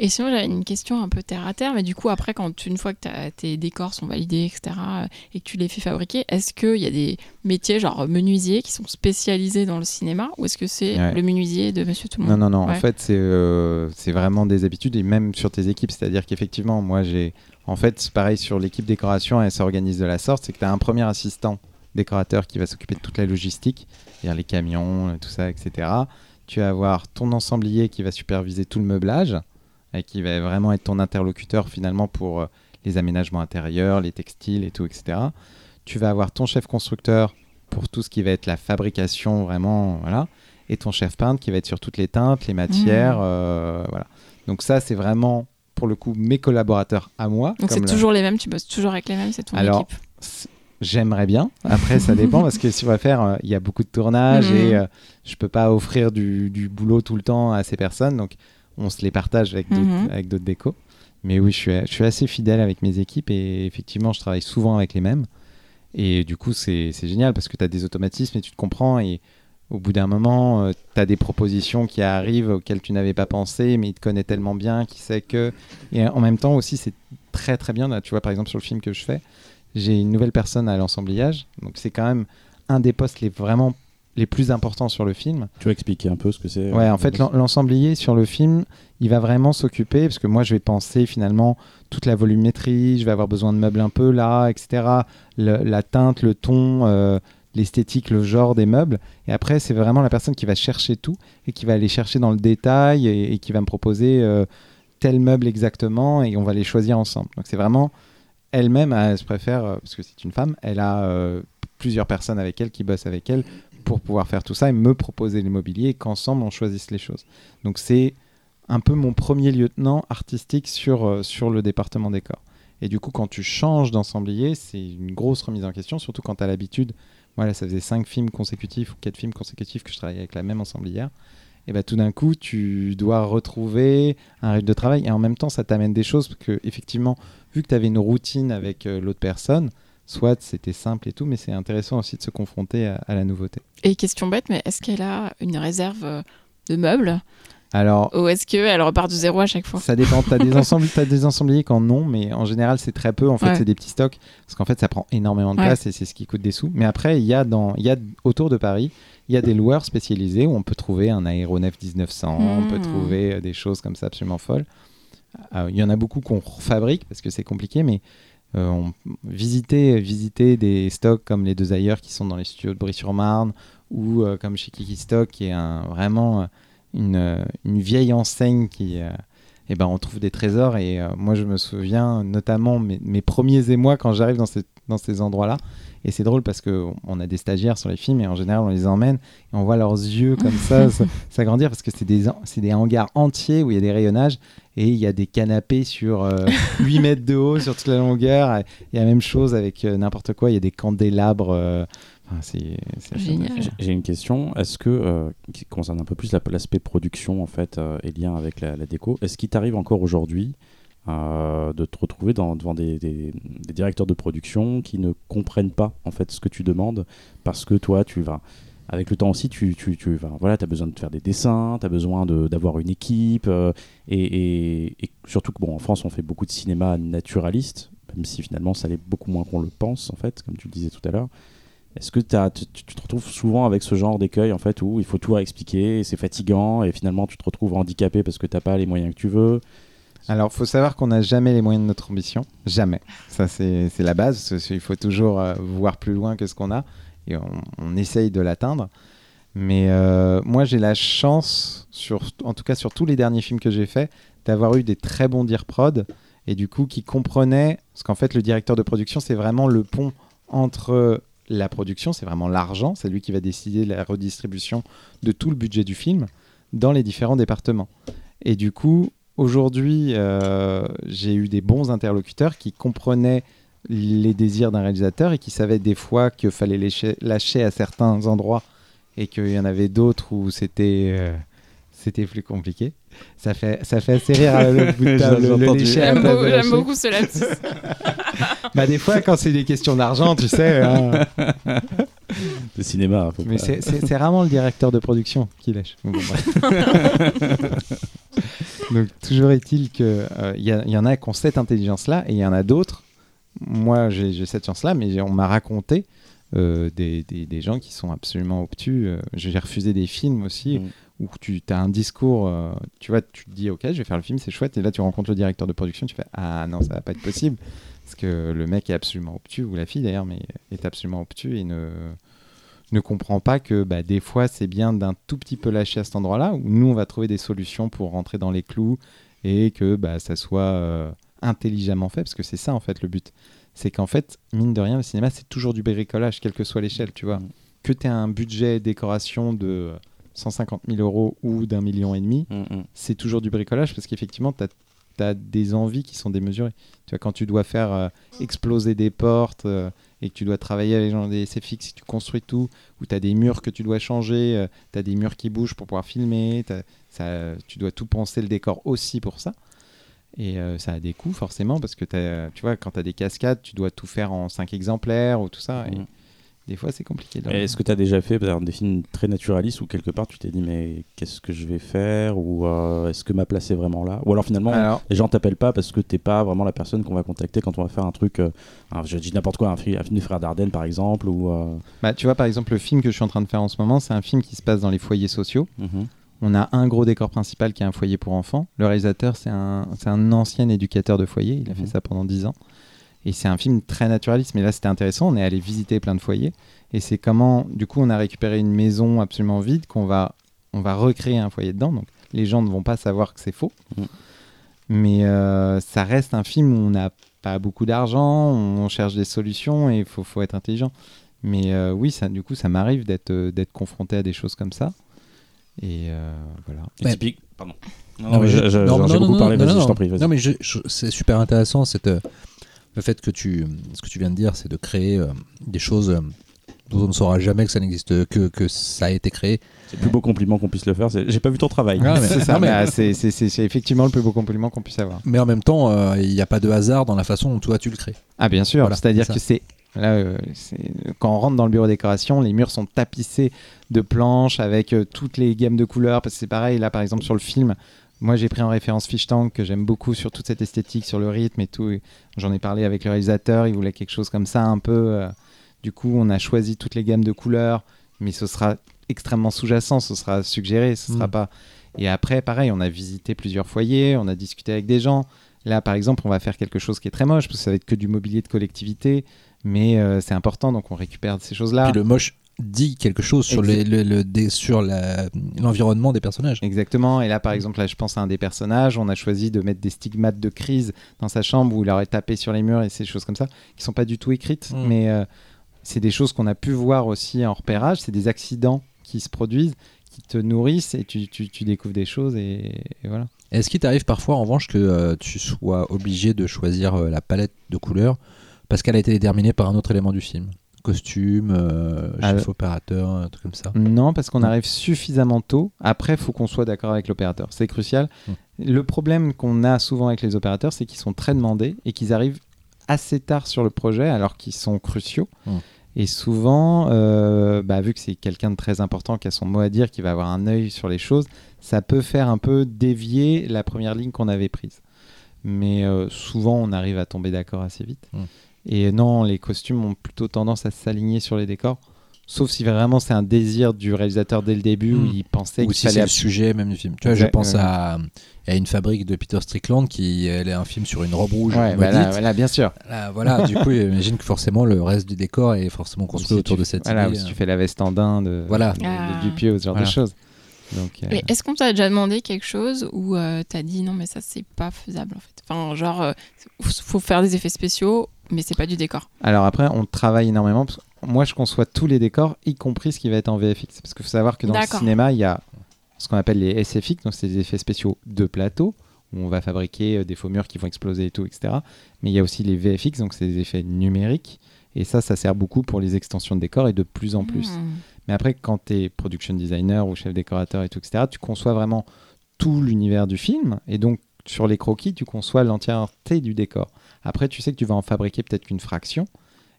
Et sinon, j'avais une question un peu terre à terre, mais du coup, après, quand une fois que tes décors sont validés, etc., euh, et que tu les fais fabriquer, est-ce qu'il y a des métiers, genre menuisiers, qui sont spécialisés dans le cinéma, ou est-ce que c'est Ouais. le menuisier de Monsieur Tout le Non, Monde? non, non. En Ouais. fait, c'est euh, c'est vraiment des habitudes et même sur tes équipes. C'est-à-dire qu'effectivement, moi, j'ai. En fait, c'est pareil sur l'équipe décoration, elle s'organise de la sorte c'est que tu as un premier assistant décorateur qui va s'occuper de toute la logistique, c'est-à-dire les camions, euh, tout ça, etc. Tu vas avoir ton ensemblier qui va superviser tout le meublage et qui va vraiment être ton interlocuteur finalement pour euh, les aménagements intérieurs, les textiles et tout, etc. Tu vas avoir ton chef constructeur pour tout ce qui va être la fabrication, vraiment, voilà et ton chef peintre qui va être sur toutes les teintes, les matières, Mmh. euh, voilà. Donc ça, c'est vraiment pour le coup mes collaborateurs à moi. Donc c'est la- toujours les mêmes, tu bosses toujours avec les mêmes, c'est ton Alors, équipe. J'aimerais bien. Après, ça dépend parce que si on va faire, euh, il y a beaucoup de tournages Mhm. et euh, je peux pas offrir du, du boulot tout le temps à ces personnes. Donc, on se les partage avec d'autres Mhm. d'autres décos. Mais oui, je suis, je suis assez fidèle avec mes équipes et effectivement, je travaille souvent avec les mêmes. Et du coup, c'est génial parce que tu as des automatismes et tu te comprends. Et au bout d'un moment, tu as des propositions qui arrivent auxquelles tu n'avais pas pensé, mais il te connaît tellement bien qu'il sait que. Et en même temps aussi, c'est très très bien. Là, tu vois, par exemple, sur le film que je fais, j'ai une nouvelle personne à l'ensemblage. Donc, c'est quand même un des postes les vraiment les plus importants sur le film. Tu vas expliquer un peu ce que c'est Ouais, euh, en fait, l'en- l'ensemblier sur le film, il va vraiment s'occuper, parce que moi, je vais penser finalement toute la volumétrie, je vais avoir besoin de meubles un peu là, etc. Le- la teinte, le ton, euh, l'esthétique, le genre des meubles. Et après, c'est vraiment la personne qui va chercher tout et qui va aller chercher dans le détail et, et qui va me proposer euh, tel meuble exactement et on va les choisir ensemble. Donc, c'est vraiment elle-même, elle se préfère, euh, parce que c'est une femme, elle a euh, plusieurs personnes avec elle qui bossent avec elle pour pouvoir faire tout ça et me proposer l'immobilier et qu'ensemble on choisisse les choses. Donc c'est un peu mon premier lieutenant artistique sur, euh, sur le département décor. Et du coup, quand tu changes d'ensemblier, c'est une grosse remise en question, surtout quand tu as l'habitude. Voilà, ça faisait 5 films consécutifs ou 4 films consécutifs que je travaillais avec la même ensemblière. Et bah, tout d'un coup, tu dois retrouver un rythme de travail. Et en même temps, ça t'amène des choses. Parce que, effectivement, vu que tu avais une routine avec euh, l'autre personne, soit c'était simple et tout, mais c'est intéressant aussi de se confronter à, à la nouveauté. Et question bête, mais est-ce qu'elle a une réserve euh, de meubles? Alors, Ou est-ce qu'elle repart de zéro à chaque fois? Ça dépend. Tu as des, ensembles, t'as des ensembliers qui en ont, mais en général, c'est très peu. En fait, Ouais. c'est des petits stocks. Parce qu'en fait, ça prend énormément de Ouais. place et c'est ce qui coûte des sous. Mais après, il y, a dans, il y a autour de Paris, il y a des loueurs spécialisés où on peut trouver un aéronef 1900, on peut Hmm. trouver euh, des choses comme ça absolument folles. Euh, Il y en a beaucoup qu'on fabrique parce que c'est compliqué, mais euh, on, visiter, visiter des stocks comme les deux ailleurs qui sont dans les studios de Brie-sur-Marne ou euh, comme chez Kiki Stock qui est vraiment euh, une, vieille enseigne qui, eh ben, on trouve des trésors. Et moi, je me souviens notamment mes, mes premiers émois quand j'arrive dans, dans ces endroits-là. Et c'est drôle parce qu'on on a des stagiaires sur les films et en général, on les emmène et on voit leurs yeux comme ça s'agrandir parce que c'est des, des hangars entiers où il y a des rayonnages et il y a des canapés sur euh, 8 mètres de haut sur toute la longueur. Il y a la même chose avec euh, n'importe quoi. Il y a des candélabres. euh, enfin, c'est Génial. J'ai- une question. Est-ce que, euh, qui concerne un peu plus la- l'aspect production en fait euh, et lien avec la, la déco, est-ce qu'il t'arrive encore aujourd'hui euh, de te retrouver devant des, directeurs de production qui ne comprennent pas en fait ce que tu demandes parce que toi tu vas avec le temps aussi tu, tu, tu vas voilà as besoin de faire des dessins tu as besoin d'avoir une équipe euh, et, et- surtout que bon en France on fait beaucoup de cinéma naturaliste même si finalement ça l'est beaucoup moins qu'on le pense en fait comme tu le disais tout à l'heure. Est-ce que tu, te retrouves souvent avec ce genre d'écueil en fait où il faut tout expliquer c'est fatigant et finalement tu te retrouves handicapé parce que t'as pas les moyens que tu veux? Alors, faut savoir qu'on n'a jamais les moyens de notre ambition. Jamais. Ça, c'est la base. Il faut toujours euh, voir plus loin que ce qu'on a. Et on, essaye de l'atteindre. Mais euh, moi, j'ai la chance, en tout cas sur tous les derniers films que j'ai faits, d'avoir eu des très bons dire prod. Et du coup, qui comprenaient. Parce qu'en fait, le directeur de production, c'est vraiment le pont entre la production, c'est vraiment l'argent. C'est lui qui va décider de la redistribution de tout le budget du film dans les différents départements. Et du coup, aujourd'hui, euh, j'ai eu des bons interlocuteurs qui comprenaient les désirs d'un réalisateur et qui savaient des fois qu'il fallait lâcher, lâcher à certains endroits et qu'il y en avait d'autres où c'était euh, c'était plus compliqué. Ça fait, ça fait assez rire à le bout de table, J'aime beaucoup ce lapsus. Bah, des fois, quand c'est des questions d'argent, tu sais. hein. le cinéma faut Mais pas- c'est- c'est c'est rarement le directeur de production qui. Bon, bref. Donc toujours est-il que euh, il y, en a qui ont cette intelligence-là et il y en a d'autres. Moi, j'ai j'ai cette chance-là, mais on m'a raconté euh, des, des- des gens qui sont absolument obtus. Euh, J'ai refusé des films aussi Mm. où tu as un discours, euh, tu vois, tu te dis ok, je vais faire le film, c'est chouette, et là tu rencontres le directeur de production, tu fais ah non, ça va pas être possible parce que le mec est absolument obtus ou la fille d'ailleurs, mais est absolument obtus et ne ne comprend pas que bah, des fois c'est bien d'un tout petit peu lâcher à cet endroit-là où nous on va trouver des solutions pour rentrer dans les clous et que bah, ça soit euh, intelligemment fait parce que c'est ça en fait le but c'est qu'en fait mine de rien le cinéma c'est toujours du bricolage quelle que soit l'échelle tu vois Mm. que tu aies un budget décoration de 150 000 euros ou d'un million et demi Mm, mm. c'est toujours du bricolage parce qu'effectivement, tu as, des envies qui sont démesurées. Tu vois, quand tu dois faire euh, exploser des portes euh, et que tu dois travailler avec genre, des SFX, si tu construis tout, ou tu as des murs que tu dois changer, tu as des murs qui bougent pour pouvoir filmer, ça, tu dois tout penser le décor aussi pour ça. Et euh, ça a des coûts forcément parce que tu vois, quand tu as des cascades, tu dois tout faire en 5 exemplaires ou tout ça. Et Mm. Des fois, c'est compliqué. Est-ce que tu as déjà fait par exemple, des films très naturalistes où quelque part tu t'es dit mais qu'est-ce que je vais faire ou euh, est-ce que ma place est vraiment là? Ou alors finalement Alors, les gens t'appellent pas parce que t'es pas vraiment la personne qu'on va contacter quand on va faire un truc euh, un- je dis n'importe quoi un, fi- un film des frères Dardenne par exemple ou euh, bah, tu vois, par exemple, le film que je suis en train de faire en ce moment, c'est un film qui se passe dans les foyers sociaux. mhm. On a un gros décor principal qui est un foyer pour enfants. Le réalisateur, c'est un, un ancien éducateur de foyer. Il a fait Mhm. ça pendant 10 ans. Et c'est un film très naturaliste. Mais là, c'était intéressant. On est allé visiter plein de foyers. Et c'est comment, du coup, on a récupéré une maison absolument vide qu'on va, on va recréer un foyer dedans. Donc, les gens ne vont pas savoir que c'est faux. Mhm. Mais euh, ça reste un film où on n'a pas beaucoup d'argent. On cherche des solutions et il faut, faut être intelligent. Mais euh, oui, ça, du coup, ça m'arrive d'être euh, d'être confronté à des choses comme ça. Et euh, voilà. Et Ouais. typique pardon non, Non, mais je- je- je- non, j'ai non, beaucoup non, parlé non, vas-y non, je t'en prie. Non, mais c'est super intéressant cette. Le fait que tu, ce que tu viens de dire, c'est de créer euh, des choses euh, dont on ne saura jamais que ça n'existe, que, que ça a été créé. C'est le plus beau compliment qu'on puisse le faire. J'ai pas vu ton travail. Ah, C'est ça, mais- c'est- effectivement le plus beau compliment qu'on puisse avoir. Mais en même temps, euh, il n'y a pas de hasard dans la façon dont toi tu le crées. Ah bien sûr, Voilà, c'est-à-dire c'est que c'est là euh, c'est- quand on rentre dans le bureau décoration, les murs sont tapissés de planches avec euh, toutes les gammes de couleurs parce que c'est pareil là par exemple sur le film, moi j'ai pris en référence Fish Tank que j'aime beaucoup sur toute cette esthétique, sur le rythme et tout. J'en ai parlé avec le réalisateur, il voulait quelque chose comme ça un peu euh, du coup, on a choisi toutes les gammes de couleurs, mais ce sera extrêmement sous-jacent, ce sera suggéré, ce sera Mm. pas et après pareil, on a visité plusieurs foyers, on a discuté avec des gens Là, par exemple, on va faire quelque chose qui est très moche, parce que ça va être que du mobilier de collectivité, mais euh, c'est important, donc on récupère ces choses-là. Puis le moche dit quelque chose sur les- le- le- des- sur la- l'environnement des personnages. Exactement. Et là, par exemple, là, je pense à un des personnages, on a choisi de mettre des stigmates de crise dans sa chambre où il aurait tapé sur les murs et ces choses comme ça, qui sont pas du tout écrites, Mm. mais euh, c'est des choses qu'on a pu voir aussi en repérage. C'est des accidents qui se produisent, qui te nourrissent et tu, tu- tu découvres des choses et, et voilà. Est-ce qu'il t'arrive parfois, en revanche, que euh, tu sois obligé de choisir euh, la palette de couleurs parce qu'elle a été déterminée par un autre élément du film? Costume, euh, Ah, chef opérateur, un truc comme ça Non, parce qu'on arrive suffisamment tôt. Après, il faut qu'on soit d'accord avec l'opérateur. C'est crucial. Mm. Le problème qu'on a souvent avec les opérateurs, c'est qu'ils sont très demandés et qu'ils arrivent assez tard sur le projet alors qu'ils sont cruciaux. Mm. Et souvent, euh, bah, vu que c'est quelqu'un de très important qui a son mot à dire, qui va avoir un œil sur les choses, ça peut faire un peu dévier la première ligne qu'on avait prise. Mais euh, souvent, on arrive à tomber d'accord assez vite. Mm. Et non, les costumes ont plutôt tendance à s'aligner sur les décors. Sauf si vraiment c'est un désir du réalisateur dès le début où Mm. il pensait Ou qu'il si fallait c'est le sujet même du film. Tu vois, je pense ouais. à, à une fabrique de Peter Strickland qui elle est un film sur une robe rouge Ouais, bah là, bien sûr. Là, voilà, du coup, j'imagine que forcément le reste du décor est forcément construit si autour tu- de cette voilà, ou idée. si tu fais la veste en daim de, Voilà. de, de Ah. Dupieux, ce genre Voilà. de choses. Donc, euh, Et Est-ce qu'on t'a déjà demandé quelque chose où euh, t'as dit non mais ça c'est pas faisable en fait? Enfin genre euh, faut faire des effets spéciaux mais c'est pas du décor. Alors après, on travaille énormément. parce que moi, je conçois tous les décors, y compris ce qui va être en VFX. Parce qu'il faut savoir que dans le cinéma, il y a ce qu'on appelle les SFX, donc c'est des effets spéciaux de plateau, où on va fabriquer euh, des faux murs qui vont exploser et tout, etc. Mais il y a aussi les VFX, donc c'est des effets numériques. Et ça, ça sert beaucoup pour les extensions de décors et de plus en plus. Hmm. Mais après, quand tu es production designer ou chef décorateur et tout, etc., tu conçois vraiment tout l'univers du film. Et donc, sur les croquis, tu conçois l'entièreté du décor. Après, tu sais que tu vas en fabriquer peut-être qu'une fraction.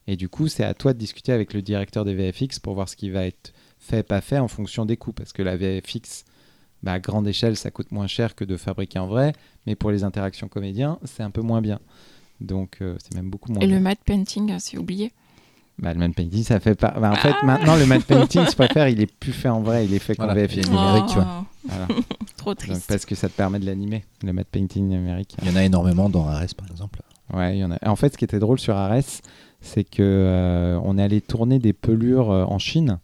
Et du coup, c'est à toi de discuter avec le directeur des VFX pour voir ce qui va être fait, pas fait en fonction des coûts. Parce que la VFX, bah, à grande échelle, ça coûte moins cher que de fabriquer en vrai. Mais pour les interactions comédiens, c'est un peu moins bien. Donc, euh, c'est même beaucoup moins Et bien. le matte painting euh, c'est oublié. Bah, le matte painting, ça fait pas. bah, en fait, maintenant, le matte painting, je préfère, il est plus fait en vrai, il est fait qu'en Voilà. VFX. Et numérique, tu vois. Voilà. Trop Donc, triste. parce que ça te permet de l'animer, le matte painting numérique. Il y en a énormément dans Ares, par exemple. Ouais, il y en a. En fait, ce qui était drôle sur Ares, c'est que euh, on est allé tourner des pelures euh, en Chine.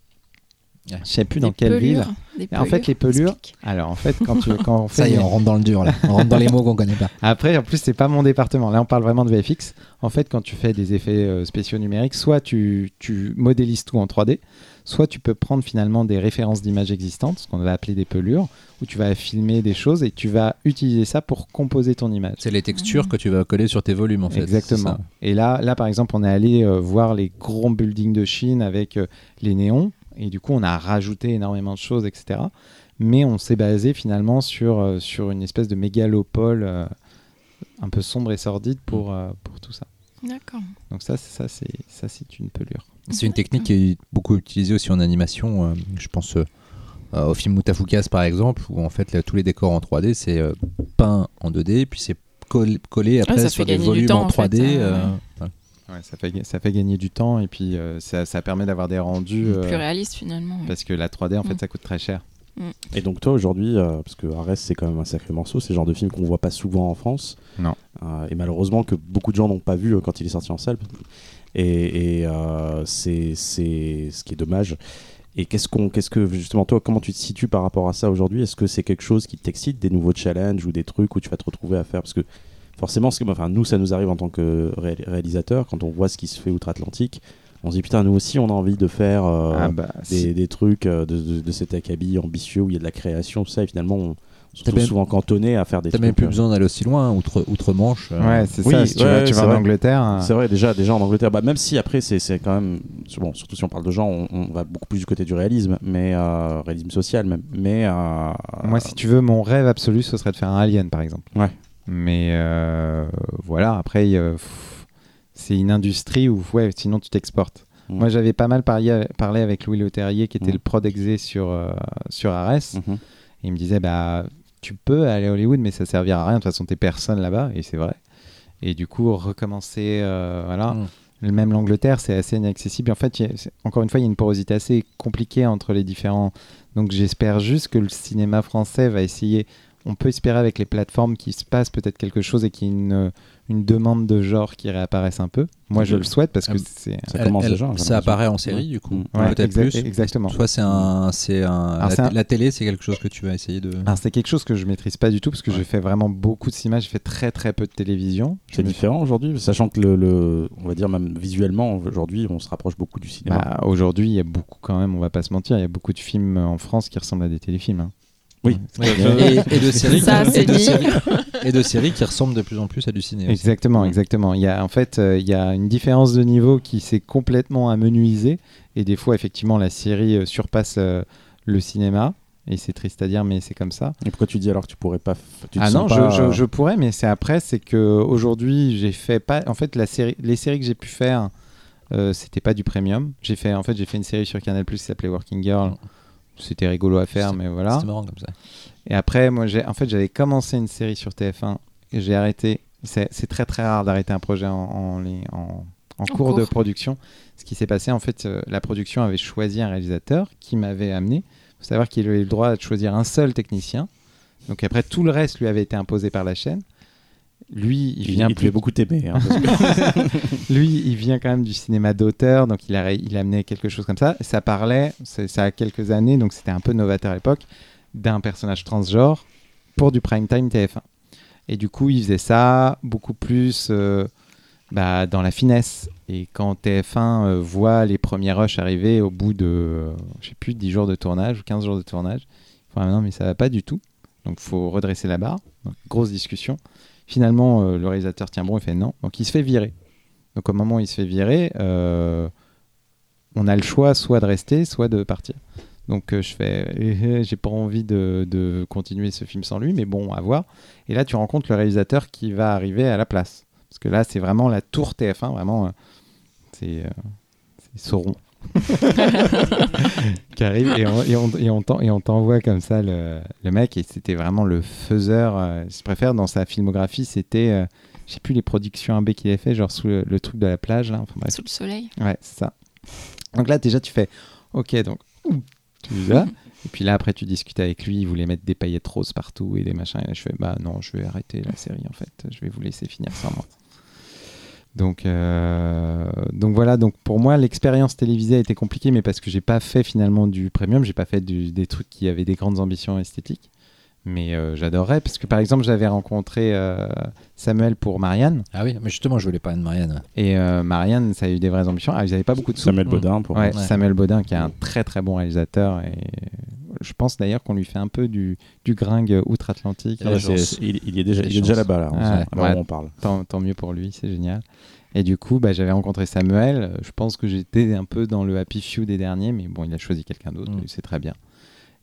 Je sais plus Des dans quelle ville. pelures, des En fait, les pelures- explique. Alors, en fait, quand, tu, quand on fait. Ça y est, on rentre dans le dur là. On rentre dans les mots qu'on connaît pas. Après, en plus, c'est pas mon département. Là, on parle vraiment de VFX. En fait, quand tu fais des effets euh, spéciaux numériques, soit tu, tu modélises tout en 3D, soit tu peux prendre finalement des références d'images existantes, ce qu'on va appeler des pelures, où tu vas filmer des choses et tu vas utiliser ça pour composer ton image. C'est les textures que tu vas coller sur tes volumes en fait. Exactement. Et là, là, par exemple, on est allé euh, voir les grands buildings de Chine avec euh, les néons. Et du coup, on a rajouté énormément de choses, etc. Mais on s'est basé finalement sur, euh, sur une espèce de mégalopole euh, un peu sombre et sordide pour, euh, pour tout ça. D'accord. Donc ça, c'est- ça c'est ça, c'est une pelure. C'est une technique qui est beaucoup utilisée aussi en animation. euh, je pense euh, au film Mutafukas par exemple, où en fait là, tous les décors en 3D c'est euh, peint en 2D, puis c'est coll- collé après ça fait sur des volumes temps, en en fait, 3D. Euh, euh. Ouais, ça, fait, ça fait gagner du temps et puis euh, ça, ça permet d'avoir des rendus. euh, Plus réaliste finalement. ouais. parce que la 3D, en fait, Mm. ça coûte très cher. Et donc toi aujourd'hui, euh, parce que Arès c'est quand même un sacré morceau, c'est le genre de film qu'on voit pas souvent en France. Non. Euh, et malheureusement que beaucoup de gens n'ont pas vu euh, quand il est sorti en salle. Et, et, euh, c'est c'est ce qui est dommage. Et qu'est-ce qu'on, qu'est-ce que justement toi, comment tu te situes par rapport à ça aujourd'hui? Est-ce que c'est quelque chose qui t'excite, des nouveaux challenges ou des trucs où tu vas te retrouver à faire? Parce que forcément, ce que- enfin, nous, ça nous arrive en tant que ré- réalisateur quand on voit ce qui se fait outre-Atlantique. On se dit putain, nous aussi, on a envie de faire euh, Ah bah, des, trucs euh, de, de- de cet acabit ambitieux où il y a de la création, tout ça, et finalement, on, surtout même- souvent cantonné à faire des T'as même plus besoin d'aller aussi loin, outre, outre-Manche. euh, Ouais, c'est oui, ça. Si tu ouais, vas, tu c'est vas en vrai. Angleterre. C'est vrai, déjà, déjà en Angleterre, bah, même si après, c'est c'est quand même. Bon, surtout si on parle de gens, on, on va beaucoup plus du côté du réalisme, mais euh, réalisme social même. Mais. euh, Moi, si tu veux, mon rêve absolu, ce serait de faire un Alien, par exemple. Ouais. Mais euh, voilà, après, c'est une industrie où, ouais, sinon tu t'exportes. Mm. Moi, j'avais pas mal parlé, parlé avec Louis Leterrier, qui était Mm. le prod exé sur, euh, sur Ares. Mhm. Et il me disait, bah, tu peux aller à Hollywood, mais ça servira à rien. De toute façon, t'es personne là-bas, et c'est vrai. Et du coup, recommencer, euh, voilà. Mm. Même l'Angleterre, c'est assez inaccessible. En fait, a- encore une fois, il y a une porosité assez compliquée entre les différents. Donc, j'espère juste que le cinéma français va essayer. On peut espérer avec les plateformes qu'il se passe peut-être quelque chose et qu'il y ait une, une demande de genre qui réapparaisse un peu. Moi, je le souhaite parce que c'est. Ça commence elle- déjà, Ça apparaît en série, du coup. Ouais, Peut-être plus. Exactement. Soit c'est un, c'est un, Alors, la, un- la télé, c'est quelque chose que tu vas essayer de. C'est quelque chose que je maîtrise pas du tout parce que Ouais. j'ai fait vraiment beaucoup de cinéma. J'ai fait très très peu de télévision. C'est différent aujourd'hui, sachant que le, le- on va dire même visuellement, aujourd'hui, on se rapproche beaucoup du cinéma. Bah, Aujourd'hui, il y a beaucoup quand même, on va pas se mentir, il y a beaucoup de films en France qui ressemblent à des téléfilms. hein. Oui, et, et de séries, Ça, qui- c'est et, de séries, et de séries qui ressemblent de plus en plus à du ciné. aussi. Exactement, Mm. exactement. Il y a en fait, euh, il y a une différence de niveau qui s'est complètement amenuisée et des fois effectivement la série euh, surpasse euh, le cinéma et c'est triste à dire mais c'est comme ça. Et pourquoi tu dis alors que tu pourrais pas. tu ah non, pas, je, je- je pourrais, mais c'est après, c'est que aujourd'hui j'ai fait pas. En fait, la série, les séries que j'ai pu faire, euh, c'était pas du premium. J'ai fait, en fait, j'ai fait une série sur Canal+ qui s'appelait Working Girl. C'était rigolo à faire, mais voilà. C'était marrant comme ça. Et après, moi, j'ai, en fait, j'avais commencé une série sur TF1 et j'ai arrêté. C'est, très très rare d'arrêter un projet en, en, li- en- en cours, de production. Ce qui s'est passé, en fait, euh, la production avait choisi un réalisateur qui m'avait amené. Il faut savoir qu'il avait le droit de choisir un seul technicien. Donc après, tout le reste lui avait été imposé par la chaîne. Lui, il vient il plus beaucoup t'aimer. hein, que- lui, il vient quand même du cinéma d'auteur, donc il a, il a amené quelque chose comme ça. Ça parlait, ça a quelques années, donc c'était un peu novateur à l'époque, d'un personnage transgenre pour du prime time TF1. Et du coup, il faisait ça beaucoup plus euh, bah, dans la finesse. Et quand TF1 euh, voit les premiers rushs arriver au bout de, euh, je sais plus, 10 jours de tournage ou 15 jours de tournage, font, ah, non, mais ça va pas du tout. Donc, il faut redresser la barre. Donc, grosse discussion. Finalement, euh, le réalisateur tient bon, il fait non. Donc, il se fait virer. Donc au moment où il se fait virer, euh, on a le choix soit de rester, soit de partir. Donc euh, je fais, j'ai pas envie de, de continuer ce film sans lui, mais bon, à voir. Et là, tu rencontres le réalisateur qui va arriver à la place. Parce que là, c'est vraiment la tour TF1, vraiment, c'est Sauron. qui arrive et on, et on, et on t'en- et on t'envoie comme ça le, le mec. Et c'était vraiment le faiseur euh, je préfère dans sa filmographie c'était euh, je sais plus les productions AB qu'il avait fait genre sous le, le truc de la plage là. Enfin bref. Sous le soleil. ouais c'est ça. Donc là déjà tu fais ok donc tu ça. Et puis là après tu discutes avec lui il voulait mettre des paillettes roses partout et des machins. Et là je fais bah non je vais arrêter la série en fait. Je vais vous laisser finir sans moi donc, euh, donc voilà, donc pour moi l'expérience télévisée a été compliquée, mais parce que j'ai pas fait finalement du premium, j'ai pas fait des trucs qui avaient des grandes ambitions esthétiques. Mais euh, j'adorerais, parce que par exemple j'avais rencontré euh, Samuel pour Marianne, Ah oui, mais justement, je voulais parler de Marianne. et euh, Marianne ça a eu des vraies ambitions. Ah, ils avaient pas beaucoup de sous. Samuel Mm. Baudin pour. Ouais, Ouais. Samuel Baudin qui est un très très bon réalisateur, et je pense d'ailleurs qu'on lui fait un peu du, du gringue outre-Atlantique. Ah, il, il y est déjà, La il est déjà là-bas là. Ouais. on parle. tant, tant mieux pour lui, c'est génial. Et du coup, bah, j'avais rencontré Samuel. euh, Je pense que j'étais un peu dans le happy few des derniers, mais bon, il a choisi quelqu'un d'autre, Mm. et c'est très bien.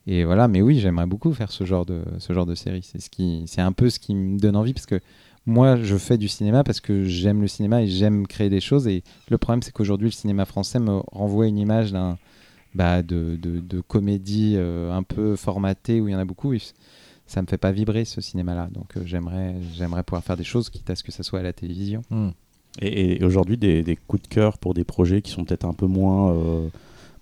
Et voilà, mais oui, j'aimerais beaucoup faire ce genre de, ce genre de série. C'est ce qui, c'est un peu ce qui me donne envie parce que moi, je fais du cinéma parce que j'aime le cinéma et j'aime créer des choses. Et le problème, c'est qu'aujourd'hui, le cinéma français me renvoie une image bah, de, de, comédie euh, un peu formatée où il y en a beaucoup. Et ça me fait pas vibrer ce cinéma-là. Donc, euh, j'aimerais, j'aimerais pouvoir faire des choses, quitte à ce que ça soit à la télévision. Hmm. Et, aujourd'hui, des, des coups de cœur pour des projets qui sont peut-être un peu moins, euh,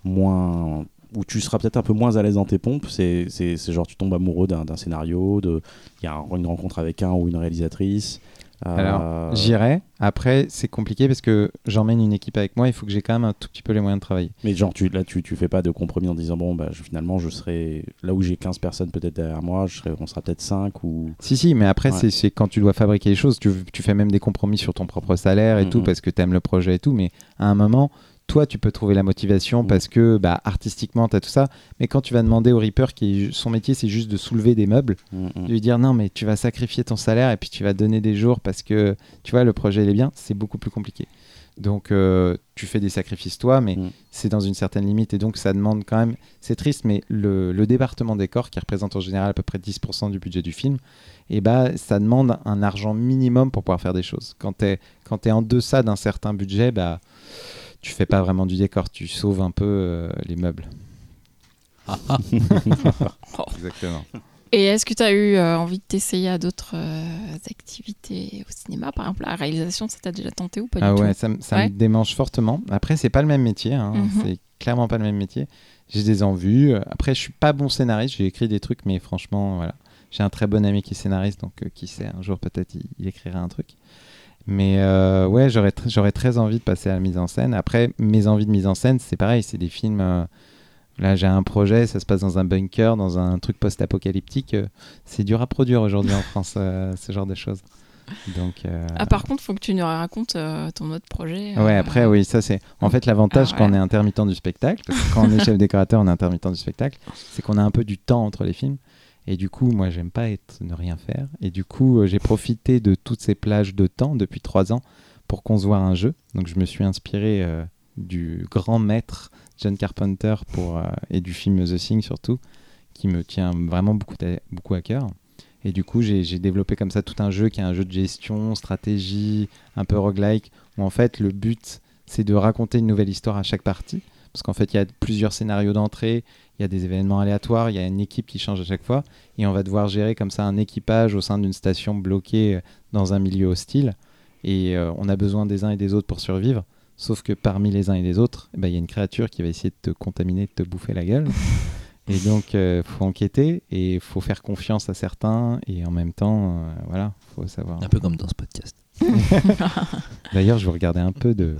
moins, où tu seras peut-être un peu moins à l'aise dans tes pompes. C'est, c'est, c'est genre tu tombes amoureux d'un, d'un scénario, de, il y a un- une rencontre avec un ou une réalisatrice. Euh, Alors, J'irai. Après, c'est compliqué parce que j'emmène une équipe avec moi. Il faut que j'ai quand même un tout petit peu les moyens de travailler. mais genre tu, là, tu, tu fais pas de compromis en disant bon, bah, je- finalement, je serai là où j'ai 15 personnes peut-être derrière moi, je serai, on sera peut-être 5 ou. Si, si, mais après, Ouais. c'est- c'est quand tu dois fabriquer les choses. Tu, tu fais même des compromis sur ton propre salaire et Mhm. tout parce que tu aimes le projet et tout. Mais à un moment, toi, tu peux trouver la motivation Mm. parce que bah, artistiquement, tu as tout ça. Mais quand tu vas demander au Reaper, qui son métier, c'est juste de soulever des meubles, Mm, mm. de lui dire non, mais tu vas sacrifier ton salaire et puis tu vas donner des jours parce que tu vois, le projet il est bien, c'est beaucoup plus compliqué. Donc, euh, tu fais des sacrifices toi, mais c'est dans une certaine limite et donc ça demande quand même. C'est triste, mais le, le département décor, qui représente en général à peu près 10% du budget du film, et bah, ça demande un argent minimum pour pouvoir faire des choses. Quand tu es, en deçà d'un certain budget, bah, tu fais pas vraiment du décor, tu sauves un peu euh, les meubles. Exactement. Et est-ce que tu as eu euh, envie de t'essayer à d'autres euh, activités au cinéma? Par exemple, la réalisation, ça t'a déjà tenté ou pas Ah du ouais, tout? ça, ça Ouais. me démange fortement. Après, c'est pas le même métier. hein. Mhm. C'est clairement pas le même métier. J'ai des envies. Après, je suis pas bon scénariste. J'ai écrit des trucs, mais franchement, voilà. J'ai un très bon ami qui est scénariste, donc euh, qui sait, un jour peut-être il, il écrira un truc. Mais euh, ouais, j'aurais tr- j'aurais très envie de passer à la mise en scène. Après, mes envies de mise en scène, c'est pareil, c'est des films. euh, là, j'ai un projet, ça se passe dans un bunker, dans un truc post-apocalyptique. euh, c'est dur à produire aujourd'hui en France, ce genre de choses. Donc, Ah, par contre, faut que tu nous racontes ton autre projet. Ouais, après, oui, ça c'est. En fait, l'avantage Ah, quand on est intermittent du spectacle, parce que quand on est chef décorateur, on est intermittent du spectacle, c'est qu'on a un peu du temps entre les films. Et du coup, moi, j'aime pas être, ne rien faire. Et du coup, euh, j'ai profité de toutes ces plages de temps depuis trois ans pour concevoir un jeu. Donc, je me suis inspiré euh, du grand maître John Carpenter euh, et du film The Thing surtout, qui me tient vraiment beaucoup, à- beaucoup à cœur. Et du coup, j'ai développé comme ça tout un jeu qui est un jeu de gestion, stratégie, un peu roguelike, où en fait le but c'est de raconter une nouvelle histoire à chaque partie. Parce qu'en fait, il y a plusieurs scénarios d'entrée, il y a des événements aléatoires, il y a une équipe qui change à chaque fois, et on va devoir gérer comme ça un équipage au sein d'une station bloquée euh, dans un milieu hostile. Et euh, on a besoin des uns et des autres pour survivre. Sauf que parmi les uns et les autres, eh ben, il y a une créature qui va essayer de te contaminer, de te bouffer la gueule. Et donc, il faut enquêter et il faut faire confiance à certains. Et en même temps, euh, voilà, faut savoir. Un peu comme dans ce podcast. D'ailleurs, je vais regarder un peu de.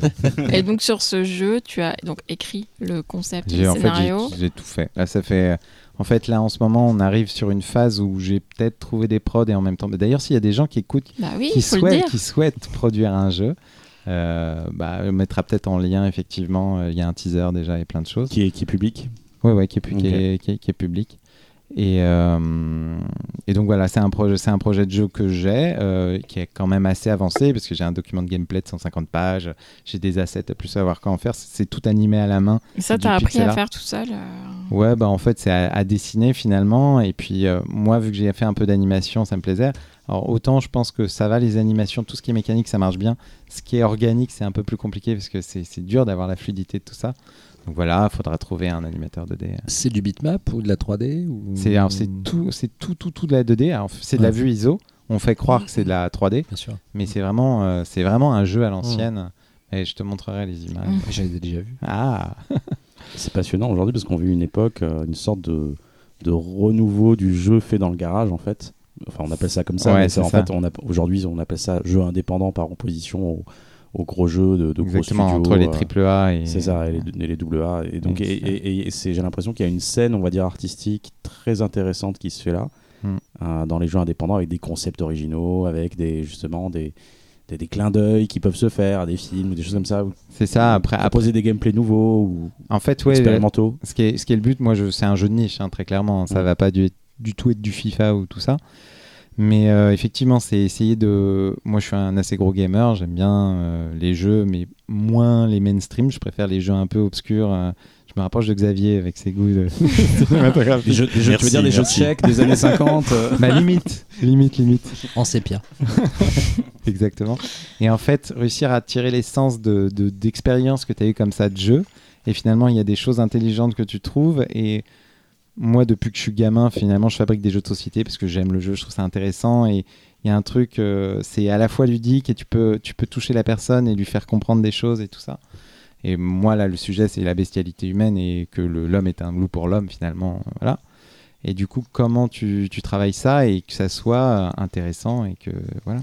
Et donc, sur ce jeu, tu as donc écrit le concept le en fait, scénario. j'ai- tout fait. Là, ça fait. En fait, là, en ce moment, on arrive sur une phase où j'ai peut-être trouvé des prods et en même temps. mais D'ailleurs, s'il y a des gens qui écoutent, Bah oui, qui, souhaitent, dire. qui souhaitent produire un jeu, euh, bah, on mettra peut-être en lien, effectivement. euh, Il y a un teaser déjà et plein de choses. Qui est, qui est public Ouais, ouais, qui est, pu- qui Ok. est- qui est- qui est public. Et, euh, et donc voilà, c'est un projet, c'est un projet de jeu que j'ai, euh, qui est quand même assez avancé parce que j'ai un document de gameplay de 150 pages, j'ai des assets à plus savoir quoi en faire. C'est tout animé à la main. Et ça, t'as appris à faire tout seul. euh, Ouais, bah en fait c'est à, à dessiner finalement. Et puis euh, moi, vu que j'ai fait un peu d'animation, ça me plaisait. Alors autant je pense que ça va les animations, tout ce qui est mécanique, ça marche bien. Ce qui est organique, c'est un peu plus compliqué parce que c'est c'est dur d'avoir la fluidité de tout ça. Donc voilà, il faudra trouver un animateur 2D. C'est du bitmap ou de la 3D ou... C'est tout, c'est tout, tout, tout de la 2D. Alors, c'est de la vue ISO. On fait croire que c'est de la 3D, Bien sûr. mais c'est vraiment, euh, c'est vraiment un jeu à l'ancienne. Et je te montrerai les images. Mm. J'avais déjà vu. Ah, C'est passionnant aujourd'hui parce qu'on vit une époque, euh, une sorte de, de renouveau du jeu fait dans le garage en fait. Enfin, on appelle ça comme ça. Ouais, mais c'est en ça. fait, aujourd'hui, on appelle ça jeu indépendant par opposition aux, aux gros jeux de, de gros exactement studios. entre les euh, triple A et. C'est ça, et les, et les double A. Et donc, Et et, j'ai l'impression qu'il y a une scène, on va dire artistique, très intéressante qui se fait là, Hmm. euh, dans les jeux indépendants, avec des concepts originaux, avec des justement des, des, des clins d'œil qui peuvent se faire à des films ou des choses comme ça. C'est ça. Après, après, proposer des gameplays nouveaux ou en fait, ouais. expérimentaux. Ce qui est, ce qui est le but, moi, je, c'est un jeu de niche, hein, très clairement. Ça Mm. va pas du, du tout être du FIFA ou tout ça. Mais euh, effectivement, c'est essayer de. Moi, je suis un assez gros gamer. J'aime bien euh, les jeux, mais moins les mainstream. Je préfère les jeux un peu obscurs. euh. Je me rapproche de Xavier avec ses goûts de cinématographie. Des jeux, des jeux- tu veux dire des jeux de chèques des années 50 euh, Bah, limite, limite, limite. En sépia. Exactement. Et en fait, réussir à tirer l'essence de, de- d'expériences que tu as eu comme ça de jeu. Et finalement, il y a des choses intelligentes que tu trouves. Et moi, depuis que je suis gamin, finalement, je fabrique des jeux de société parce que j'aime le jeu, je trouve ça intéressant. Et il y a un truc, euh, c'est à la fois ludique et tu peux, tu peux toucher la personne et lui faire comprendre des choses et tout ça. Et moi, là, le sujet, c'est la bestialité humaine et que l'homme est un loup pour l'homme, finalement. Voilà. Et du coup, comment tu, tu travailles ça et que ça soit euh, intéressant et que. Voilà.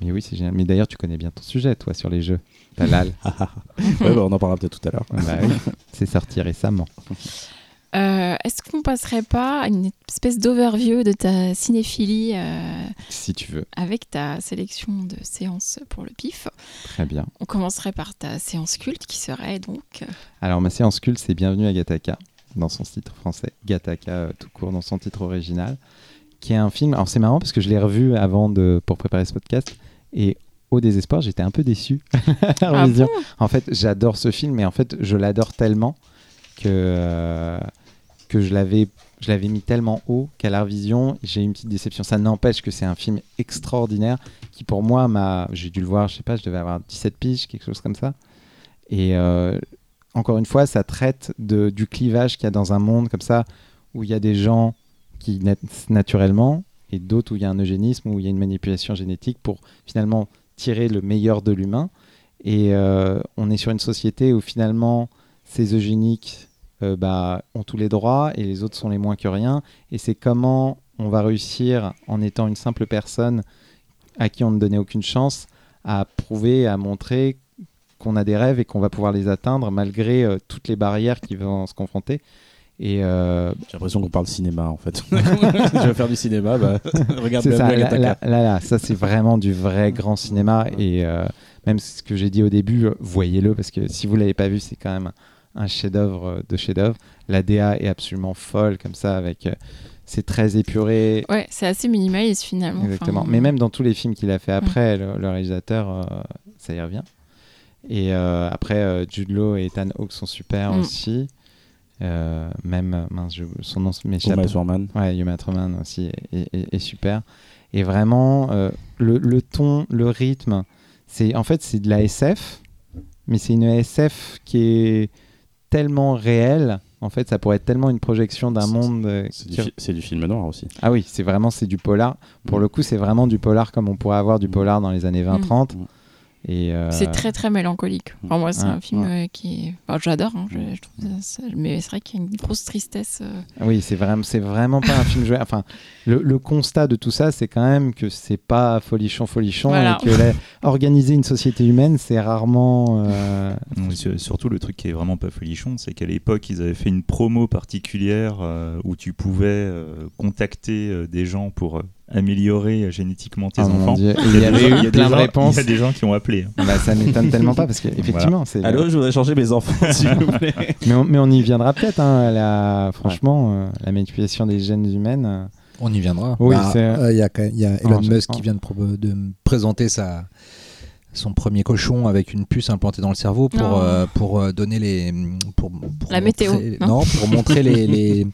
Mais oui, c'est génial. Mais d'ailleurs, tu connais bien ton sujet, toi, sur les jeux. Talal. ouais, bah, on en parlera peut-être tout à l'heure. bah oui, c'est sorti récemment. Euh, Est-ce qu'on passerait pas à une espèce d'overview de ta cinéphilie euh, Si tu veux. avec ta sélection de séances pour le pif? Très bien. On commencerait par ta séance culte qui serait donc. euh, Alors, ma séance culte, c'est Bienvenue à Gattaca, dans son titre français. Gattaca, euh, tout court, dans son titre original. Qui est un film. Alors, c'est marrant parce que je l'ai revu avant de, pour préparer ce podcast. Et au désespoir, j'étais un peu déçu. Ah bon? En fait, j'adore ce film, mais en fait, je l'adore tellement que, que je l'avais je l'avais mis tellement haut qu'à la revision, j'ai eu une petite déception. Ça n'empêche que c'est un film extraordinaire qui, pour moi, m'a. J'ai dû le voir, je sais pas, je devais avoir 17 piges, quelque chose comme ça. Et euh, encore une fois, ça traite de, du clivage qu'il y a dans un monde comme ça, où il y a des gens qui naissent naturellement et d'autres où il y a un eugénisme, où il y a une manipulation génétique pour finalement tirer le meilleur de l'humain. Et euh, on est sur une société où finalement ces eugéniques euh, bah, ont tous les droits et les autres sont les moins que rien. Et c'est comment on va réussir, en étant une simple personne à qui on ne donnait aucune chance, à prouver, à montrer qu'on a des rêves et qu'on va pouvoir les atteindre malgré euh, toutes les barrières qui vont se confronter. Et euh, J'ai l'impression qu'on parle cinéma en fait. je vais faire du cinéma, bah, regarde c'est ça, là, là, là, là, ça c'est vraiment du vrai grand cinéma et euh, même ce que j'ai dit au début, voyez-le parce que si vous l'avez pas vu, c'est quand même un chef-d'œuvre euh, de chef-d'œuvre. La DA est absolument folle comme ça, avec euh, c'est très épuré, Ouais, c'est assez minimaliste finalement. exactement. Enfin, Mais même dans tous les films qu'il a fait après, le, le réalisateur, euh, ça y revient. Et euh, après, euh, Jude Law et Ethan Hawke sont super Mm. aussi. Euh, même, mince, je- son nom m'échappe. Uma Thurman. Ouais, Yuma Thurman aussi est, est- est super. Et vraiment, euh, le, le ton, le rythme, c'est en fait c'est de la SF, mais c'est une SF qui est tellement réelle. En fait, ça pourrait être tellement une projection d'un monde. euh, C'est du, fi- film noir aussi. Ah oui, c'est vraiment c'est du polar. Pour Mm. le coup, c'est vraiment du polar comme on pourrait avoir du polar dans les années 20-30. Mm. Euh, C'est très très mélancolique. Enfin, moi, c'est Ouais, un film euh, qui est. enfin, J'adore, hein, je, je trouve ça- ça- mais c'est vrai qu'il y a une grosse tristesse. euh, Oui, c'est vraiment, c'est vraiment pas un film joué. Enfin, le, le constat de tout ça, c'est quand même que c'est pas folichon, folichon, Voilà. et que la- organiser une société humaine, c'est rarement. euh, surtout, le truc qui est vraiment pas folichon, c'est qu'à l'époque, ils avaient fait une promo particulière euh, où tu pouvais euh, contacter euh, des gens pour euh, améliorer euh, génétiquement tes oh enfants. Il y des avait y eu a des plein de gens- réponses. Il y a des gens qui ont appelé. hein. Bah, ça m'étonne tellement pas parce qu'effectivement, c'est. Allô, je voudrais changer mes enfants, s'il vous plaît. Mais on, mais on y viendra peut-être. Hein, la... Franchement, euh, la manipulation des gènes humaines. euh, On y viendra. Oui, Bah, euh, y, a y Elon Musk qui vient de, présenter sa, son premier cochon avec une puce implantée dans le cerveau pour, donner les. Pour, pour La montrer- météo, non Non, pour montrer les. les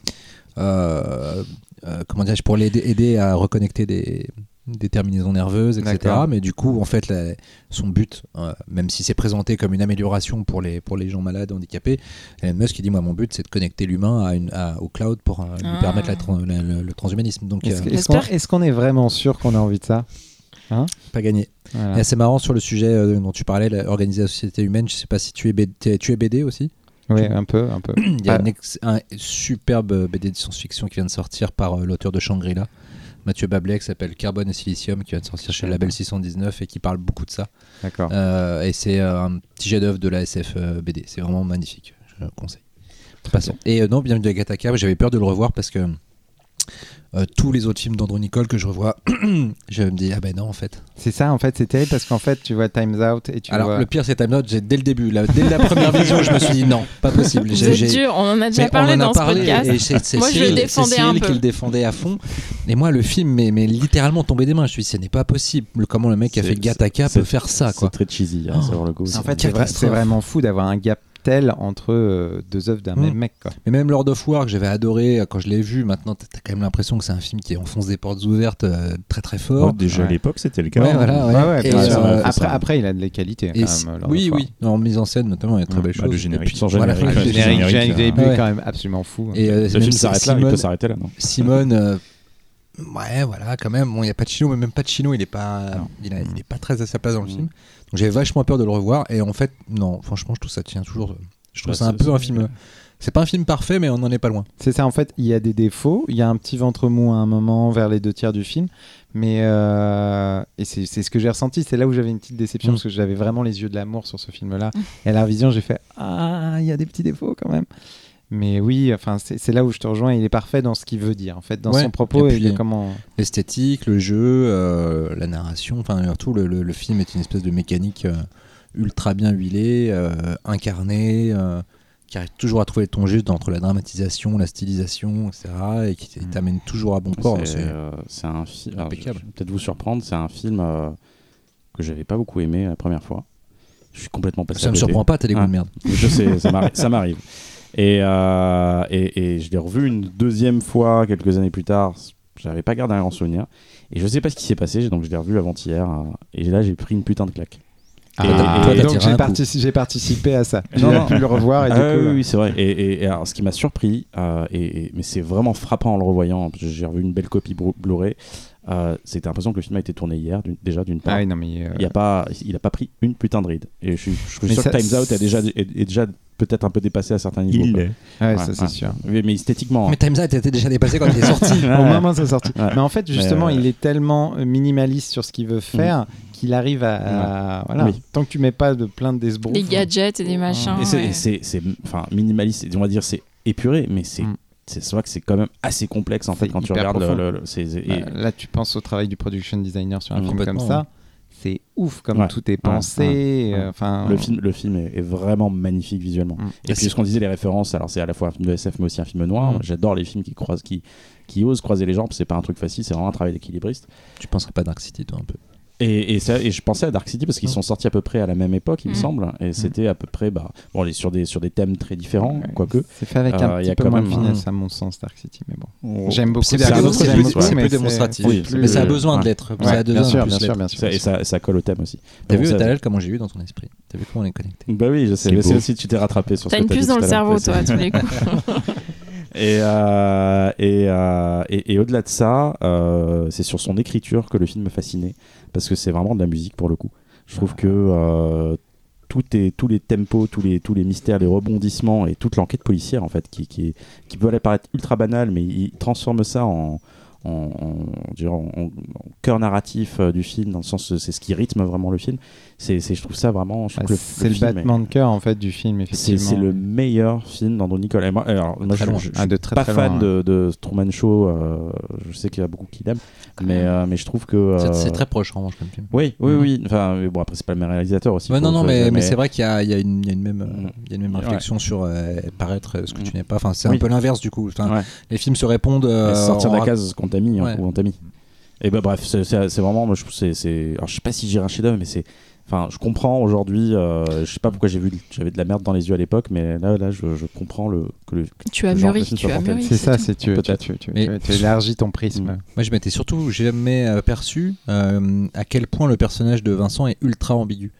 euh, euh, comment dirais-je Pour l'aider aider à reconnecter des des terminaisons nerveuses, etc. Mais du coup, en fait, la- son but, euh, même si c'est présenté comme une amélioration pour les, pour les gens malades, handicapés, Elon Musk il dit moi mon but c'est de connecter l'humain à une, à- au cloud pour euh, lui Ah. permettre la tran- la- le, le transhumanisme. Donc Est-ce euh, qu'on est, qu'on est vraiment sûr qu'on a envie de ça? Pas gagné. Voilà. Et c'est marrant sur le sujet euh, dont tu parlais, la- organiser la société humaine. Je sais pas si tu es, BD, tu es BD aussi? Oui, un peu, un peu. Il y a Ah. un, ex- un superbe BD de science-fiction qui vient de sortir par euh, l'auteur de Shangri-La, Mathieu Bablet, qui s'appelle Carbone et Silicium, qui vient de sortir chez le label 619 et qui parle beaucoup de ça. D'accord. Euh, et c'est euh, un petit chef-d'œuvre de la SF euh, BD. C'est vraiment magnifique. Je le conseille. Passons. Et euh, non, bienvenue à Gattaca. J'avais peur de le revoir parce que euh, tous les autres films d'Andrew Nicole que je revois, je me dis ah ben non en fait. C'est ça, en fait, c'est terrible parce qu'en fait, tu vois Times Out et tu Alors vois. le pire c'est Time Out. J'ai dès le début, là, dès la première vision, je me suis dit non, pas possible. J'ai- j'ai- dur, on en a déjà Mais parlé on en dans a ce parlé podcast. et c'est c'est Moi, je le défendais c'est un peu. qui le défendait à fond. Et moi, le film m'est mais littéralement tombé des mains. Je me suis dit, ce n'est pas possible. Le- Comment le mec qui a C'est- fait Gattaca c'est- peut faire ça, C'est quoi. très cheesy, hein, pour le coup. En c'est fait, c'est vrai- c'est vraiment fou d'avoir un gap tel entre euh, deux œuvres d'un Mm. même mec. Quoi. Mais même Lord of War, que j'avais adoré euh, quand je l'ai vu, maintenant, t'as quand même l'impression que c'est un film qui enfonce des portes ouvertes euh, très très fort. Déjà Ouais. à l'époque, c'était le cas. Ouais, hein. voilà, Et, euh, ouais, après, après, il a de les qualités. et quand même, Lord oui, of War. oui. En mise en scène, notamment, il y a de très Ouais, belles bah, choses. le générique, puis, voilà, générique, le Le le générique, générique, générique début, ouais. quand même absolument fou. Et euh, Le même film s'arrête là, il Simone- peut s'arrêter là, non? Simone, ouais, voilà, quand même. Bon, il n'y a pas de Chino, mais même pas de Chino, il est pas, il, a- il est pas très à sa place dans le Mm. film. Donc j'avais vachement peur de le revoir. Et en fait, non, franchement, je trouve ça tient toujours. Je trouve Bah, ça un peu un film. C'est pas un film parfait, mais on n'en est pas loin. C'est ça, en fait, il y a des défauts. Il y a un petit ventre mou à un moment vers les deux tiers du film. Mais euh, et c'est ce que j'ai ressenti. C'est là où j'avais une petite déception Mm. parce que j'avais vraiment les yeux de l'amour sur ce film-là. Et à la revision, j'ai fait Ah, il y a des petits défauts quand même. Mais oui, enfin, c'est là où je te rejoins. Il est parfait dans ce qu'il veut dire, en fait, dans Ouais, son propos et et, puis- de comment. L'esthétique, le jeu, euh, la narration, enfin surtout le, le- le film est une espèce de mécanique euh, ultra bien huilée, euh, incarnée, euh, qui arrive toujours à trouver ton juste entre la dramatisation, la stylisation, etc. et qui t- t'amène toujours à bon port. C'est C'est- euh, un film. impeccable. Je, je vais peut-être vous surprendre. C'est un film euh, que j'avais pas beaucoup aimé la première fois. Je suis complètement passé. Ça à me côté. surprend pas, t'as des goûts Ah. de merde. Je sais, ça m'arrive. Et, euh, et, et je l'ai revu une deuxième fois quelques années plus tard. J'avais pas gardé un grand souvenir. Et je sais pas ce qui s'est passé, donc je l'ai revu avant-hier. euh, Et là, j'ai pris une putain de claque. Ah, Et- toi, t'as donc tiré j'ai partici- participé à ça. J'ai pu le revoir et du Ah coup, oui, euh, oui, c'est vrai. Et, et- et alors, ce qui m'a surpris, euh, et, et- mais c'est vraiment frappant en le revoyant, j'ai revu une belle copie Blu- Blu-ray, euh, c'était l'impression que le film a été tourné hier, déjà d'une part. Ah non, mais. euh, Il a pas, il a pas pris une putain de ride. Et je suis, je suis Mais sûr ça- que Times Out est déjà, est, est déjà peut-être un peu dépassé à certains niveaux. Il l'est. ouais, Ouais, ça c'est ouais. sûr. Mais esthétiquement. Mais Time's Out était déjà dépassé quand il est sorti. Au moment de sa sortie. Mais en fait, justement, euh, il est tellement minimaliste sur ce qu'il veut faire qu'il arrive à. à- voilà. Oui. Tant que tu mets pas de plein de desbroufs. Des gadgets et des machins. Et c'est- ouais. et c'est, c'est, enfin, minimaliste, on va dire, c'est épuré, mais c'est, Mm. c'est, c'est vrai que c'est quand même assez complexe en fait quand tu regardes le, le- le- c'est- c'est- et- Bah, là, tu penses au travail du production designer sur un Mm, film comme ça. C'est ouf comme Ouais. tout est Ouais, pensé. ouais, euh, Enfin, Le film, le film est, est vraiment magnifique visuellement. Mm. Et puis ce qu'on disait, les références, alors c'est à la fois un film de SF mais aussi un film noir. Mm. J'adore les films qui croisent, qui, qui osent croiser les jambes. C'est pas un truc facile, c'est vraiment un travail d'équilibriste. tu penserais pas Dark City, toi, un peu? Et, et, ça, et je pensais à Dark City parce qu'ils Mm. sont sortis à peu près à la même époque, il me Mm. semble. Et c'était à peu près, bah, bon, on est sur des, sur des thèmes très différents, Ouais. quoique. C'est fait avec Euh, un petit peu quand moins de finesse, à mon sens, Dark City. Mais bon. On- J'aime beaucoup C'est plus, démonstratif. Oui, mais ça a besoin ouais. de l'être. Ouais, Ça a bien besoin sûr, de bien sûr, bien sûr. Ça- et ça, ça colle au thème aussi. T'as Bon, vu, ça- Talal, comment j'ai eu dans ton esprit? T'as vu comment on est connecté? Bah oui, je sais. C'est Mais C'est beau. aussi tu t'es rattrapé sur ce T'as une puce dans le cerveau, toi, à tous les coups. Et, euh, euh, et, et au-delà de ça, euh, c'est sur son écriture que le film m'a fasciné. Parce que c'est vraiment de la musique pour le coup. Je trouve que tout est, tous les tempos, tous les, tous les mystères, les rebondissements et toute l'enquête policière, en fait, qui, qui, qui peut aller paraître ultra banale, mais il transforme ça en. En, en, en- cœur narratif du film dans le sens c'est ce qui rythme vraiment le film c'est c'est- je trouve ça vraiment Bah, que le- c'est le film est- battement de cœur en fait du film, c'est effectivement. c'est le meilleur film d'Andrew Niccol. Et moi, alors, moi, je, je- je Ah, suis de très, pas très fan loin, de, de Truman Show. euh, je sais qu'il y a beaucoup qui l'aiment, mais, euh, mais je trouve que. C'est- euh, C'est très proche, en revanche, comme film. Oui, oui, Mhm. oui. Enfin, mais bon, après, c'est pas le même réalisateur aussi. Ouais, non, non, faut- mais, mais c'est vrai qu'il y a, il y a une, il y a une même, euh, Mm. il y a une même Ouais. réflexion sur euh, paraître euh, ce que tu Mm. n'es pas. Enfin, c'est Oui. un peu l'inverse du coup. Enfin, Ouais. Les films se répondent. Mais euh, sortir de en la case qu'on t'a mis hein, Ouais. ou on t'a mis. Et ben bref, c'est c'est- c'est vraiment, moi je trouve, c'est, c'est, alors je sais pas si j'irai un chef-d'œuvre, mais c'est, enfin, je comprends aujourd'hui. euh, je sais pas pourquoi j'ai vu, j'avais de la merde dans les yeux à l'époque, mais là, là, je, je comprends le que le. Tu as mûri, tu as mûri. C'est ça, c'est tu, tu, tu, tu, Mais- tu- tu élargis ton prisme. Mm. Moi, je m'étais surtout jamais euh, perçu euh, à quel point le personnage de Vincent est ultra ambigu.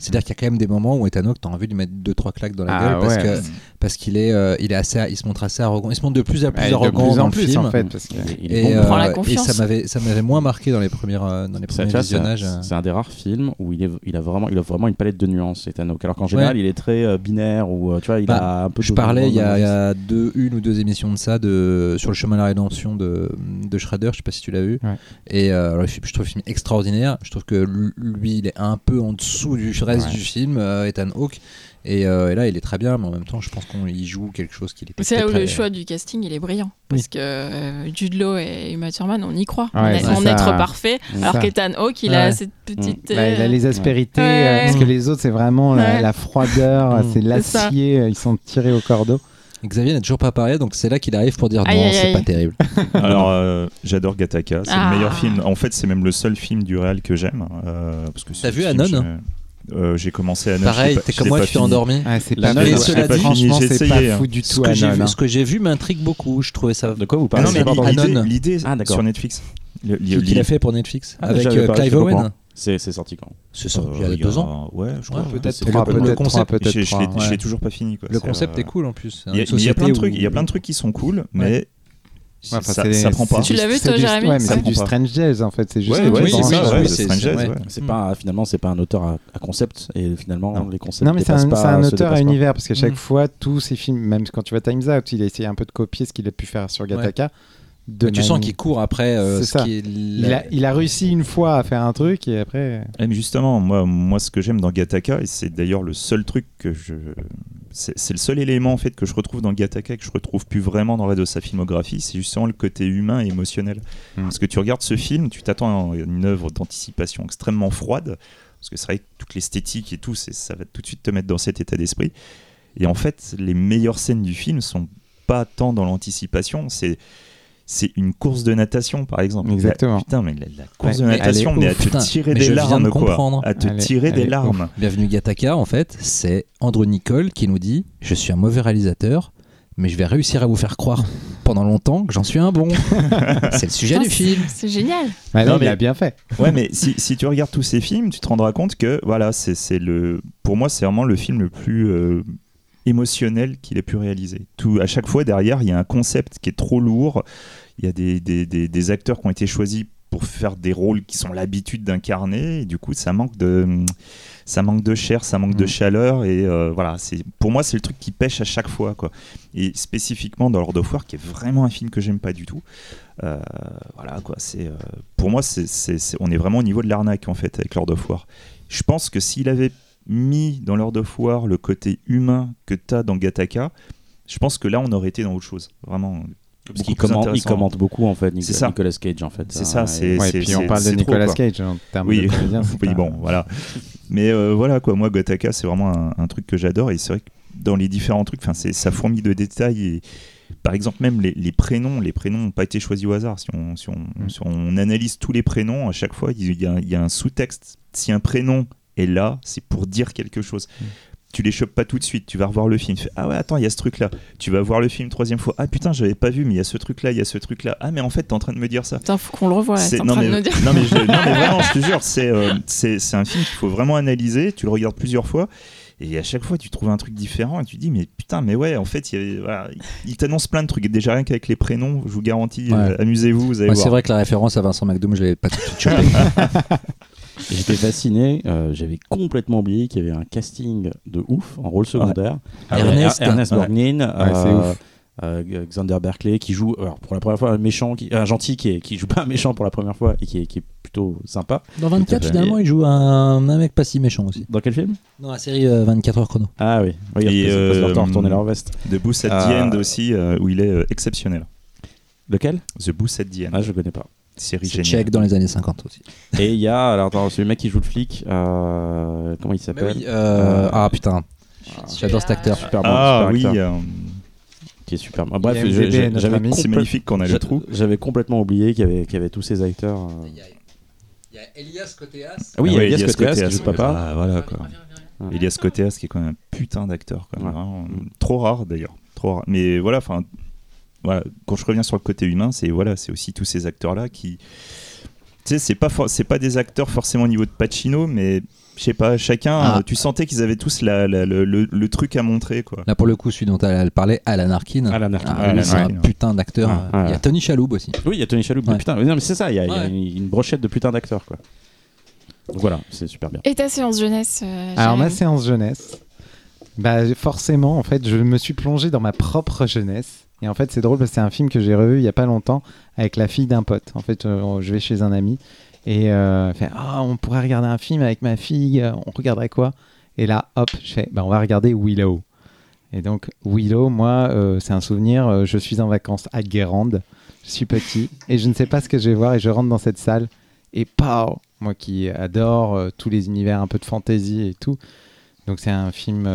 C'est-à-dire qu'il y a quand même des moments où Ethan Hawke, t'as envie de lui mettre deux trois claques dans la Ah gueule parce ouais. que parce qu'il est, euh, il est assez, il se montre assez arrogant. Il se montre de plus en plus arrogant plus dans en le plus film. en fait, parce que Il Et, prend la euh, et confiance. ça m'avait, ça m'avait moins marqué dans les premières, euh, dans les premiers visionnages. C'est un des rares films où il, est, il, a vraiment, il a vraiment une palette de nuances, Ethan Hawke. Alors qu'en général, il est très euh, binaire ou tu vois, il Bah, a un peu. Je parlais il y a, y deux, une ou deux émissions de ça de, sur le chemin de la rédemption de, de Shredder, je sais pas si tu l'as vu. Ouais. Et euh, alors, je, trouve le film extraordinaire. Je trouve que lui, il est un peu en dessous du reste Ouais. du film, euh, Ethan Hawke. Et, euh, et là, il est très bien, mais en même temps, je pense qu'on y joue quelque chose qu'il est C'est là où le choix du casting il est brillant. Parce que euh, Jude Law et Uma Thurman, on y croit. Ouais, on est- ça. être parfait. Alors qu'Ethan Hawke, il Ouais. a cette petite. Bah, il a euh, les aspérités, Ouais. euh, parce que les autres, c'est vraiment la, Ouais. la froideur, Mm. c'est l'acier, ils sont tirés au cordeau. Xavier n'a toujours pas parlé, donc c'est là qu'il arrive pour dire Aïe, non, c'est pas terrible. Alors, euh, j'adore Gattaca. C'est Ah. le meilleur film. En fait, c'est même le seul film du réel que j'aime. euh, parce que T'as vu Anon je- euh, J'ai commencé. Pareil, je l'ai pas- t'es comme moi, tu t'es endormi. Ah, c'est pas pas franchement, c'est pas hein. fou du Ce tout. que, j'ai Anon, vu, hein. ce que j'ai vu m'intrigue beaucoup. Je trouvais ça. De quoi vous parlez non, mais l'idée- Anon. l'idée Ah, sur Netflix. Le- Qu'il a fait pour Netflix Ah, avec euh, pas- Clive Owen. C'est sorti quand C'est Euh, il y a y deux ans. Ouais, je crois. Peut-être Trois, le- concept, peut-être Je l'ai toujours pas fini. Le concept euh, est cool en plus. Il y, a- Une mais il y a plein de trucs, il y a plein de trucs qui sont cool, mais Ouais, enfin, ça, ça prend pas. Tu l'as vu, c'est toi, du- Jérémy Ouais, c'est du. Strange Days en fait. C'est juste Ouais, truc c'est pas finalement c'est pas un auteur à, à concept et finalement Non. les concepts Non mais c'est un, un auteur à univers parce qu'à chaque Mm. fois tous ces films, même quand tu vois Times Out, il a essayé un peu de copier ce qu'il a pu faire sur Gattaca. De Mais tu sens qu'il court après euh, C'est ce ça. qui est il a, il a réussi une fois à faire un truc et après. Mais justement, moi, moi, ce que j'aime dans Gataka, et c'est d'ailleurs le seul truc que je. C'est le seul élément en fait que je retrouve dans Gataka et que je retrouve plus vraiment dans le reste de sa filmographie, c'est justement le côté humain et émotionnel. Mm. Parce que tu regardes ce film, tu t'attends à une œuvre d'anticipation extrêmement froide, parce que c'est vrai que toute l'esthétique et tout, c'est- ça va tout de suite te mettre dans cet état d'esprit. Et en fait, les meilleures scènes du film sont pas tant dans l'anticipation, c'est c'est une course de natation par exemple. Exactement. La- putain, mais la, la course Ouais, de mais natation, mais à te tirer des larmes de quoi. comprendre. À te tirer des larmes. Bienvenue Gataka, en fait, c'est Andrew Nicole qui nous dit Je suis un mauvais réalisateur, mais je vais réussir à vous faire croire pendant longtemps que j'en suis un bon. c'est le sujet du film. C'est génial. Bah Non, il a bien fait. Ouais, mais si, si tu regardes tous ces films, tu te rendras compte que voilà, c'est c'est le, pour moi, c'est vraiment le film le plus euh, émotionnel qu'il ait pu réaliser. Tout, à chaque fois derrière, il y a un concept qui est trop lourd. Il y a des, des, des, des acteurs qui ont été choisis pour faire des rôles qui sont l'habitude d'incarner. Et du coup, ça manque de, ça manque de chair, ça manque de Mm. chaleur. Et euh, voilà, c'est, pour moi, c'est le truc qui pêche à chaque fois, quoi. Et spécifiquement dans Lord of War, qui est vraiment un film que j'aime pas du tout. Euh, voilà, quoi. C'est, euh, pour moi, c'est, c'est- c'est- on est vraiment au niveau de l'arnaque en fait avec Lord of War. Je pense que s'il avait mis dans Lord of War le côté humain que tu as dans Gataka, je pense que là on aurait été dans autre chose. Vraiment. Commente, il commente beaucoup en fait, ça. Nicolas Cage en fait. C'est ça, et- c'est- Ouais, et puis on parle de trop, Nicolas. Cage en termes Oui. de comédien. oui, bon, voilà. Mais euh, voilà quoi, moi Gataka c'est vraiment un, un truc que j'adore et c'est vrai que dans les différents trucs, enfin c'est ça fourmille de détails et par exemple même les, les prénoms, les prénoms n'ont pas été choisis au hasard. Si on, si on, Mm. si on analyse tous les prénoms, à chaque fois il y a, il y a un sous-texte. Si un prénom est là, c'est pour dire quelque chose. Mm. Tu les chopes pas tout de suite, tu vas revoir le film, tu fais ah ouais attends il y a ce truc là, tu vas voir le film troisième fois, ah putain j'avais pas vu mais il y a ce truc là, il y a ce truc là, ah mais en fait t'es en train de me dire ça. Putain, faut qu'on le revoie. C'est- en non, train mais, de nous dire. non, mais je- non, mais vraiment, je te jure, c'est euh, c'est c'est un film qu'il faut vraiment analyser. Tu le regardes plusieurs fois. Et à chaque fois, tu trouves un truc différent et tu te dis, mais putain, mais ouais, en fait, il, voilà, t'annonce plein de trucs. Et déjà, rien qu'avec les prénoms, je vous garantis, Ouais. euh, amusez-vous, vous allez Ouais, voir. c'est vrai que la référence à Vincent McDoom, je l'avais pas tout de suite J'étais fasciné, euh, j'avais complètement oublié qu'il y avait un casting de ouf en rôle secondaire. Ah ouais. Ernest. Ernest. Borgnine, Ouais, c'est euh, ouf. euh, Xander Berkeley qui joue alors pour la première fois un méchant, qui, un gentil qui, est, qui joue pas un méchant pour la première fois et qui est, qui est plutôt sympa. Dans Tout à 24, fait. finalement, il joue un, un mec pas si méchant aussi. Dans quel film? Dans la série euh, 24 heures chrono. Ah oui, oui Et, ils passent leur temps à euh, retourner leur veste. The Booth at the. End aussi, euh, où il est euh, exceptionnel. Lequel? The Booth at the End, Ah je connais pas. Série géniale. tchèque dans les années 50 aussi. Et il y a alors attends, c'est le mec qui joue le flic, euh, comment il s'appelle Oui, euh, Euh, ah putain, Ah, j'adore cet acteur. Super bon, Ah super oui, acteur, euh, qui est super. bon. Bref, j'avais c'est magnifique qu'on a le trou. J'avais complètement oublié qu'il y avait, qu'il y avait tous ces acteurs. Il y a Elias Koteas. Ah oui, Ouais, Elias Elias Koteas qui joue papa. Ah, voilà quoi. Elias Koteas qui est quand même un putain d'acteur Ouais. vraiment, Mm. trop rare d'ailleurs trop rare mais voilà enfin voilà quand je reviens sur le côté humain c'est voilà c'est aussi tous ces acteurs là qui tu sais c'est pas for- c'est pas des acteurs forcément au niveau de Pacino mais je sais pas chacun Ah. euh, tu sentais qu'ils avaient tous la, la- le, le- le truc à montrer quoi Là, pour le coup, celui dont elle parlait, Alan Arkin. Alan Arkin. Ah, c'est un putain d'acteur. Ouais. Il y a Tony Chaloub aussi. Oui, il y a Tony Shalhoub. Ouais. Putain, mais non, mais c'est ça, il y a, il y a Ouais. une, une brochette de putain d'acteurs quoi. Donc voilà, c'est super bien. Et ta séance jeunesse euh, Alors ma séance jeunesse, bah forcément en fait je me suis plongé dans ma propre jeunesse et en fait c'est drôle parce que c'est un film que j'ai revu il y a pas longtemps avec la fille d'un pote. En fait euh, je vais chez un ami et euh, fait ah on pourrait regarder un film avec ma fille, euh, on regarderait quoi? Et là hop je fais bah on va regarder Willow. Et donc Willow moi euh, c'est un souvenir, je suis en vacances à Guérande, je suis petit et je ne sais pas ce que je vais voir et je rentre dans cette salle et pow moi qui adore tous les univers un peu de fantasy et tout. Donc c'est un film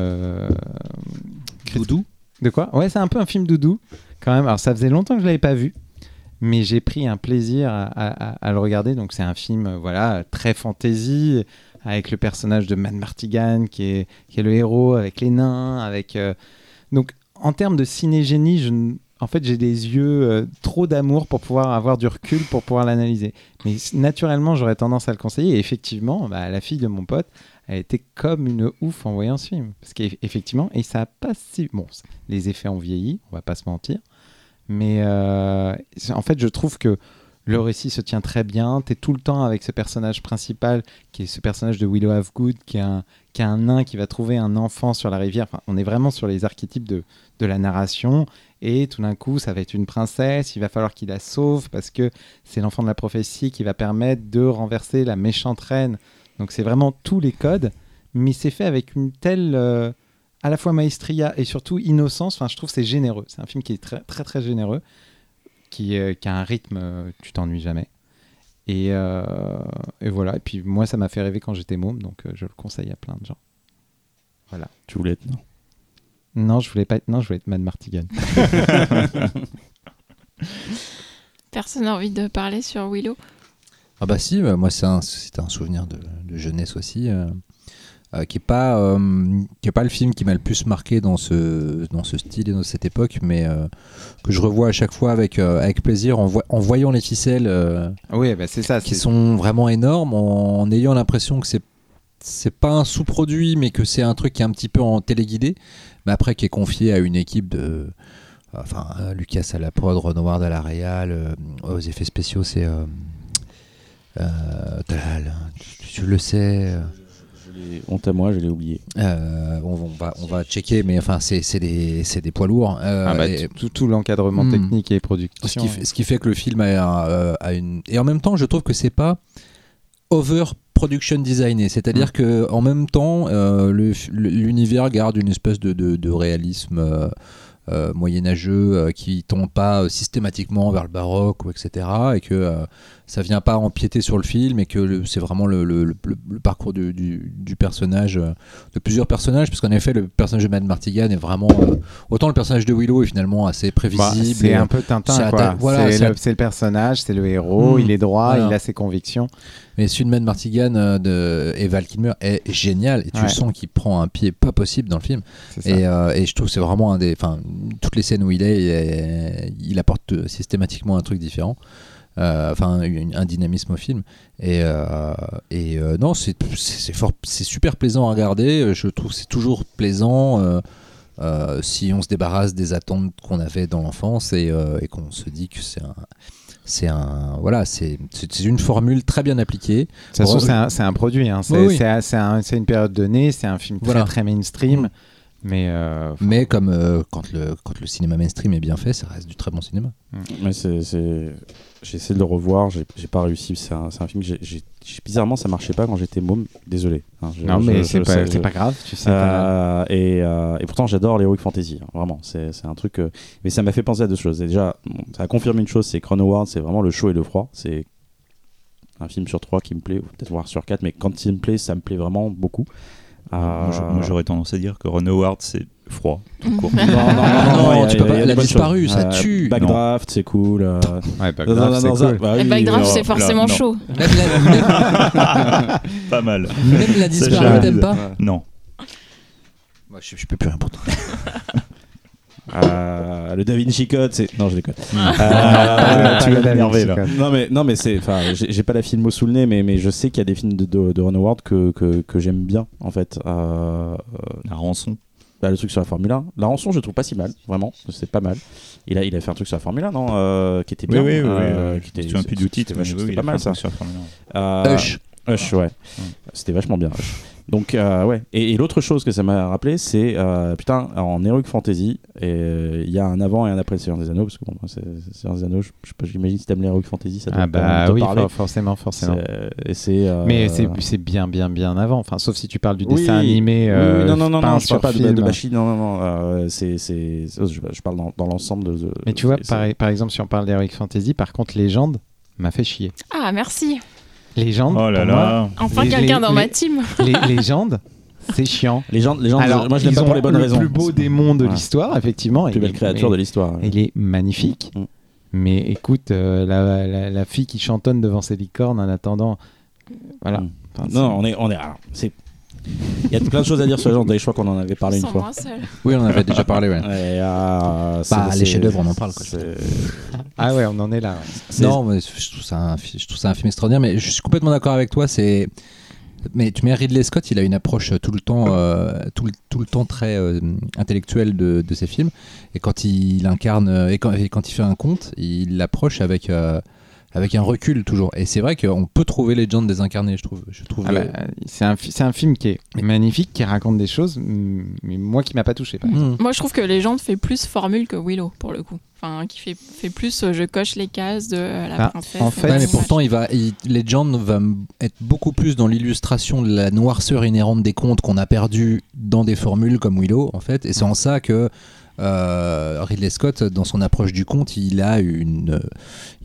Doudou? De quoi? Ouais, c'est un peu un film doudou quand même. Alors ça faisait longtemps que je l'avais pas vu, mais j'ai pris un plaisir à, le regarder. Donc c'est un film euh, voilà très fantasy avec le personnage de Man Martigan qui est, qui est le héros avec les nains, avec euh, donc en termes de ciné-génie, je en fait, j'ai des yeux euh, trop d'amour pour pouvoir avoir du recul pour pouvoir l'analyser. Mais naturellement, j'aurais tendance à le conseiller. Et effectivement, bah, la fille de mon pote, elle était comme une ouf en voyant ce film. Parce qu'effectivement, et ça a pas si. Bon, les effets ont vieilli, on va pas se mentir. Mais euh, en fait, je trouve que le récit se tient très bien. Tu es tout le temps avec ce personnage principal, qui est ce personnage de Willow Good, qui est un, qui est un nain qui va trouver un enfant sur la rivière. Enfin, on est vraiment sur les archétypes de, de la narration. Et tout d'un coup, ça va être une princesse. Il va falloir qu'il la sauve parce que c'est l'enfant de la prophétie qui va permettre de renverser la méchante reine. Donc, c'est vraiment tous les codes. Mais c'est fait avec une telle. euh, à la fois maestria et surtout innocence. Enfin, je trouve que c'est généreux. C'est un film qui est très, très, très généreux. Qui, euh, qui a un rythme, euh, tu t'ennuies jamais. Et, euh, et voilà. Et puis, moi, ça m'a fait rêver quand j'étais môme. Donc, euh, je le conseille à plein de gens. Tu voulais être non Non, je voulais pas être. Non, je voulais être Mad Martigan. Personne n'a envie de parler sur Willow. Ah bah si, moi c'est un, un souvenir de, de jeunesse aussi, euh, euh, qui est pas euh, qui est pas le film qui m'a le plus marqué dans ce dans ce style et dans cette époque, mais que je revois à chaque fois avec avec plaisir en, en voyant les ficelles Oui, bah, c'est ça. qui sont vraiment énormes, en, en ayant l'impression que c'est c'est pas un sous-produit, mais que c'est un truc qui est un petit peu en téléguidé, mais après qui est confié à une équipe de enfin Lucas à la prod, Howard à la réal, aux effets spéciaux c'est Talal, tu, tu le sais. euh, Je Honte à moi, je l'ai oublié. euh, on, on va, on va checker, mais enfin, c'est des, poids lourds. euh, Ah bah, et- tout, tout l'encadrement Hmm. technique et ce production. qui, ce qui fait que le film a, un- euh, a une. Et en même temps, je trouve que c'est pas over production designé. C'est-à-dire que en même temps, euh, l'univers garde une espèce de, de- de réalisme. euh, euh, moyenâgeux euh, qui tombe pas euh, systématiquement vers le baroque ou etc et que euh, ça vient pas empiéter sur le film et que c'est vraiment le, le- le- le parcours du, du- du personnage euh, de plusieurs personnages parce qu'en effet le personnage de Mad Martigan est vraiment euh, autant le personnage de Willow est finalement assez Bah, prévisible c'est et, un peu Tintin, c'est quoi. voilà, c'est c'est le, c'est personnage, c'est le héros, Hmm. il est droit, Voilà. il a ses convictions. Mais celui de Mad Martigan euh, de et Val Kilmer est génial et tu Ouais. sens qu'il prend un pied pas possible dans le film C'est et, euh, et je trouve que c'est vraiment un des enfin toutes les scènes où il est il, est- il apporte systématiquement un truc différent enfin une- un dynamisme au film et, euh, et euh, non c'est super plaisant à regarder je trouve que c'est toujours plaisant euh, euh, si on se débarrasse des attentes qu'on avait dans l'enfance et, euh, et qu'on se dit que c'est un c'est un voilà c'est une formule très bien appliquée De toute façon, c'est un, un produit. hein. C'est Oui, oui. un- une période donnée, c'est un film très, Voilà. très mainstream. Mm. Mais, euh, mais comme euh, quand le quand le cinéma mainstream est bien fait ça reste du très bon cinéma Mais c'est, c'est- J'ai essayé de le revoir, j'ai, j'ai pas réussi. C'est un, c'est un film que j'ai, j'ai- j'ai- bizarrement ça marchait pas quand j'étais môme. Désolé. hein. Je- non, je- mais je c'est pas, sais- c'est pas grave, tu sais. Euh, et, euh, et pourtant j'adore l'heroic fantasy, hein, vraiment. C'est, c'est un truc. mais ça m'a fait penser à deux choses. Et déjà, bon, ça a confirmé une chose, c'est que Ron Howard, c'est vraiment le chaud et le froid. C'est un film sur trois qui me plaît, ou peut-être voir sur quatre, mais quand il me plaît, ça me plaît vraiment beaucoup. Moi, Euh, moi, j'aurais tendance à dire que Ron Howard, c'est froid. tout court. Non, tu peux pas- elle a disparu, ça tue. Backdraft, c'est cool. euh, Ouais, c'est cool. Backdraft, c'est forcément non. chaud. Pas mal. même la disparue t'aimes pas Non. Moi, je, je peux plus rien pour toi. Euh, le Da Vinci Code, c'est. Non, je déconne. Ah, Euh, tu le vas m'énerver là. Non, mais, non, mais c'est. Enfin, j'ai pas la filmo sous le nez, mais, mais je sais qu'il y a des films de, de, de Ron Howard que, que, que j'aime bien, en fait. Euh, La rançon. bah, le truc sur la Formule 1. La rançon, je le trouve pas si mal, vraiment. C'est pas mal. Il a, il a fait un truc sur la Formule 1, non euh, Qui était bien. Oui, oui, oui. euh, oui. qui était- souviens plus du titre, c'était pas mal un ça. truc sur Formule 1. Hush. Hush, ouais. C'était vachement bien. Hush. Donc, euh, ouais. Et, et l'autre chose que ça m'a rappelé, c'est euh, putain, en Heroic Fantasy, euh, il y a un avant et un après le Seigneur des Anneaux, parce que bon, moi, c'est c'est Seigneur des Anneaux, je, je sais pas, j'imagine si t'aimes l'Heroic Fantasy, ça doit Ah bah te oui, parler. for- forcément, forcément. C'est- Et c'est. euh, Mais c'est c'est bien, bien, bien avant. Enfin, sauf si tu parles du oui, dessin animé. oui, euh, oui, non, non, non, non, je sur parle pas de, de non, non, non. euh, c'est, c'est, c'est- je, je parle dans, dans l'ensemble de, Mais tu vois, par, par exemple, si on parle d'Heroic Fantasy, par contre, Légende m'a fait chier. Ah, merci. Légende, Oh là pour moi, là. Enfin, quelqu'un dans les- ma team. les légendes, c'est chiant. Les gens, les gens Alors, moi je l'aime pas pour les bonnes le raisons. plus beau démon de Ouais. l'histoire, effectivement. La plus belle créature de l'histoire. Il est magnifique. Mm. Mais écoute, euh, la, la- la fille qui chantonne devant ses licornes en attendant. Voilà. Mm. Enfin, Non, on est, on est. alors, c'est. Il y a plein de choses à dire sur les gens. Je crois qu'on en avait parlé une fois. Oui, on en avait déjà parlé. Ouais. Et, euh, c'est- Bah, les chefs-d'œuvre, on en parle, quoi. Ah ouais, on en est là. ouais. Non, mais je trouve ça un, je trouve ça un film extraordinaire, mais je suis complètement d'accord avec toi. C'est mais tu mets Ridley Scott, il a une approche tout le temps, euh, tout, le, tout le temps très euh, intellectuelle de, de ses films. Et quand il incarne, euh, et quand, et quand il fait un conte, il l'approche avec, euh, avec un recul toujours. Et c'est vrai qu'on peut trouver Legend désincarné, je trouve. Je trouve Ah bah, c'est un, c'est un film qui est magnifique, qui raconte des choses, mm, mais moi qui m'a pas touché. par. Mm. Moi, je trouve que Légende fait plus formule que Willow, pour le coup. Enfin, qui fait, fait plus euh, je coche les cases de euh, la Bah, princesse. en fait, Ouais, mais pourtant, il va, il- Legend va être beaucoup plus dans l'illustration de la noirceur inhérente des contes qu'on a perdu dans des formules comme Willow, en fait. Et c'est en ça que euh, Ridley Scott, dans son approche du conte, il a une, euh,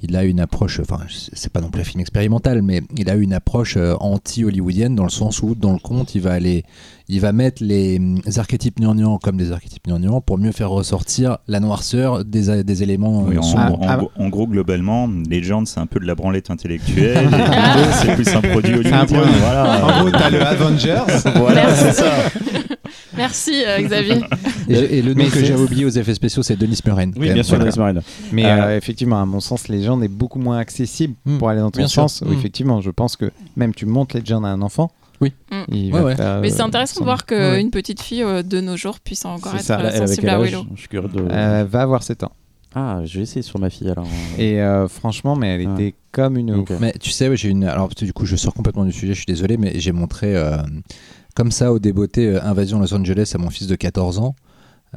il a une approche, enfin, c'est pas non plus un film expérimental, mais il a une approche euh, anti-hollywoodienne dans le sens où, dans le conte, il va aller, il va mettre les, hum, archétypes gnangnans comme des archétypes gnangnans pour mieux faire ressortir la noirceur des, des éléments Oui, en, sombres. en gros- en gros, globalement, Legend, c'est un peu de la branlette intellectuelle. et c'est plus un produit un hollywoodien. Voilà. En gros, t'as le Avengers. Voilà, c'est ça. Merci euh, Xavier. Et, et le nom Mais que j'avais oublié aux effets spéciaux, c'est Denis Muren. Oui, bien sûr, Denis Marine. Mais Euh, euh, effectivement, à mon sens, Legend est beaucoup moins accessible Mm, pour aller dans ton bien sens. où Mm. Effectivement, je pense que même tu montes Legend à un enfant. Oui. Mm. Ouais, ouais. faire, Mais c'est euh, intéressant son- de voir Ouais. qu'une petite fille euh, de nos jours puisse encore C'est être ça, euh, sensible à Willow. Je suis curieux de. Elle va avoir 7 ans. Ah, je vais essayer sur ma fille alors. Et euh, franchement, mais elle Ah. était comme une. Mais tu sais, j'ai une. Alors, du coup, je sors complètement du sujet, je suis désolé, mais j'ai montré euh, comme ça au débeauté euh, Invasion Los Angeles à mon fils de 14 ans.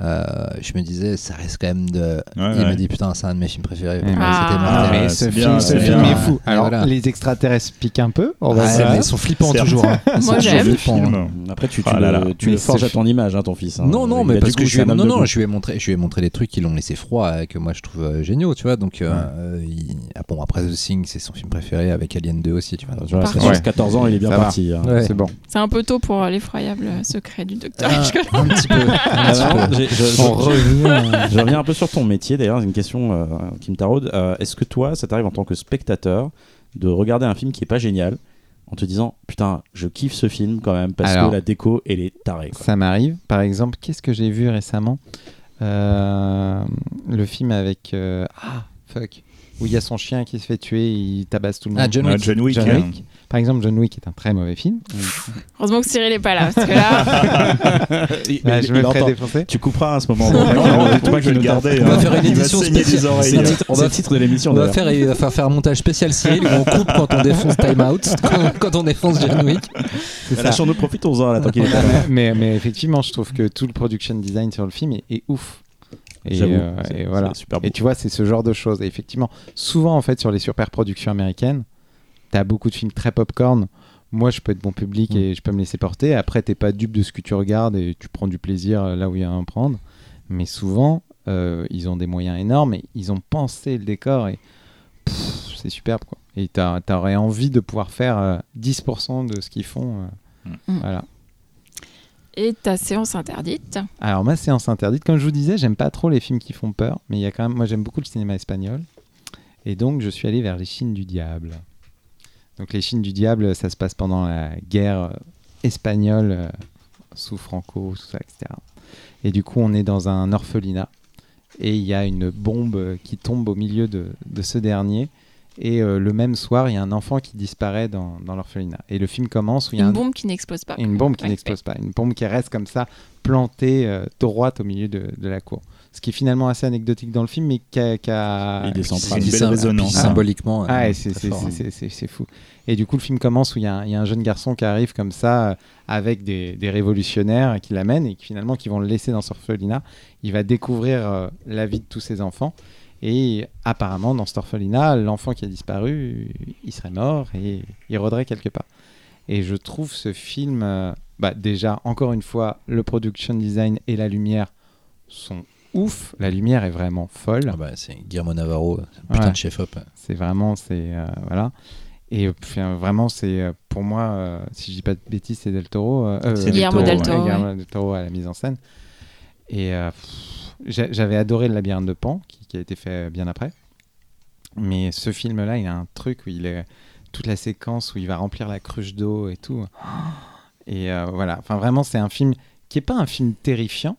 Euh, je me disais, ça reste quand même de. Ouais, Il ouais. m'a dit, putain, c'est un de mes films préférés. Ah. C'était Ah, mais ce bien, film, c'est ce film bien. est fou. Alors, voilà. les extraterrestres piquent un peu. On va Ouais, voir. mais ils sont flippants toujours. hein. Moi, j'aime. hein. Après, tu, tu Ah là là. le, tu le forges à ton image, hein, ton fils. hein. Non, non, mais parce que je lui, ai, non, non, je lui montré, je lui ai montré des trucs qui l'ont laissé froid, et que moi je trouve euh, géniaux, tu vois. Donc, euh, ah, bon, après The Thing, c'est son film préféré avec Alien 2 aussi, tu vois. Donc, Tu vois, Par c'est contre- sur 14 ans, il est bien parti. hein. C'est bon. C'est un peu tôt pour l'effroyable secret du docteur. Hitchcock. un petit peu. j'ai- je, je- On revient. je reviens un peu sur ton métier d'ailleurs, c'est une question euh, qui me taraude. Euh, Est-ce que toi, ça t'arrive en tant que spectateur de regarder un film qui est pas génial en te disant putain, je kiffe ce film quand même parce Alors, que la déco elle est tarée. quoi. Ça m'arrive. Par exemple, qu'est-ce que j'ai vu récemment? Euh, Le film avec. euh, Ah, fuck. Où il y a son chien qui se fait tuer, il tabasse tout le monde. Ah, John Ah, Wick. John Wick. John hein. Wick. Par exemple, John Wick est un très mauvais film. Heureusement que Cyril est pas là, parce que là, Il- Bah, il- je me il ferai défoncer. Tu couperas à ce moment. Non, non, Pas du tout, je vais le garder. On va hein. faire une édition spéciale. C'est un titre- On va le titre de l'émission. On va d'ailleurs. faire, il va faire faire un montage spécial Cyril où on coupe quand on défonce Time Out, quand, quand on défonce John Wick. De profitons-en là tant qu'il est pas là. mais, mais effectivement, je trouve que tout le production design sur le film est ouf. Et, euh, et voilà. super beau. Et tu vois, c'est ce genre de choses. Et effectivement, souvent en fait sur les super productions américaines, t'as beaucoup de films très popcorn. Moi, je peux être bon public Mm. et je peux me laisser porter. Après, t'es pas dupe de ce que tu regardes et tu prends du plaisir euh, là où il y a à en prendre. Mais souvent, euh, ils ont des moyens énormes et ils ont pensé le décor et c'est superbe quoi. Et t'as- t'aurais envie de pouvoir faire euh, 10% de ce qu'ils font. euh, Mm. Voilà. Et ta séance interdite. Alors ma séance interdite, comme je vous disais, j'aime pas trop les films qui font peur, mais il y a quand même, moi j'aime beaucoup le cinéma espagnol, et donc je suis allé vers les Chines du diable. Donc les Chines du diable, ça se passe pendant la guerre euh, espagnole euh, sous Franco, tout ça, etc. Et du coup, on est dans un orphelinat, et il y a une bombe qui tombe au milieu de, de ce dernier. Et euh, le même soir, il y a un enfant qui disparaît dans, dans l'orphelinat. Et le film commence où il y a Une un, bombe qui n'explose pas. une bombe qui Ouais, n'explose pas, une bombe qui reste comme ça, plantée euh, droite au milieu de, de la cour. Ce qui est finalement assez anecdotique dans le film, mais qui a. Il est C'est central. une belle résonance. Ah. symboliquement. Ah, euh, c'est- c'est fort, hein. c'est- fou. Et du coup, le film commence où il y, a un- il y a un jeune garçon qui arrive comme ça, euh, avec des, des révolutionnaires qui l'amènent et qui finalement qui vont le laisser dans ce orphelinat. Il va découvrir euh, la vie de tous ses enfants. Et apparemment, dans cet orphelinat, l'enfant qui a disparu, il serait mort et il rôderait quelque part. Et je trouve ce film, euh, bah, déjà, encore une fois, le production design et la lumière sont ouf. La lumière est vraiment folle. Ah bah, c'est Guillermo Navarro, c'est un putain Ouais. de chef-op. C'est vraiment, c'est euh, voilà. Et euh, vraiment, c'est pour moi, euh, si je dis pas de bêtises, c'est Del Toro. C'est Del Guillermo Toro, del ouais. Toro. Guillermo del Toro à la mise en scène. Et euh, pff, j'avais adoré le labyrinthe de Pan, qui, qui a été fait bien après. Mais ce film-là, il a un truc où il est toute la séquence où il va remplir la cruche d'eau et tout. Et euh, voilà. Enfin, vraiment, c'est un film qui est pas un film terrifiant,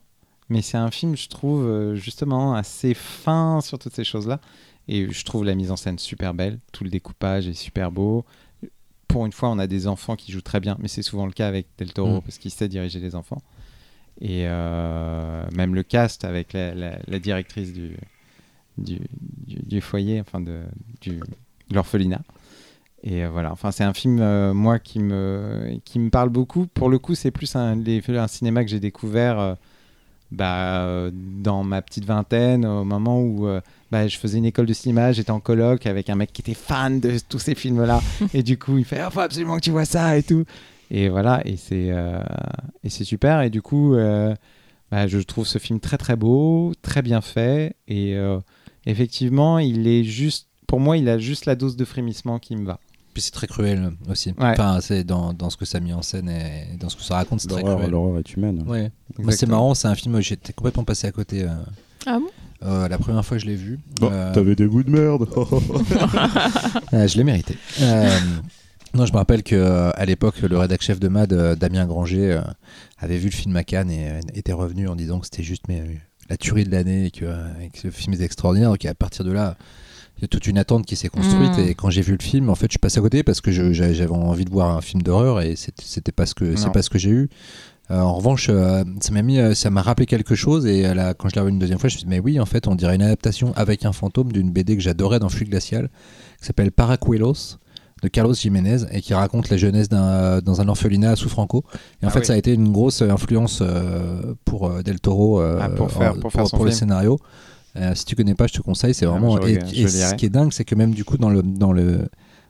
mais c'est un film, je trouve, euh, justement assez fin sur toutes ces choses-là. Et je trouve la mise en scène super belle. Tout le découpage est super beau. Pour une fois, on a des enfants qui jouent très bien, mais c'est souvent le cas avec Del Toro Mm. parce qu'il sait diriger les enfants. Et euh, même le cast avec la, la- la directrice du, du, du- du foyer, enfin de, du, l'orphelinat. Et euh, voilà, enfin c'est un film euh, moi qui me qui me parle beaucoup. Pour le coup, c'est plus un, les- un cinéma que j'ai découvert euh, bah, dans ma petite vingtaine, au moment où bah, je faisais une école de cinéma, j'étais en coloc avec un mec qui était fan de tous ces films-là, et du coup il fait il faut absolument que tu vois ça et tout. Et voilà, et c'est euh, et c'est super. Et du coup, euh, bah, je trouve ce film très très beau, très bien fait, et euh, effectivement, il est juste, pour moi, il a juste la dose de frémissement qui me va. Puis c'est très cruel aussi. Ouais. Enfin, c'est dans, dans ce que ça a mis en scène et dans ce que ça raconte, c'est très L'horreur cruel. l'horreur est humaine. Ouais. Moi, c'est marrant, c'est un film où j'étais complètement passé à côté. euh, Ah bon? euh, la première fois que je l'ai vu. Oh, Euh, T'avais des goûts de merde. Euh, je l'ai mérité. Non, je me rappelle que euh, à l'époque, le rédac chef de Mad, euh, Damien Granger, euh, avait vu le film à Cannes et était revenu en disant que c'était juste mais, la tuerie de l'année et que, et que ce film est extraordinaire. Donc à partir de là, il y a toute une attente qui s'est construite. Mm. Et quand j'ai vu le film, en fait, je suis passé à côté parce que j'avais envie de voir un film d'horreur et c'était pas ce que c'est pas ce que j'ai eu. Euh, en revanche, euh, ça m'a mis, euh, ça m'a rappelé quelque chose et là, quand je l'ai revu une deuxième fois, je me suis dit mais oui, en fait, on dirait une adaptation avec un fantôme d'une BD que j'adorais dans Flux glacial, qui s'appelle Paracuelos de Carlos Jiménez et qui raconte la jeunesse d'un dans un orphelinat sous Franco. Et en Ah fait, oui. ça a été une grosse influence euh, pour euh, Del Toro euh, Ah, pour faire- en- pour faire son le scénario. Euh, si tu connais pas, je te conseille. C'est Ah, vraiment. et ce qui est dingue, c'est que même du coup dans le dans le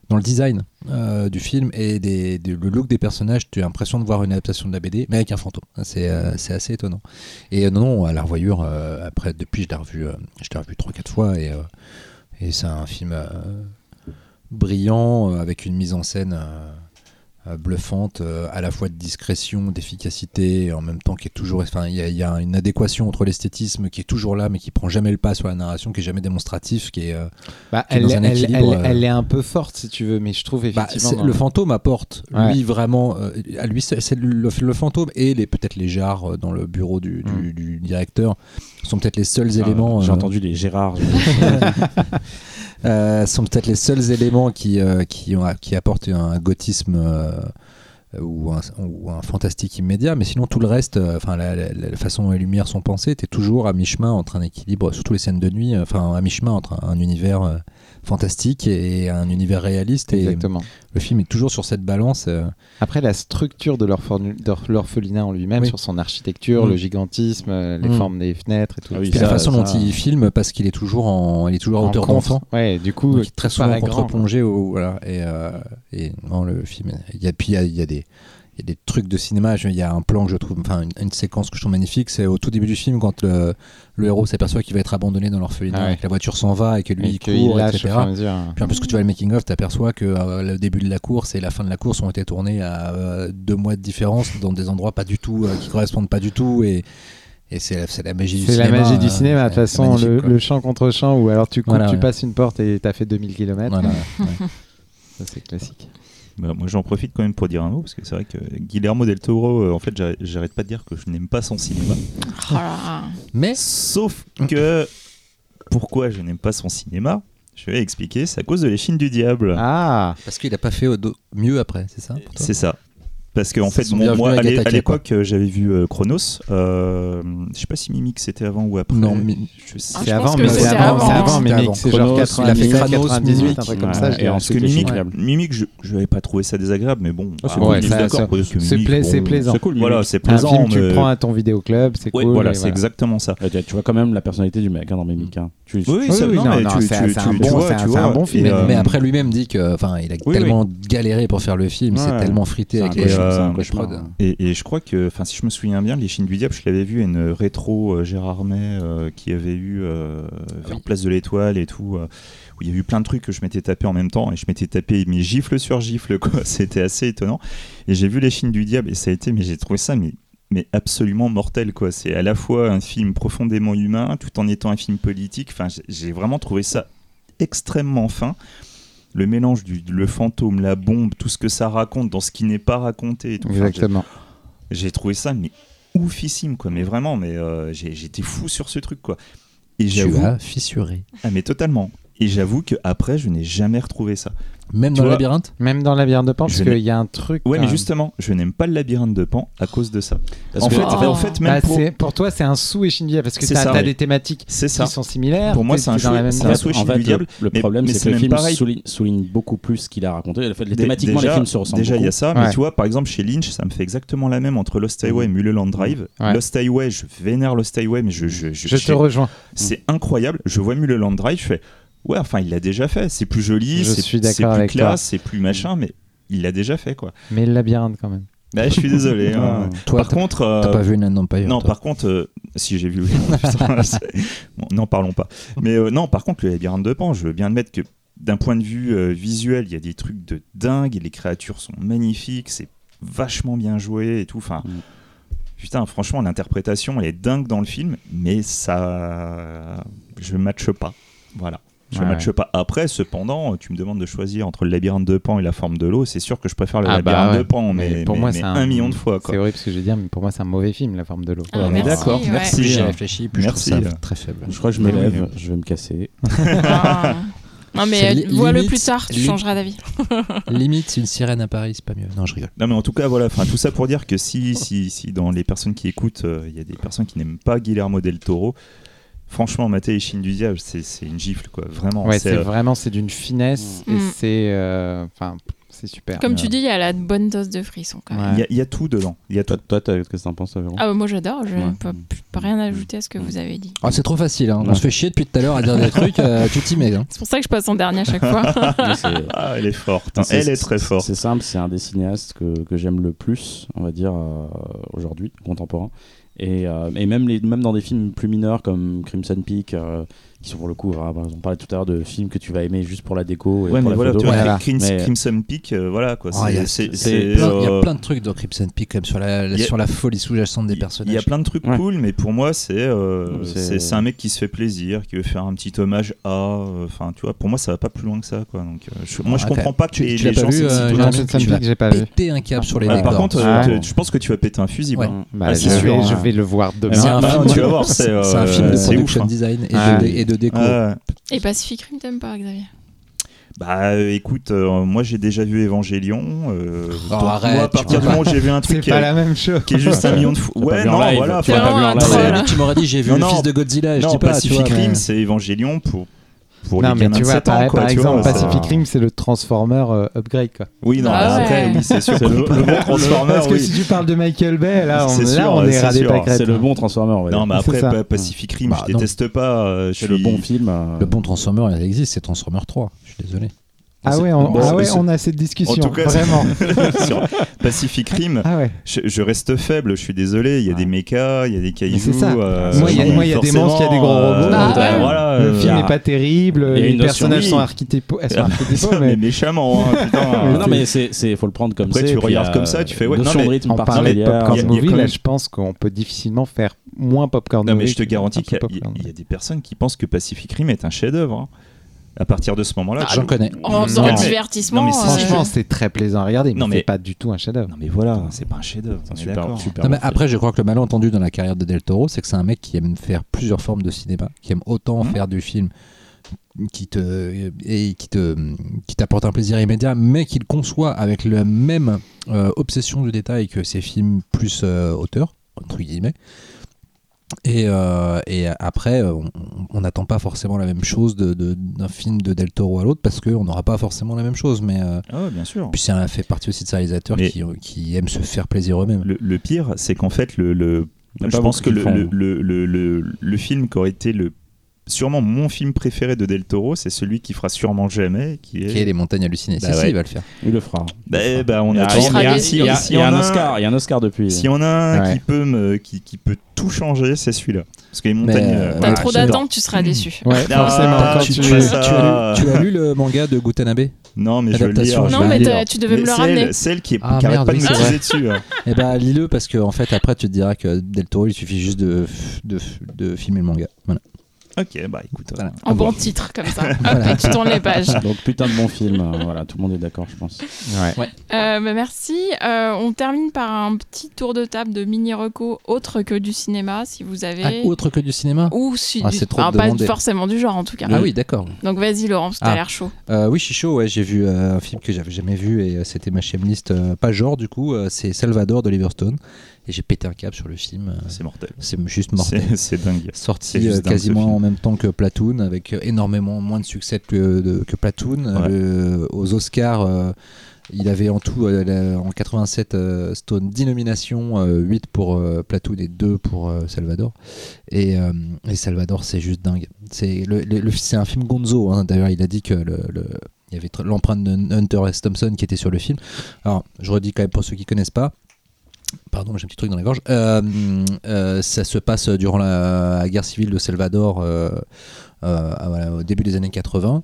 dans le design euh, du film et des, le look des personnages, tu as l'impression de voir une adaptation de la BD, mais avec un fantôme. C'est euh, assez étonnant. Et euh, non, à la revoyure, euh, après, depuis, je l'ai revu, euh, je l'ai revu 3-4 fois et, euh, et c'est un film euh, brillant euh, avec une mise en scène euh, euh, bluffante, à la fois de discrétion, d'efficacité, en même temps qui est toujours. Enfin, il y, a- il y a une adéquation entre l'esthétisme qui est toujours là, mais qui prend jamais le pas sur la narration, qui est jamais démonstratif, qui est. Bah, Qui est elle, dans un elle- équilibre, elle- elle est un peu forte si tu veux, mais je trouve bah, effectivement. le fantôme apporte, Ouais. lui vraiment, euh, à lui c'est le, le fantôme et les peut-être les jarres dans le bureau du, du- du directeur sont peut-être les seuls Ah, éléments. J'ai euh, entendu les Gérard. euh, sont peut-être les seuls éléments qui euh, apportent un gothisme euh, ou, un, fantastique immédiat, mais sinon tout le reste, la, façon dont les lumières sont pensées, t'es toujours à mi-chemin entre un équilibre, surtout les scènes de nuit, enfin à mi-chemin entre un, un univers fantastique et un univers réaliste. Et Exactement. le film est toujours sur cette balance. euh, Après, la structure de l'orphelinat en lui-même, Oui. sur son architecture, Mm. le gigantisme, euh, les Mm. formes des fenêtres et tout. Ah oui, Puis ça, la façon dont il filme, parce qu'il est toujours en, il est toujours à En hauteur d'enfant. Ouais, du coup, Donc, il est très souvent contre-plongé au, voilà et, euh, et non le film il y a puis il y a, il y a des il y a des trucs de cinéma je- il y a un plan que je trouve enfin une, une séquence que je trouve magnifique c'est au tout début du film quand le, le héros s'aperçoit qu'il va être abandonné dans l'orphelinat Ah ouais. que la voiture s'en va et que lui Et il court lâche etc puis en plus que tu vois le making of t'aperçois que euh, le début de la course et la fin de la course ont été tournés à euh, deux mois de différence dans des endroits pas du tout euh, qui correspondent pas du tout et et c'est la, c'est la magie du C'est cinéma. la magie du cinéma, de toute c'est- c'est façon, le, le champ contre champ, ou alors tu coupes, Voilà, tu ouais. passes une porte et t'as fait 2000 km. Voilà, ouais. Ça, c'est classique. Bah, moi, j'en profite quand même pour dire un mot, parce que c'est vrai que Guillermo del Toro, euh, en fait, j'arrête- j'arrête pas de dire que je n'aime pas son cinéma. Oh mais Sauf que, pourquoi je n'aime pas son cinéma Je vais expliquer, c'est à cause de Les Chines du Diable. Ah Parce qu'il a pas fait mieux après, c'est ça pour toi? C'est ça. Parce qu'en fait, bon, moi, à l'époque, euh, j'avais vu euh, Chronos. Euh, je sais pas si Mimic c'était avant ou après. Non, Mi- je sais. Ah, C'est je avant, mais c'est avant, avant. c'est avant, avant. c'est genre Chronos, 98, il a fait Chronos, 98, un Mimic. truc comme ça. je et parce que Mimic, je n'avais pas trouvé ça désagréable, mais bon. Ah, c'est ah, plaisant. C'est cool, Voilà, c'est plaisant. tu prends à ton vidéoclub, c'est cool. voilà, c'est exactement ça. Tu- vois quand même la personnalité du mec hein, dans Mimic. hein. Tu- Oui, c'est- un tu bon- film. Mais, après lui-même dit que enfin il a tellement galéré pour faire le film, c'est tellement frité avec les, euh. Et, et je crois que, enfin, si je me souviens bien, Les Chines du Diable, je l'avais vu à une rétro euh, Gérard May euh, qui avait eu vers oui. Place de l'Étoile et tout, où il y a eu plein de trucs que je m'étais tapé en même temps et je m'étais tapé mes gifles sur gifles, quoi. C'était assez étonnant. Et j'ai vu Les Chines du Diable et ça a été, mais j'ai trouvé ça, mais mais absolument mortel quoi c'est à la fois un film profondément humain tout en étant un film politique enfin j'ai vraiment trouvé ça extrêmement fin le mélange du le fantôme la bombe tout ce que ça raconte dans ce qui n'est pas raconté et tout. Enfin, j'ai- Exactement. j'ai trouvé ça mais oufissime quoi mais vraiment mais euh, j'ai- j'étais fou sur ce truc quoi et Tu j'avoue as fissuré. ah mais totalement Et j'avoue que après, je n'ai jamais retrouvé ça. Même Tu dans le labyrinthe Même dans le labyrinthe de Pan, parce qu'il y a un truc. Ouais, mais justement, je n'aime pas le labyrinthe de Pan à cause de ça. Parce en, que- fait, Oh. en fait, même Bah, pour. pour toi, c'est un sous et parce que C'est t'as ça, as oui. des thématiques ça. qui sont similaires. Pour moi, c'est un En en fait, diable, le, problème, c'est que le film pareil. souligne, souligne beaucoup plus ce qu'il a raconté. Le fait, Dé- thématiquement, déjà, les films se ressemblent Déjà, il y a ça, mais tu vois, par exemple, chez Lynch, ça me fait exactement la même entre Lost Highway et Mulholland Drive. Ouais. Lost Highway, je vénère Lost Highway, mais je. je, je- Je te rejoins. C'est incroyable. Je vois Mulholland Drive, je fais. Ouais, enfin, il l'a déjà fait. C'est plus joli, c'est plus classe, c'est plus machin, mais il l'a déjà fait, quoi. Mais le labyrinthe, quand même. Bah, je suis désolé. hein. Toi, Par contre. euh, t'as pas vu Inland Empire Non, toi. par contre, euh, si j'ai vu. Bon, n'en parlons pas. Mais euh, non, par contre, le labyrinthe de Pan, je veux bien admettre que d'un point de vue euh, visuel, il y a des trucs de dingue, les créatures sont magnifiques, c'est vachement bien joué et tout. Enfin, Mm. putain, franchement, l'interprétation, elle est dingue dans le film, mais ça. Je matche pas. Voilà. Je Ouais, matche pas. Après, cependant, tu me demandes de choisir entre le labyrinthe de Pan et la forme de l'eau. C'est sûr que je préfère le Ah bah labyrinthe ouais. de Pan, mais, pour mais- moi, mais c'est un, million de fois. Quoi. C'est horrible ce que je vais dire, mais pour moi, c'est un mauvais film, La forme de l'eau. Ah, on est d'accord. ouais. Merci. Plus j'y réfléchis, plus Merci. je trouve ça très faible. Je crois que je me lève, oui. je vais me casser. Ah. Non, mais euh, vois-le plus tard, tu changeras d'avis. Limite, une sirène à Paris, c'est pas mieux. Non, je rigole. Non mais en tout cas voilà, enfin tout ça pour dire que si si si dans les personnes qui écoutent, euh, il y a des personnes qui n'aiment pas Guillermo del Toro, franchement Maté et Chine du diable, c'est une gifle quoi, vraiment. Ouais, c'est, euh, vraiment, c'est d'une finesse et Mm. c'est. euh, Enfin, c'est super. Comme Ouais. tu dis, il y a la bonne dose de frisson quand même. il y, a- il y a tout dedans, il y a tout. Toi, qu'est-ce que t'en penses, Véron Ah, bah, moi j'adore, je Ouais. n'ai pas, pas rien à ajouter à ce que vous avez dit. Ah, c'est trop facile, hein. on Ouais. se fait chier depuis tout à l'heure à dire des trucs, euh, tu t'y mets. hein. C'est pour ça que je passe en dernier à chaque fois. Ah, elle est forte, hein. Elle est très forte. C'est simple, c'est un des cinéastes que, que j'aime le plus, on va dire, euh, aujourd'hui, contemporain. Et, euh, et même, les, même dans des films plus mineurs comme Crimson Peak, euh, qui sont pour le coup, euh, on parlait tout à l'heure de films que tu vas aimer juste pour la déco et Ouais pour mais la voilà, photo. tu vois, Voilà. Crim- Mais- Crimson Peak, euh, voilà quoi. Il y a- Plein- Il y a plein de trucs dans Crimson Peak, quand même, sur la, a- sur la folie sous-jacente des personnages. Il y a plein de trucs Ouais. cool, mais pour moi, c'est euh, C'est- un mec qui se fait plaisir, qui veut faire un petit hommage à. euh, Enfin, tu vois, pour moi, ça va pas plus loin que ça, quoi. Donc, euh, je- moi, je Ah, comprends pas que Tu- les, tu l'as les pas gens. Crimson Crimson j'ai pas vu. Péter un câble sur les décors. par contre, Ah, je pense que tu vas péter un hein. Ah, je, vais, hein. le voir demain. C'est un film tu de- vas voir, c'est, c'est un film de c'est production hein. design et, Ah. de, de déco. Ah, Et Pacific Rim, t'aimes pas, Xavier? Bah, euh, écoute, euh, moi, j'ai déjà vu Évangélion. euh, Oh, donc, arrête, moi, à tu partir du moment où j'ai vu un C'est truc qui pas est, la même chose. qui est juste un million de pas Ouais, non, live, voilà. tu l'as enfin, pas vu en live. ouais, Voilà. Tu m'aurais dit, j'ai vu Non, le non. fils de Godzilla. je Non, dis pas, Pacific Rim, mais- c'est Évangélion pour. Pour Non, les gamins tu de vois, 7 ans, par, quoi, par tu exemple, vois, Pacific Rim, c'est le Transformer euh, upgrade. Quoi. Oui, non, Ah après, ouais. oui, c'est sûr. C'est le- le bon Transformer, Parce que oui. si tu parles de Michael Bay, là, on, C'est là, sûr, on est radé. C'est le bon Transformer. Non, mais après, Pacific Rim, Bah, je non. déteste pas. euh, C'est le bon film. euh, Le bon Transformer, il existe, c'est Transformer 3. Je suis désolé. Ah ouais, on, Bon, ah ouais, on a cette discussion. En tout cas, vraiment. sur Pacific Rim, Ah ouais. je, je reste faible, je suis désolé. Il y a des mechas, il y a des cailloux. c'est ça. euh, Moi, il y a- moi, il y a des monstres, il y a des gros robots. Bah euh, ouais. voilà, Le euh, film n'est pas terrible, les personnages sont archétypaux, elles sont archétypaux, mais mais méchamment, hein, putain. Euh, non, mais c'est, c'est, faut le prendre comme Après, c'est. tu regardes euh, comme ça, tu fais, ouais, notion non, mais de rythme on parlait de popcorn movie, là je pense qu'on peut difficilement faire moins popcorn Non, movie. mais je te garantis qu'il y, a- y des personnes qui pensent que Pacific Rim est un chef-d'œuvre. À partir de ce moment-là, J'en connais. En faisant divertissement. non, mais c'est- euh, Franchement, c'est très plaisant à regarder, mais, Non, mais- c'est pas du tout un chef-d'œuvre. Non, mais voilà, c'est pas un chef-d'œuvre. Super, super Non, mais après, je crois que le malentendu dans la carrière de Del Toro, c'est que c'est un mec qui aime faire plusieurs formes de cinéma, qui aime autant Mhm. faire du film qui te et qui te qui t'apporte un plaisir immédiat, mais qu'il conçoit avec la même euh, obsession du détail que ses films plus euh, auteurs entre guillemets. Et, euh, et après, euh, on- n'attend pas forcément la même chose de- de- d'un film de Del Toro à l'autre parce qu'on n'aura pas forcément la même chose. Mais euh, Ah, ouais, bien sûr. puis ça fait partie aussi de ces réalisateurs qui, qui aiment se faire plaisir eux-mêmes. Le, le pire, c'est qu'en fait, le, je pense que le, font. le- le- le film qui aurait été le sûrement mon film préféré de Del Toro, c'est celui qui fera sûrement jamais, qui est. Qui est les montagnes hallucinées. Bah si, si, ouais. il va le faire. Il le fera. Bah, bah, on Il y a, attend. il y a- sera il y a- déçu. il y a- Si il y a on un Oscar, il y a un Oscar depuis. S'il y en a un Ouais. qui peut me, qui, qui peut tout changer, c'est celui-là. Parce que les montagnes. euh, euh, T'as Ouais, trop j'adore. d'attentes, tu seras déçu. Ouais, Ah, forcément. Quand tu- as lu, tu as lu le manga de Gutanabe Non, mais je veux le lire. Non, mais lire. tu devais me le ramener. elle- Celle qui, est, Ah, qui merde, pas de me dessus. hein. Eh ben, lis-le parce que en fait, après, tu te diras que Del Toro, il suffit juste de, de, de filmer le manga. Voilà. Ok, bah écoute. Voilà. euh, En bon voir. titre, comme ça. Hop, Voilà. et tu tournes les pages. Donc putain de bon film, euh, voilà, tout le monde est d'accord, je pense. Ouais. Euh, bah, merci. Euh, on termine par un petit tour de table de mini reco autre que du cinéma, si vous avez. Ah, autre que du cinéma? Ou si Ah, du- trop enfin, pas forcément du genre en tout cas. Ah oui, d'accord. Donc vas-y Laurent, parce que t'as Ah. l'air chaud. Euh, oui, je suis chaud. Ouais, j'ai vu euh, un film que j'avais jamais vu et euh, c'était ma list euh, pas genre du coup. euh, c'est Salvador d'Oliver Stone et j'ai pété un câble sur le film. euh, C'est mortel. c'est juste mortel. C'est dingue. Sorti euh, dingue, quasiment en même temps que Platoon, avec euh, énormément moins de succès que, de- que Platoon. Ouais. Le- aux Oscars, euh, il avait en tout, euh, en 87, euh, Stone 10 nominations, euh, 8 pour euh, Platoon et 2 pour euh, Salvador. Et, euh, et Salvador, c'est juste dingue. C'est le, le- un film Gonzo. hein. D'ailleurs, il a dit que le, le- il y avait l'empreinte de Hunter S. Thompson qui était sur le film. Alors, je redis quand même pour ceux qui connaissent pas. Pardon, j'ai un petit truc dans la gorge. Euh, euh, ça se passe durant la, guerre civile de Salvador euh, au début des années 80.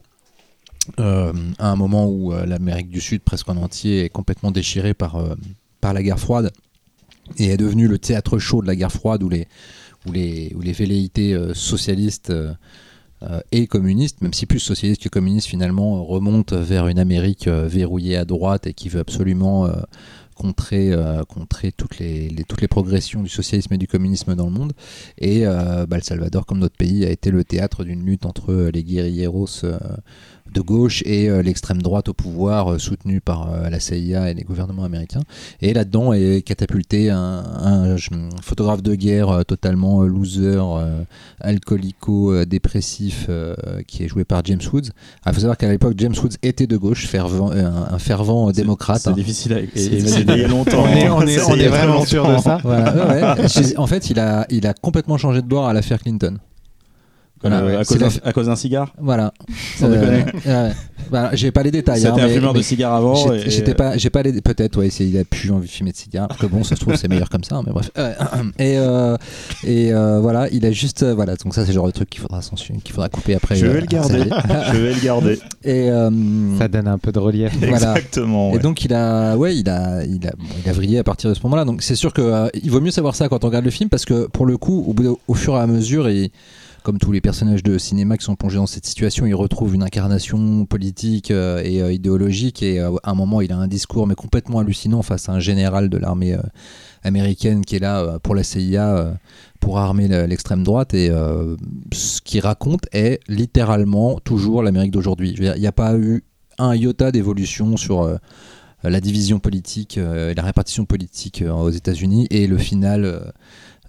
euh, à un moment où l'Amérique du Sud, presque en entier, est complètement déchirée par, par la guerre froide et est devenu le théâtre chaud de la guerre froide où les, où les, où les velléités socialistes et communistes, même si plus socialistes que communistes finalement, remontent vers une Amérique verrouillée à droite et qui veut absolument contrer, euh, contrer toutes, les, toutes les progressions du socialisme et du communisme dans le monde. Et euh, bah, Salvador, comme notre pays, a été le théâtre d'une lutte entre euh, les guérilleros de gauche et euh, l'extrême droite au pouvoir, euh, soutenue par euh, la CIA et les gouvernements américains. Et là-dedans est catapulté un, photographe de guerre euh, totalement euh, loser, euh, alcoolico, euh, dépressif, euh, qui est joué par James Woods. Il faut savoir qu'à l'époque, James Woods était de gauche, fervent, euh, un, fervent euh, démocrate. C'est hein. difficile à longtemps. On est, on est, est vraiment sûr de ça Voilà, ouais, ouais. Je- en fait, il a, il a complètement changé de bord à l'affaire Clinton. Voilà, Euh, ouais. à, cause d'un- à cause d'un cigare Voilà. Sans déconner. ouais. Voilà, j'ai pas les détails. C'était hein, un mais- fumeur de cigare avant. j'ai- et- J'étais pas, j'ai pas les, peut-être, ouais, il a plus envie de fumer de cigare. Parce que bon, ça se trouve, c'est meilleur comme ça, hein, mais bref. Euh, et euh, et euh, voilà, il a juste, euh, voilà, donc ça, c'est le genre de truc qu'il faudra censurer, qu'il faudra couper après. Je euh, vais le garder. ça- Je vais le garder. Et euh, Ça donne un peu de relief. Voilà. Exactement. Et donc il a, ouais, il a, il a, bon, il a vrillé à partir de ce moment-là. Donc c'est sûr que euh, il vaut mieux savoir ça quand on regarde le film parce que pour le coup, au, bout de- au fur et à mesure, et comme tous les personnages de cinéma qui sont plongés dans cette situation, il retrouve une incarnation politique euh, et euh, idéologique. Et euh, à un moment, il a un discours mais complètement hallucinant face à un général de l'armée américaine qui est là pour la CIA. pour armer le- l'extrême droite et ce qu'il raconte est littéralement toujours l'Amérique d'aujourd'hui. Il n'y a pas eu un iota d'évolution sur la division politique la répartition politique aux États-Unis et le final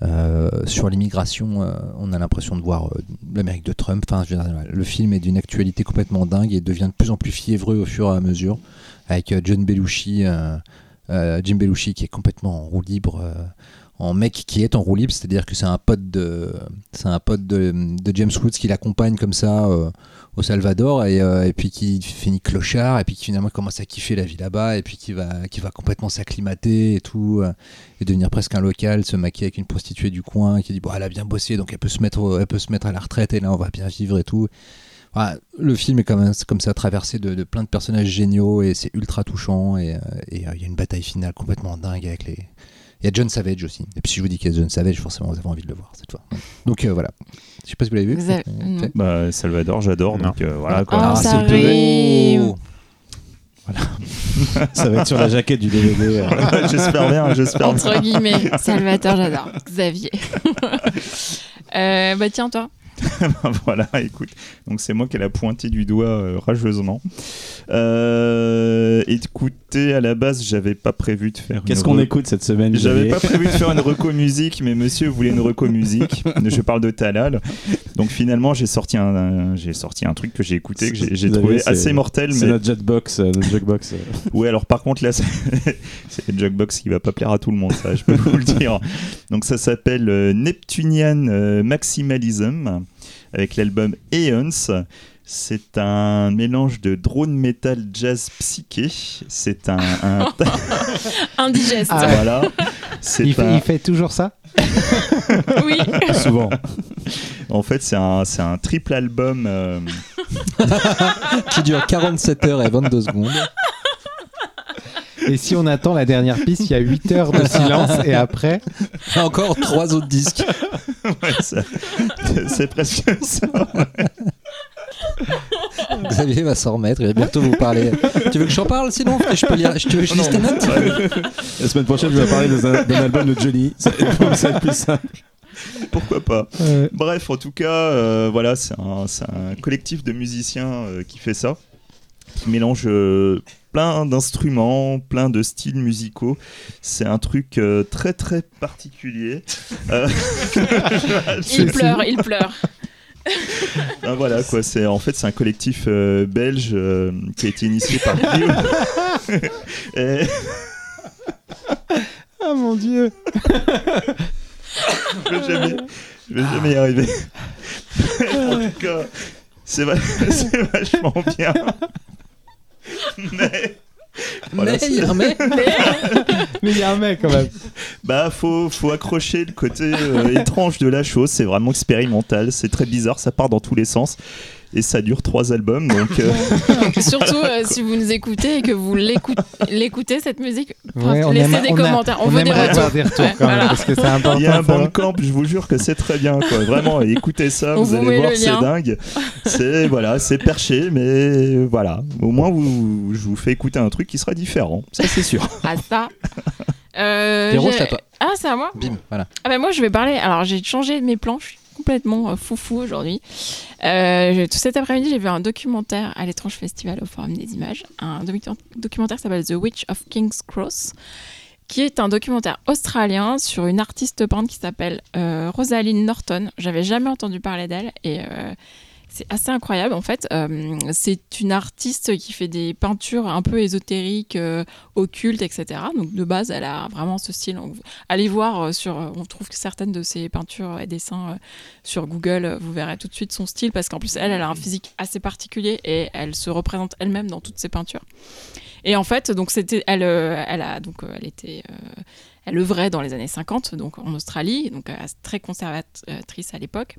euh, sur l'immigration. euh, on a l'impression de voir euh, l'Amérique de Trump. Le film est d'une actualité complètement dingue et devient de plus en plus fiévreux au fur et à mesure avec John Belushi, Jim Belushi qui est complètement en roue libre. En mec qui est en roue libre, c'est-à-dire que c'est un pote de, c'est un pote de, James Woods qui l'accompagne comme ça euh, au Salvador et, euh, et puis qui finit clochard et puis qui finalement commence à kiffer la vie là-bas et puis qui va, qui va complètement s'acclimater et tout euh, et devenir presque un local, se maquiller avec une prostituée du coin qui dit bon elle a bien bossé donc elle peut se mettre, elle peut se mettre à la retraite et là on va bien vivre et tout. Voilà, le film est comme ça traversé de, de plein de personnages géniaux et c'est ultra touchant et il y a une bataille finale complètement dingue avec les il y a John Savage aussi. Et puis si je vous dis qu'il y a John Savage, forcément vous avez envie de le voir cette fois. Donc euh, voilà. Je sais pas si vous l'avez vu. Vous avez- Euh. Bah, Salvador, j'adore. Donc euh, voilà quoi. Oh, Ah, ça arrive. Ça va être sur la jaquette du DVD. euh. j'espère bien, j'espère bien. Entre guillemets, Salvatore, j'adore. Xavier. Euh, bah tiens, toi. voilà, écoute. Donc c'est moi qui la pointée du doigt euh, rageusement. Euh, écoutez, à la base, j'avais pas prévu de faire. Qu'est-ce qu'on re- écoute cette semaine J'avais pas prévu de faire une reco musique, mais monsieur voulait une reco musique. Je parle de Talal. Donc finalement, j'ai sorti un, un- j'ai sorti un truc que j'ai écouté, que j'ai trouvé c'est- assez mortel. C'est Mais notre jetbox, notre jukebox. euh. ouais, alors par contre là, c'est c'est le jukebox qui va pas plaire à tout le monde, ça, je peux vous le dire. Donc ça s'appelle Neptunian Maximalism avec l'album Aeons. C'est un mélange de drone metal jazz psyché. C'est un, un- Indigeste. Ah. voilà. Il fait, un- il fait toujours ça? Oui. Souvent. En fait, c'est un, c'est un triple album. euh, qui dure 47 heures et 22 secondes. Et si on attend la dernière piste, il y a 8 heures de silence et après. Encore trois autres disques. Ouais, ça- c'est presque ça. Xavier va s'en remettre, il va bientôt vous parler. Tu veux que j'en parle sinon? Je peux lire, tu veux que je lise tes notes La semaine prochaine, je vais parler d'un album de Johnny. Ça va être plus simple. Pourquoi pas? Bref, en tout cas, euh, voilà, c'est un, c'est un collectif de musiciens euh, qui fait ça, qui mélange euh, plein d'instruments, plein de styles musicaux. C'est un truc euh, très très particulier. Euh, Il pleure, il pleure. ben voilà quoi, c'est en fait c'est un collectif euh, belge euh, qui a été initié par Guillaume. Et- Ah mon dieu je vais jamais, je vais jamais y arriver. en tout cas, c'est vachement bien. Mais Voilà, Mais il y a un mais. Mais il y a un mec quand même. Bah, faut, faut accrocher le côté euh, étrange de la chose. C'est vraiment expérimental. C'est très bizarre. Ça part dans tous les sens. Et ça dure trois albums. Donc, euh, Surtout euh, si vous nous écoutez et que vous l'écoute- l'écoutez, cette musique, Ouais, laissez aime- des on a- commentaires. On, On, veut des retours. avoir des retours Ouais, quand même parce que c'est important. il y a un bandcamp. Je vous jure que c'est très bien. Quoi. Vraiment, écoutez ça. Vous vous allez voir, c'est dingue. C'est voilà, c'est perché, mais voilà. Au moins, vous, je vous fais écouter un truc qui sera différent. Ça, c'est sûr. Ah ça. Euh, j'ai- c'est à toi. Ah, c'est à moi Bim, voilà. Ah ben moi je vais parler. Alors j'ai changé mes plans. Complètement euh, foufou aujourd'hui. Euh, tout cet après-midi j'ai vu un documentaire à l'étrange festival au Forum des Images. Un docu- documentaire qui s'appelle The Witch of King's Cross, qui est un documentaire australien sur une artiste peintre qui s'appelle euh, Rosaline Norton. J'avais jamais entendu parler d'elle et euh, c'est assez incroyable en fait. Euh, c'est une artiste qui fait des peintures un peu ésotériques, euh, occultes, etc. Donc de base, elle a vraiment ce style. Allez voir euh, sur, on trouve certaines de ses peintures et dessins sur Google, vous verrez tout de suite son style parce qu'en plus elle, elle a un physique assez particulier et elle se représente elle-même dans toutes ses peintures. Et en fait, donc c'était, elle, elle a donc, elle était, elle œuvrait dans les années 50, donc en Australie, donc très conservatrice à l'époque.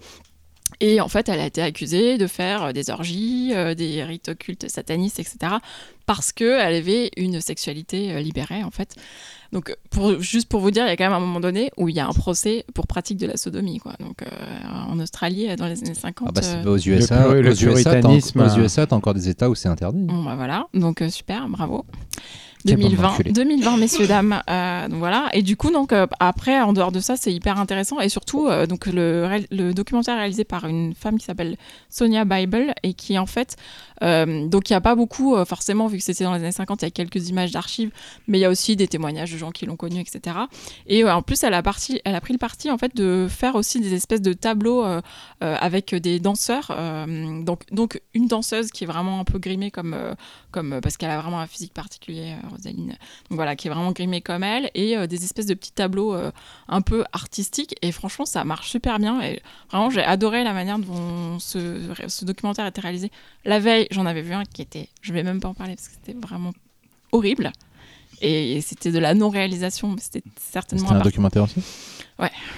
Et en fait, elle a été accusée de faire euh, des orgies, euh, des rites occultes satanistes, etc. Parce qu'elle avait une sexualité euh, libérée, en fait. Donc, pour, juste pour vous dire, il y a quand même un moment donné où il y a un procès pour pratique de la sodomie. Quoi. Donc, euh, en Australie, dans les années 50. Ah bah, c'est- aux USA, puri- le aux USA, en- aux USA, t'as encore des États où c'est interdit. Bon, bah voilà, donc euh, super, bravo. Quelle bande 2020, d'enculés. 2020, messieurs, dames. Euh, donc voilà. Et du coup, donc, euh, après, en dehors de ça, c'est hyper intéressant. Et surtout, euh, donc, le, le documentaire réalisé par une femme qui s'appelle Sonia Bible et qui, en fait, euh, donc, il n'y a pas beaucoup, euh, forcément, vu que c'était dans les années 50, il y a quelques images d'archives, mais il y a aussi des témoignages de gens qui l'ont connue, etc. Et euh, en plus, elle a, elle a pris le parti, en fait, de faire aussi des espèces de tableaux avec des danseurs. donc, donc, une danseuse qui est vraiment un peu grimée comme. comme, parce qu'elle a vraiment un physique particulier, Rosaline. Donc voilà, qui est vraiment grimée comme elle, et des espèces de petits tableaux un peu artistiques. Et franchement, ça marche super bien. Et vraiment, j'ai adoré la manière dont ce, ce documentaire a été réalisé. La veille, j'en avais vu un qui était, je vais même pas en parler parce que c'était vraiment horrible. Et c'était de la non-réalisation, c'était certainement C'était un documentaire aussi?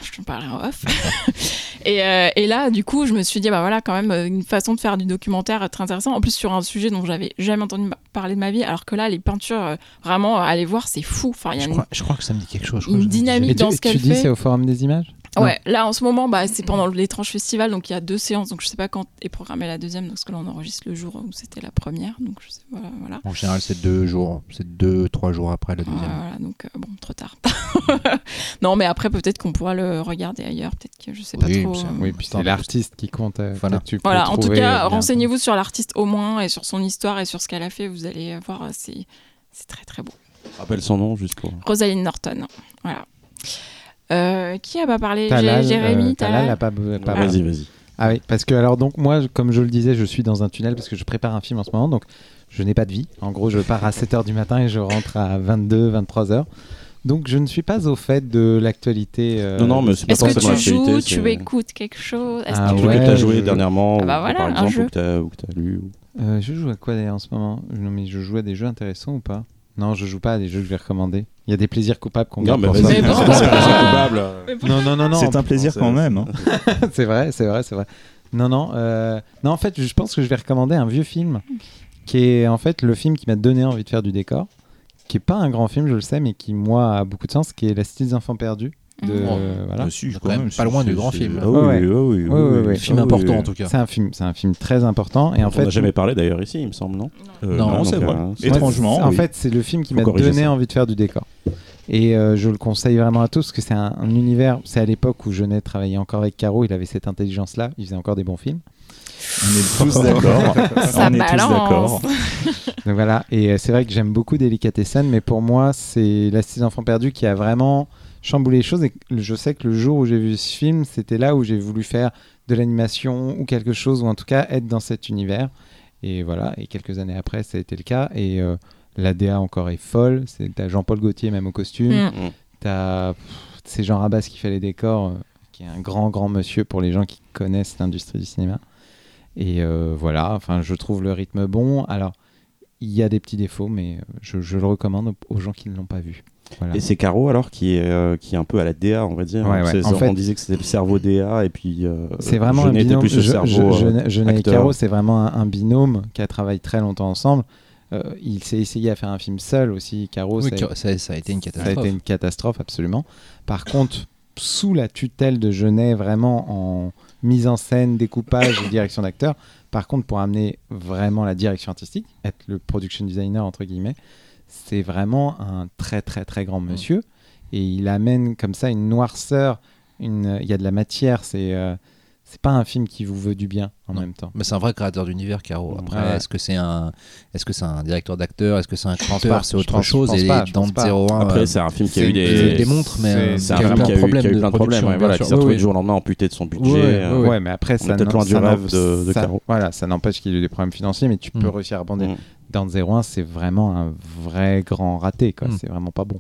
Je t'en parlerai en off. et, euh, et là, du coup, je me suis dit, bah voilà, quand même, euh, une façon de faire du documentaire très intéressant. En plus, sur un sujet dont j'avais jamais entendu parler de ma vie, alors que là, les peintures, euh, vraiment, allez voir, c'est fou. Enfin, y a je une- crois, je crois que ça me dit quelque chose. je une que dynamique Et tu, dans ce tu qu'elle dis fait. c'est au Forum des images? Ouais, là en ce moment, bah, c'est pendant l'étrange festival, donc il y a deux séances, donc je sais pas quand est programmée la deuxième, parce que là on enregistre le jour où c'était la première, donc je sais voilà. voilà. En général, c'est deux jours, c'est deux, trois jours après la deuxième. Voilà, donc euh, bon, trop tard. non, mais après peut-être qu'on pourra le regarder ailleurs, peut-être que je sais pas Oui, trop. euh, Oui, puis c'est l'artiste qui compte. euh, Voilà. que tu peux Voilà, en tout cas, renseignez-vous sur l'artiste au moins et sur son histoire et sur ce qu'elle a fait, vous allez voir, euh, c'est c'est très très beau. Rappelle son nom juste pour. Rosaline Norton, voilà. Euh, qui a pas parlé? Talal, J'ai- Jérémy, euh, Talal Talal. a pas, pas Ah. Vas-y, vas-y. Ah oui, parce que alors donc moi, comme je le disais, je suis dans un tunnel parce que je prépare un film en ce moment, donc je n'ai pas de vie. En gros, je pars à 7h du matin et je rentre à 22, 23h. Donc je ne suis pas au fait de l'actualité. euh, Non, non, mais c'est pas Est-ce que tu joues, tu écoutes quelque chose? Est-ce Ah que tu- truc ouais, que t'as joué je- dernièrement, Ah ou, bah voilà, par un exemple, jeu. ou que t'as ou que t'as lu. ou- euh, je joue à quoi d'ailleurs en ce moment? Non, mais je joue à des jeux intéressants ou pas? Non, je joue pas à des jeux que je vais recommander. Il y a des plaisirs coupables qu'on Non, garde mais pour vas-y. Mais bon. c'est un plaisir coupable. Non, non, non, non. C'est un plaisir quand même. hein. c'est vrai, c'est vrai, c'est vrai. Non, non, euh, non. En fait, je pense que je vais recommander un vieux film qui est en fait le film qui m'a donné envie de faire du décor, qui est pas un grand film, je le sais, mais qui moi a beaucoup de sens, qui est La Cité des enfants perdus. De, Mhm. voilà. Ah, si, Quand quand même pas c'est- loin du grand film. Ah oui, oui, oui. Film important oui. en tout cas. C'est un film, c'est un film très important et en on fait, n'a jamais parlé d'ailleurs ici, il me semble, non Euh, Non, non, c'est vrai. euh, c'est- Moi, Étrangement, en fait, c'est le film qui m'a donné ça. envie de faire du décor. Et euh, je le conseille vraiment à tous parce que c'est un, un univers. C'est à l'époque où Jeunet travaillait encore avec Caro, il avait cette intelligence-là, il faisait encore des bons films. On est tous d'accord. Ça on est tous balance. d'accord. Donc voilà, et euh, c'est vrai que j'aime beaucoup Delicatessen, mais pour moi, c'est La des enfants perdus qui a vraiment chamboulé les choses. Et je sais que le jour où j'ai vu ce film, c'était là où j'ai voulu faire de l'animation ou quelque chose, ou en tout cas être dans cet univers. Et voilà, et quelques années après, ça a été le cas. Et euh, la DA encore est folle. C'est t'as Jean-Paul Gaultier même au costume. Mm. Mm. T'as pff, c'est Jean Rabas qui fait les décors, euh, qui est un grand grand monsieur pour les gens qui connaissent l'industrie du cinéma. Et euh, voilà, enfin je trouve le rythme bon. Alors il y a des petits défauts, mais euh, je, je le recommande aux- gens qui ne l'ont pas vu. Voilà. Et c'est Caro alors qui est, euh, qui est un peu à la DA, on va dire. Ouais, ouais. En on fait- disait que c'était le cerveau DA et puis. euh, C'est vraiment un binôme. plus Je- cerveau. je- et. Caro, c'est vraiment un, un binôme qui a travaillé très longtemps ensemble. Euh, il s'est essayé à faire un film seul aussi. Caro, Oui, ça, ça, ça a été une ça a catastrophe. été une catastrophe, absolument. Par contre, sous la tutelle de Genet, vraiment en mise en scène, découpage et direction d'acteur, par contre, pour amener vraiment la direction artistique, être le production designer, entre guillemets, c'est vraiment un très, très, très grand monsieur. Et il amène comme ça une noirceur, une... il y a de la matière, c'est. euh, C'est pas un film qui vous veut du bien en Non. même temps. Mais c'est un vrai créateur d'univers, Caro. Après, Ouais. est-ce que c'est un, est-ce que c'est un directeur d'acteur, est-ce que c'est un chanteur, c'est autre chose. pense et pas, dans pense pas. 01, Après, euh, c'est un film qui a eu des. montres, mais euh, C'est un qui a film qui a eu, qui a plein de problèmes. production, ouais, voilà, bien qui s'est sûr. retrouvé Oui, du jour au lendemain amputé de son budget. Ouais, euh, ouais, mais après, ça peut-être loin du rêve de- de ça- Caro. Voilà, ça n'empêche qu'il y ait eu des problèmes financiers, mais tu peux Mm. réussir à rebondir. Mm. Dans 01, c'est vraiment un vrai grand raté. Mm. C'est vraiment pas bon.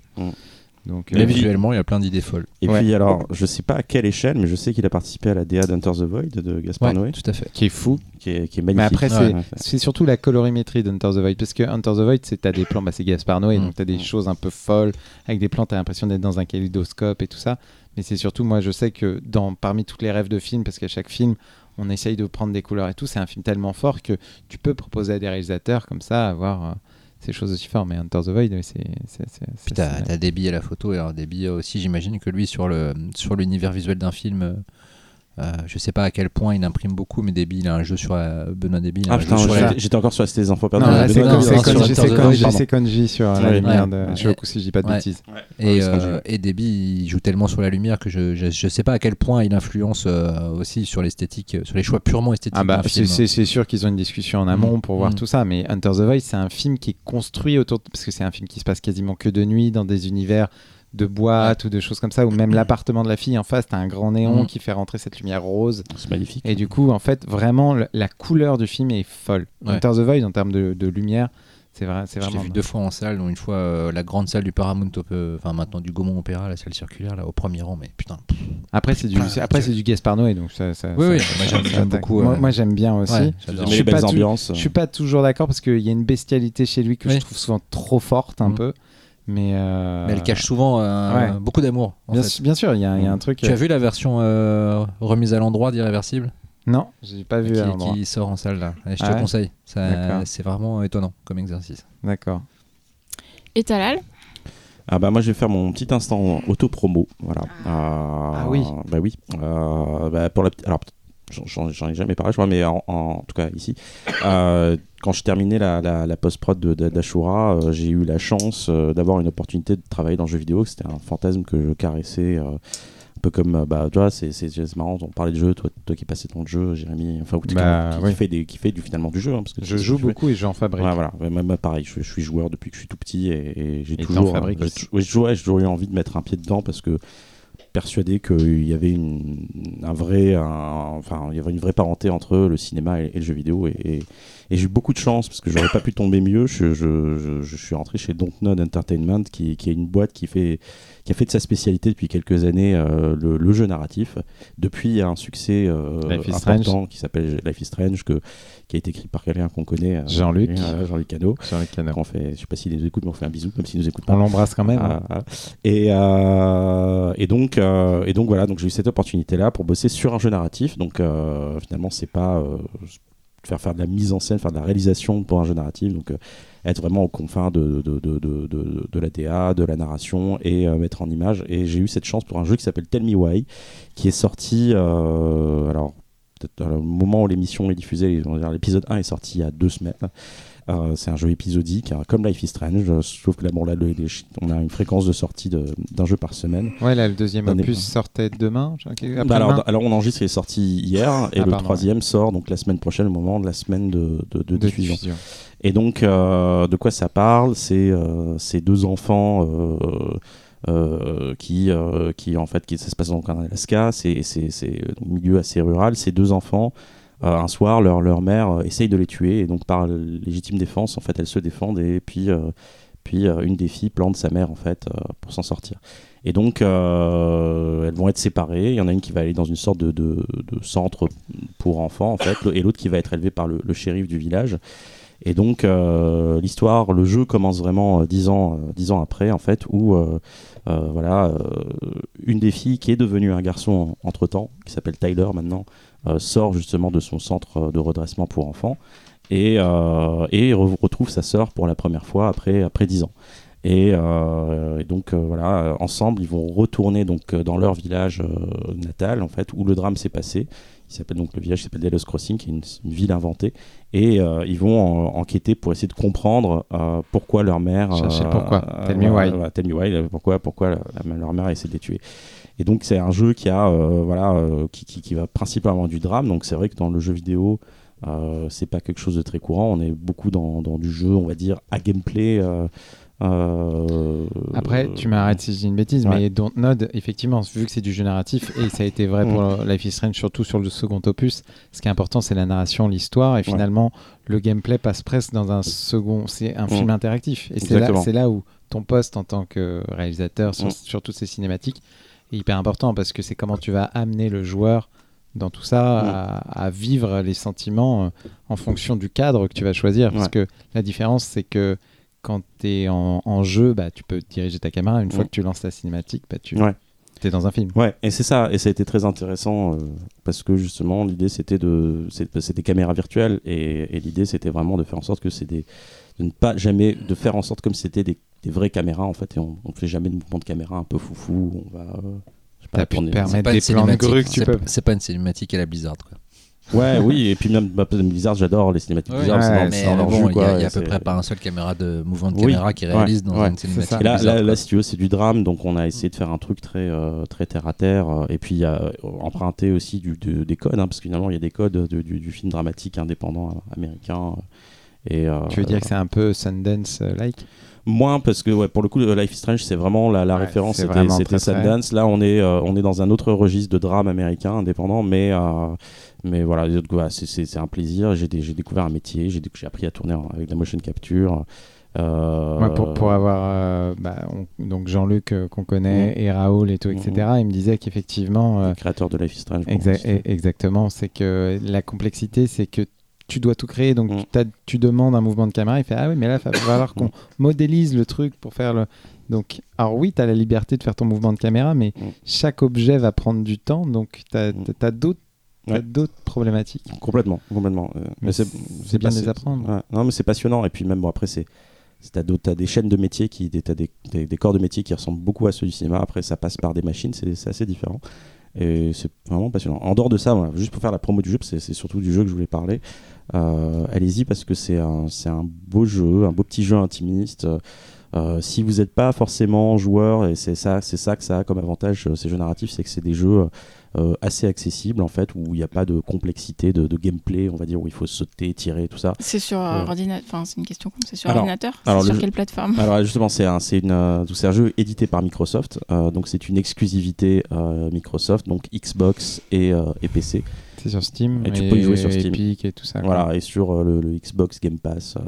Mm. Donc, Mais euh, visuellement, il y a plein d'idées folles. Et Ouais. puis alors, je sais pas à quelle échelle, mais je sais qu'il a participé à la DA d'Hunter the Void de Gaspar Ouais, Noé, tout à fait. qui est fou. qui est, qui est Mais magnifique. après, c'est Ouais. c'est surtout la colorimétrie d'Hunter the Void. Parce que Hunter the Void, c'est t'as des plans, bah, c'est Gaspar Noé, Mm. donc t'as des Mm. choses un peu folles. Avec des plans, t'as l'impression d'être dans un kaléidoscope et tout ça. Mais c'est surtout, moi, je sais que dans, parmi toutes les rêves de films, parce qu'à chaque film, on essaye de prendre des couleurs et tout, c'est un film tellement fort que tu peux proposer à des réalisateurs comme ça, avoir euh, ces choses aussi fortes. Mais Hunter the Void, c'est. Puis t'as Déby à la photo, et alors Déby aussi, j'imagine que lui, sur le sur l'univers visuel d'un film, euh, euh, je sais pas à quel point il imprime beaucoup, mais Déby, il a un jeu sur la... Benoît Déby. Ah la- j'étais encore sur la Cité des enfants Non, perdus. là, Mais c'est Konji- sur la Ouais. lumière Ouais. de Ouais. Shioku, si je dis pas de Ouais. bêtises. Et, euh, et Déby, il joue tellement sur la lumière que je, je, je sais pas à quel point il influence euh, aussi sur l'esthétique, sur les choix purement esthétiques. Ah bah, c'est sûr qu'ils ont une discussion en amont Mm. pour voir Mm. tout ça, mais Hunter the Void, c'est un film qui est construit autour, de- parce que c'est un film qui se passe quasiment que de nuit, dans des univers de boîtes ou de choses comme ça, ou même l'appartement de la fille en face, t'as un grand néon Mm. qui fait rentrer cette lumière rose. C'est magnifique. Et du coup, en fait, vraiment, le- la couleur du film est folle. Ouais. Hunter the Void, en termes de, de lumière, c'est vrai, c'est vraiment. vu deux fois en salle, dont une fois euh, la grande salle du Paramount, euh, enfin maintenant du Gaumont Opéra, la salle circulaire, là au premier rang, mais putain. Après, c'est du, après, c'est du Gaspar Noé, donc ça. ça- Oui, ça- oui, ça- moi, j'aime- beaucoup, Moi, ouais. moi, j'aime bien aussi. Ouais, Je les suis belles pas tout-. Je suis pas toujours d'accord parce qu'il y a une bestialité chez lui que je trouve souvent trop forte un Mm. peu. Mais, euh, Mais elle cache souvent euh, ouais. beaucoup d'amour. en Bien, sûr, il y, a- il y a un truc. Tu as vu la version euh, remise à l'endroit d'Irréversible? Non, j'ai pas vu qui, à qui sort en salle là. Et je Ah te ouais? conseille. C'est vraiment étonnant comme exercice. D'accord. Et Talal? Ah bah moi je vais faire mon petit instant auto-promo. Voilà. Ah oui. Bah oui. Euh, bah, pour la petite- alors j'en- ai jamais parlé je crois mais en, en tout cas ici euh, quand je terminais la, la, la post-prod d'Ashura euh, j'ai eu la chance euh, d'avoir une opportunité de travailler dans le jeu vidéo c'était un fantasme que je caressais un peu comme bah tu vois c'est c'est c'est marrant on parlait de jeu toi, toi qui dans le jeu Jérémy enfin ou qui, Bah, qui, oui. qui fait des qui fait du finalement du jeu hein, parce que Je joue beaucoup et j'en fabrique. Ouais, voilà. Moi, pareil, je, je suis joueur depuis que je suis tout petit et, et j'ai toujours, j'ai ouais, toujours eu envie de mettre un pied dedans parce que persuadé qu'il y avait une, un vrai, il y avait une vraie parenté entre le cinéma et, le jeu vidéo et- et j'ai eu beaucoup de chance parce que j'aurais pas pu tomber mieux. Je, je, je- je suis rentré chez Dontnod Entertainment qui, qui est une boîte qui fait qui a fait de sa spécialité depuis quelques années euh, le, le jeu narratif. Depuis, il y a un succès euh, important qui s'appelle Life is Strange, que, qui a été écrit par quelqu'un qu'on connaît, euh, Jean-Luc. Jean-Luc Cano. Canaux. On fait, je sais pas s'il nous écoute, mais on fait un bisou, même s'il nous écoute On pas. l'embrasse quand même. hein. Ah, ah. Et, et, donc, et donc voilà, donc j'ai eu cette opportunité-là pour bosser sur un jeu narratif. Donc finalement, c'est pas faire faire de la mise en scène, faire de la réalisation pour un jeu narratif. Donc être vraiment aux confins de, de, la DA, de la narration et mettre en image. Et j'ai eu cette chance pour un jeu qui s'appelle Tell Me Why, qui est sorti, alors peut-être au moment où l'émission est diffusée, l'épisode 1 est sorti il y a deux semaines. Euh, c'est un jeu épisodique, hein, comme Life is Strange, sauf que là, bon, là on a une fréquence de sortie d'un jeu par semaine. Ouais, là, le deuxième opus sortait demain, bah alors, alors, on enregistre, il est sorti hier, et ah, le troisième sort donc la semaine prochaine, au moment de la semaine de, de, diffusion. Et donc, euh, de quoi ça parle? C'est euh, ces deux enfants. qui, qui en fait qui ça se passe donc en Alaska c'est un milieu assez rural ces deux enfants un soir, leur, leur mère euh, essaye de les tuer, et donc par légitime défense, en fait, elles se défendent, et puis, euh, puis une des filles plante sa mère, en fait, pour s'en sortir. Et donc, elles vont être séparées. Il y en a une qui va aller dans une sorte de, de, centre pour enfants, en fait, et l'autre qui va être élevée par le, shérif du village. Et donc, l'histoire, le jeu commence vraiment dix ans, dix ans après, en fait, où voilà, une des filles qui est devenue un garçon entre temps, qui s'appelle Tyler maintenant, euh, sort justement de son centre de redressement pour enfants et, euh, et retrouve sa sœur pour la première fois après, après 10 ans. Et, euh, donc voilà, ensemble, ils vont retourner donc dans leur village natal en fait où le drame s'est passé. Il s'appelle donc le village s'appelle Delos Crossing, qui est une, ville inventée, et ils vont enquêter pour essayer de comprendre pourquoi leur mère. Chercher pourquoi. tell me why. tell me why. Pourquoi, pourquoi leur mère a essayé de les tuer. Et donc c'est un jeu qui a euh, voilà euh, qui, qui, va principalement du drame. Donc c'est vrai que dans le jeu vidéo euh, c'est pas quelque chose de très courant. On est beaucoup dans, dans du jeu, on va dire, à gameplay. Après, tu m'arrêtes si je dis une bêtise, mais Dontnod, effectivement, vu que c'est du jeu narratif, et ça a été vrai pour mm. Life is Strange, surtout sur le second opus, ce qui est important, c'est la narration, l'histoire, et finalement, le gameplay passe presque dans un second. C'est un mm. film interactif. Et c'est là, là où ton poste en tant que réalisateur sur, mm. sur toutes ces cinématiques hyper important parce que c'est comment tu vas amener le joueur dans tout ça à, vivre les sentiments euh, en fonction du cadre que tu vas choisir. Parce que la différence, c'est que quand tu es en, jeu, bah, tu peux diriger ta caméra. Une fois que tu lances la cinématique, bah, tu es dans un film. Ouais, et c'est ça. Et ça a été très intéressant euh, parce que justement, l'idée, c'était de. C'est des caméras virtuelles et, l'idée, c'était vraiment de faire en sorte que c'est des. de ne pas jamais. de faire en sorte comme c'était des des vraies caméras en fait et on, ne fait jamais de mouvement de caméra un peu foufou on va euh, pas, pu permettre des plans de grue que tu peux. c'est pas une cinématique à la Blizzard quoi. Ouais oui et puis même bah, Blizzard j'adore les cinématiques Blizzard mais bon il y, a, à peu près pas un seul caméra de mouvement de caméra qui réalise dans une cinématique là, là, là, si tu veux c'est du drame donc on a essayé de faire un truc très euh, très terre à terre euh, et puis il y a emprunté aussi du, des codes hein, parce que finalement il y a des codes du, du, film dramatique indépendant américain et, tu veux dire que c'est un peu Sundance like Moins parce que ouais, pour le coup, Life is Strange, c'est vraiment la, référence, c'était Sundance. Là, on est, euh, on est dans un autre registre de drame américain indépendant, mais, euh, mais voilà, c'est un plaisir. J'ai découvert un métier, j'ai appris à tourner avec la motion capture. Euh, pour, pour, avoir bah, donc Jean-Luc qu'on connaît mm. et Raoul et tout etc mm. il me disait qu'effectivement créateur de Life is Strange e-, exactement c'est que la complexité c'est que tu dois tout créer, donc mm. tu demandes un mouvement de caméra, il fait Ah oui, mais là, il va falloir qu'on modélise le truc pour faire le. Donc, alors oui, tu as la liberté de faire ton mouvement de caméra, mais mm. chaque objet va prendre du temps, donc tu as, mm. d'autres problématiques. Complètement, complètement. Euh, mais c'est bien de les apprendre. Non, mais c'est passionnant. Et puis même, bon, après, c'est. Tu as, des chaînes de métiers, qui, tu as des, des, corps de métier qui ressemblent beaucoup à ceux du cinéma. Après, ça passe par des machines, c'est assez différent. Et c'est vraiment passionnant. En dehors de ça, juste pour faire la promo du jeu, c'est surtout du jeu que je voulais parler. Euh, allez-y parce que c'est un, un beau jeu, un beau petit jeu intimiste. Euh, si vous n'êtes pas forcément joueur, et c'est ça, c'est ça que ça a comme avantage euh, ces jeux narratifs, c'est que c'est des jeux assez accessibles en fait, où il n'y a pas de complexité de, gameplay, on va dire où il faut sauter, tirer, tout ça. C'est sur ordinateur, enfin c'est une question, c'est sur ordinateur, sur quelle plateforme? Alors justement, c'est un, c'est une, un jeu édité par Microsoft, donc c'est une exclusivité Microsoft, donc Xbox et, et PC sur Steam. Et, tu peux y jouer sur Steam. Epic et tout ça. Voilà, et sur euh, le, Xbox Game Pass. Euh,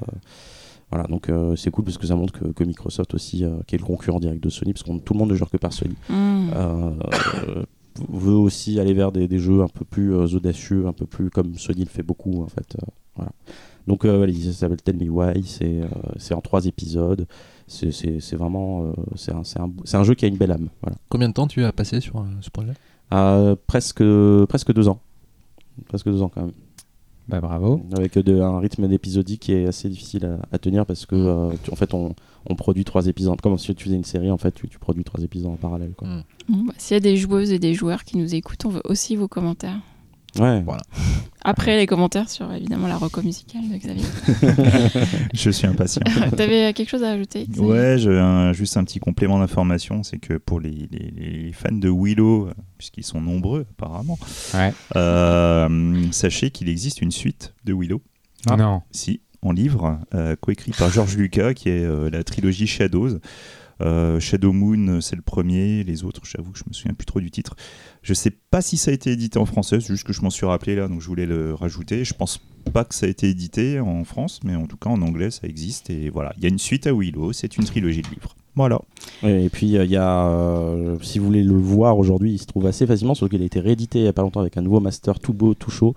voilà, donc euh, c'est cool parce que ça montre que, Microsoft aussi, qui est le concurrent direct de Sony, parce que tout le monde ne joue que par Sony, mm. veut aussi aller vers des, jeux un peu plus audacieux, un peu plus comme Sony le fait beaucoup en fait. voilà. Donc voilà, ça s'appelle Tell Me Why, c'est en trois épisodes. C'est vraiment c'est un, un, un, jeu qui a une belle âme. Voilà. Combien de temps tu as passé sur ce projet? Presque, presque deux ans presque deux ans quand même. Bah bravo. avec de- un rythme épisodique qui est assez difficile à, à tenir parce que euh, tu- en fait on, on produit trois épisodes comme si tu faisais une série en fait tu, tu produis trois épisodes en parallèle. Mm. Bon, bah, S'il y a des joueuses et des joueurs qui nous écoutent, on veut aussi vos commentaires. Ouais. Voilà. Après les commentaires sur évidemment la reco musicale de Xavier. Je suis impatient. T'avais quelque chose à ajouter Xavier? Ouais, un- juste un petit complément d'information, c'est que pour les, les- les fans de Willow, euh, puisqu'ils sont nombreux apparemment, Ouais. euh, sachez qu'il existe une suite de Willow, Ah. Non. si, en livre, euh, coécrit par George Lucas, qui est euh, la trilogie Shadows. Euh, Shadow Moon, c'est le premier, les autres, j'avoue que je me souviens plus trop du titre. Je sais pas si ça a été édité en français, c'est juste que je m'en suis rappelé là, donc je voulais le rajouter. Je pense pas que ça a été édité en France, mais en tout cas en anglais ça existe. Et voilà, il y a une suite à Willow, c'est une trilogie de livres. Voilà. Et puis euh, il y a, euh, si vous voulez le voir aujourd'hui, il se trouve assez facilement, sauf qu'il a été réédité il y a pas longtemps avec un nouveau master tout beau, tout chaud,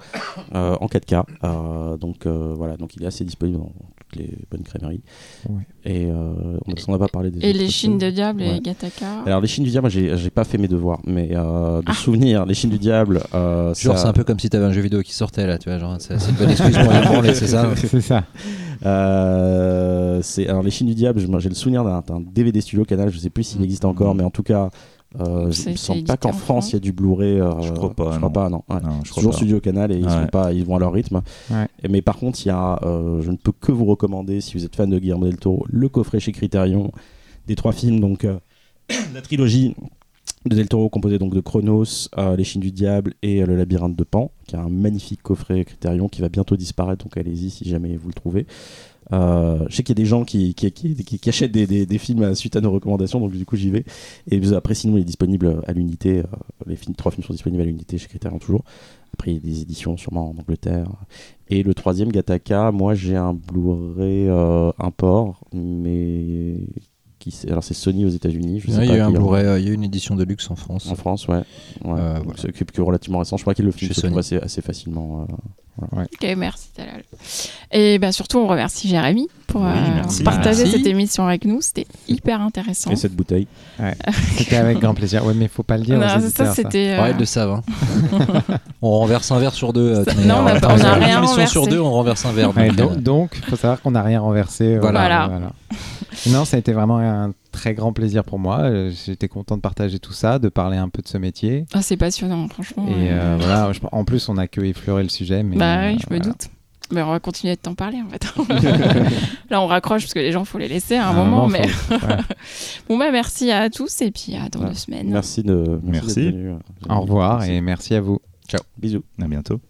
euh, en 4K. Euh, donc euh, voilà, donc il est assez disponible toutes les bonnes crèmeries. Ouais. Et euh, on n'a pas parlé des Et les chines de diable Ouais. et Gataka. Alors les chines du diable, moi j'ai j'ai pas fait mes devoirs, mais euh, de Ah. souvenir, les chines du diable, euh, Genre, ça- c'est un peu comme si t'avais un jeu vidéo qui sortait là, tu vois. Genre, c'est une bonne excuse pour y branler, c'est ça C'est ça. Euh, alors les Chines du diable. J'ai le souvenir d'un d'un DVD Studio Canal. Je sais plus s'il existe encore, mais en tout cas, euh, me c'est semble pas qu'en en France il y a du Blu-ray. euh, Je crois pas, Je non. crois pas, non. Ouais. Non, je C'est crois toujours pas. Studio Canal et ils, Ouais. sont pas, ils vont à leur rythme. Ouais. Et- mais par contre, il y a, euh, je ne peux que vous recommander, si vous êtes fan de Guillermo del Toro, le coffret chez Criterion des trois films. Donc euh, la trilogie de Del Toro composée donc de Chronos, euh, Les Chines du Diable et euh, Le Labyrinthe de Pan, qui a un magnifique coffret Criterion qui va bientôt disparaître. Donc allez-y si jamais vous le trouvez. Euh, je sais qu'il y a des gens qui, qui, qui, qui- qui achètent des, des- des films suite à nos recommandations, donc du coup j'y vais. Et après, sinon, il est disponible à l'unité. euh, les films, trois films sont disponibles à l'unité chez Criterion toujours. Après, il y a des éditions sûrement en Angleterre. Et le troisième, Gataka, moi j'ai un Blu-ray euh, import, mais qui alors c'est Sony aux États-Unis. Sais Il y a un Blu-ray, euh, il y a une édition de luxe en France. en France, ouais. ouais. Euh, voilà. C'est relativement récent. Je crois qu'il le film se trouve assez, assez facilement. euh, Ok, merci Talal. Et bah, surtout, on remercie Jérémy pour Oui, euh, merci. partager Merci. cette émission avec nous. C'était hyper intéressant. Et cette bouteille. C'était avec grand plaisir. Ouais, mais faut pas le dire. Non, aux ça, c'était. euh, Ouais, de savon. on renverse un verre sur deux. euh, non, on a euh, pas- on a une rien émission renversé. sur deux, on renverse un verre. Ouais, donc, euh, donc, faut savoir qu'on n'a rien renversé. euh, Voilà. Non, ça a été vraiment un très grand plaisir pour moi. Euh, J'étais content de partager tout ça, de parler un peu de ce métier. Ah, c'est passionnant, franchement. Et euh, voilà, je- en plus, on a que effleuré le sujet. Mais, Bah euh, oui, je me voilà. doute. Mais on va continuer de t'en parler en fait. Là, on raccroche parce que les gens, faut les laisser à un, À moment. mais faut- ouais. bon, bah merci à tous et puis à dans Ouais. deux semaines. Merci de. Merci. Au revoir Merci. et merci à vous. Bisous. À bientôt.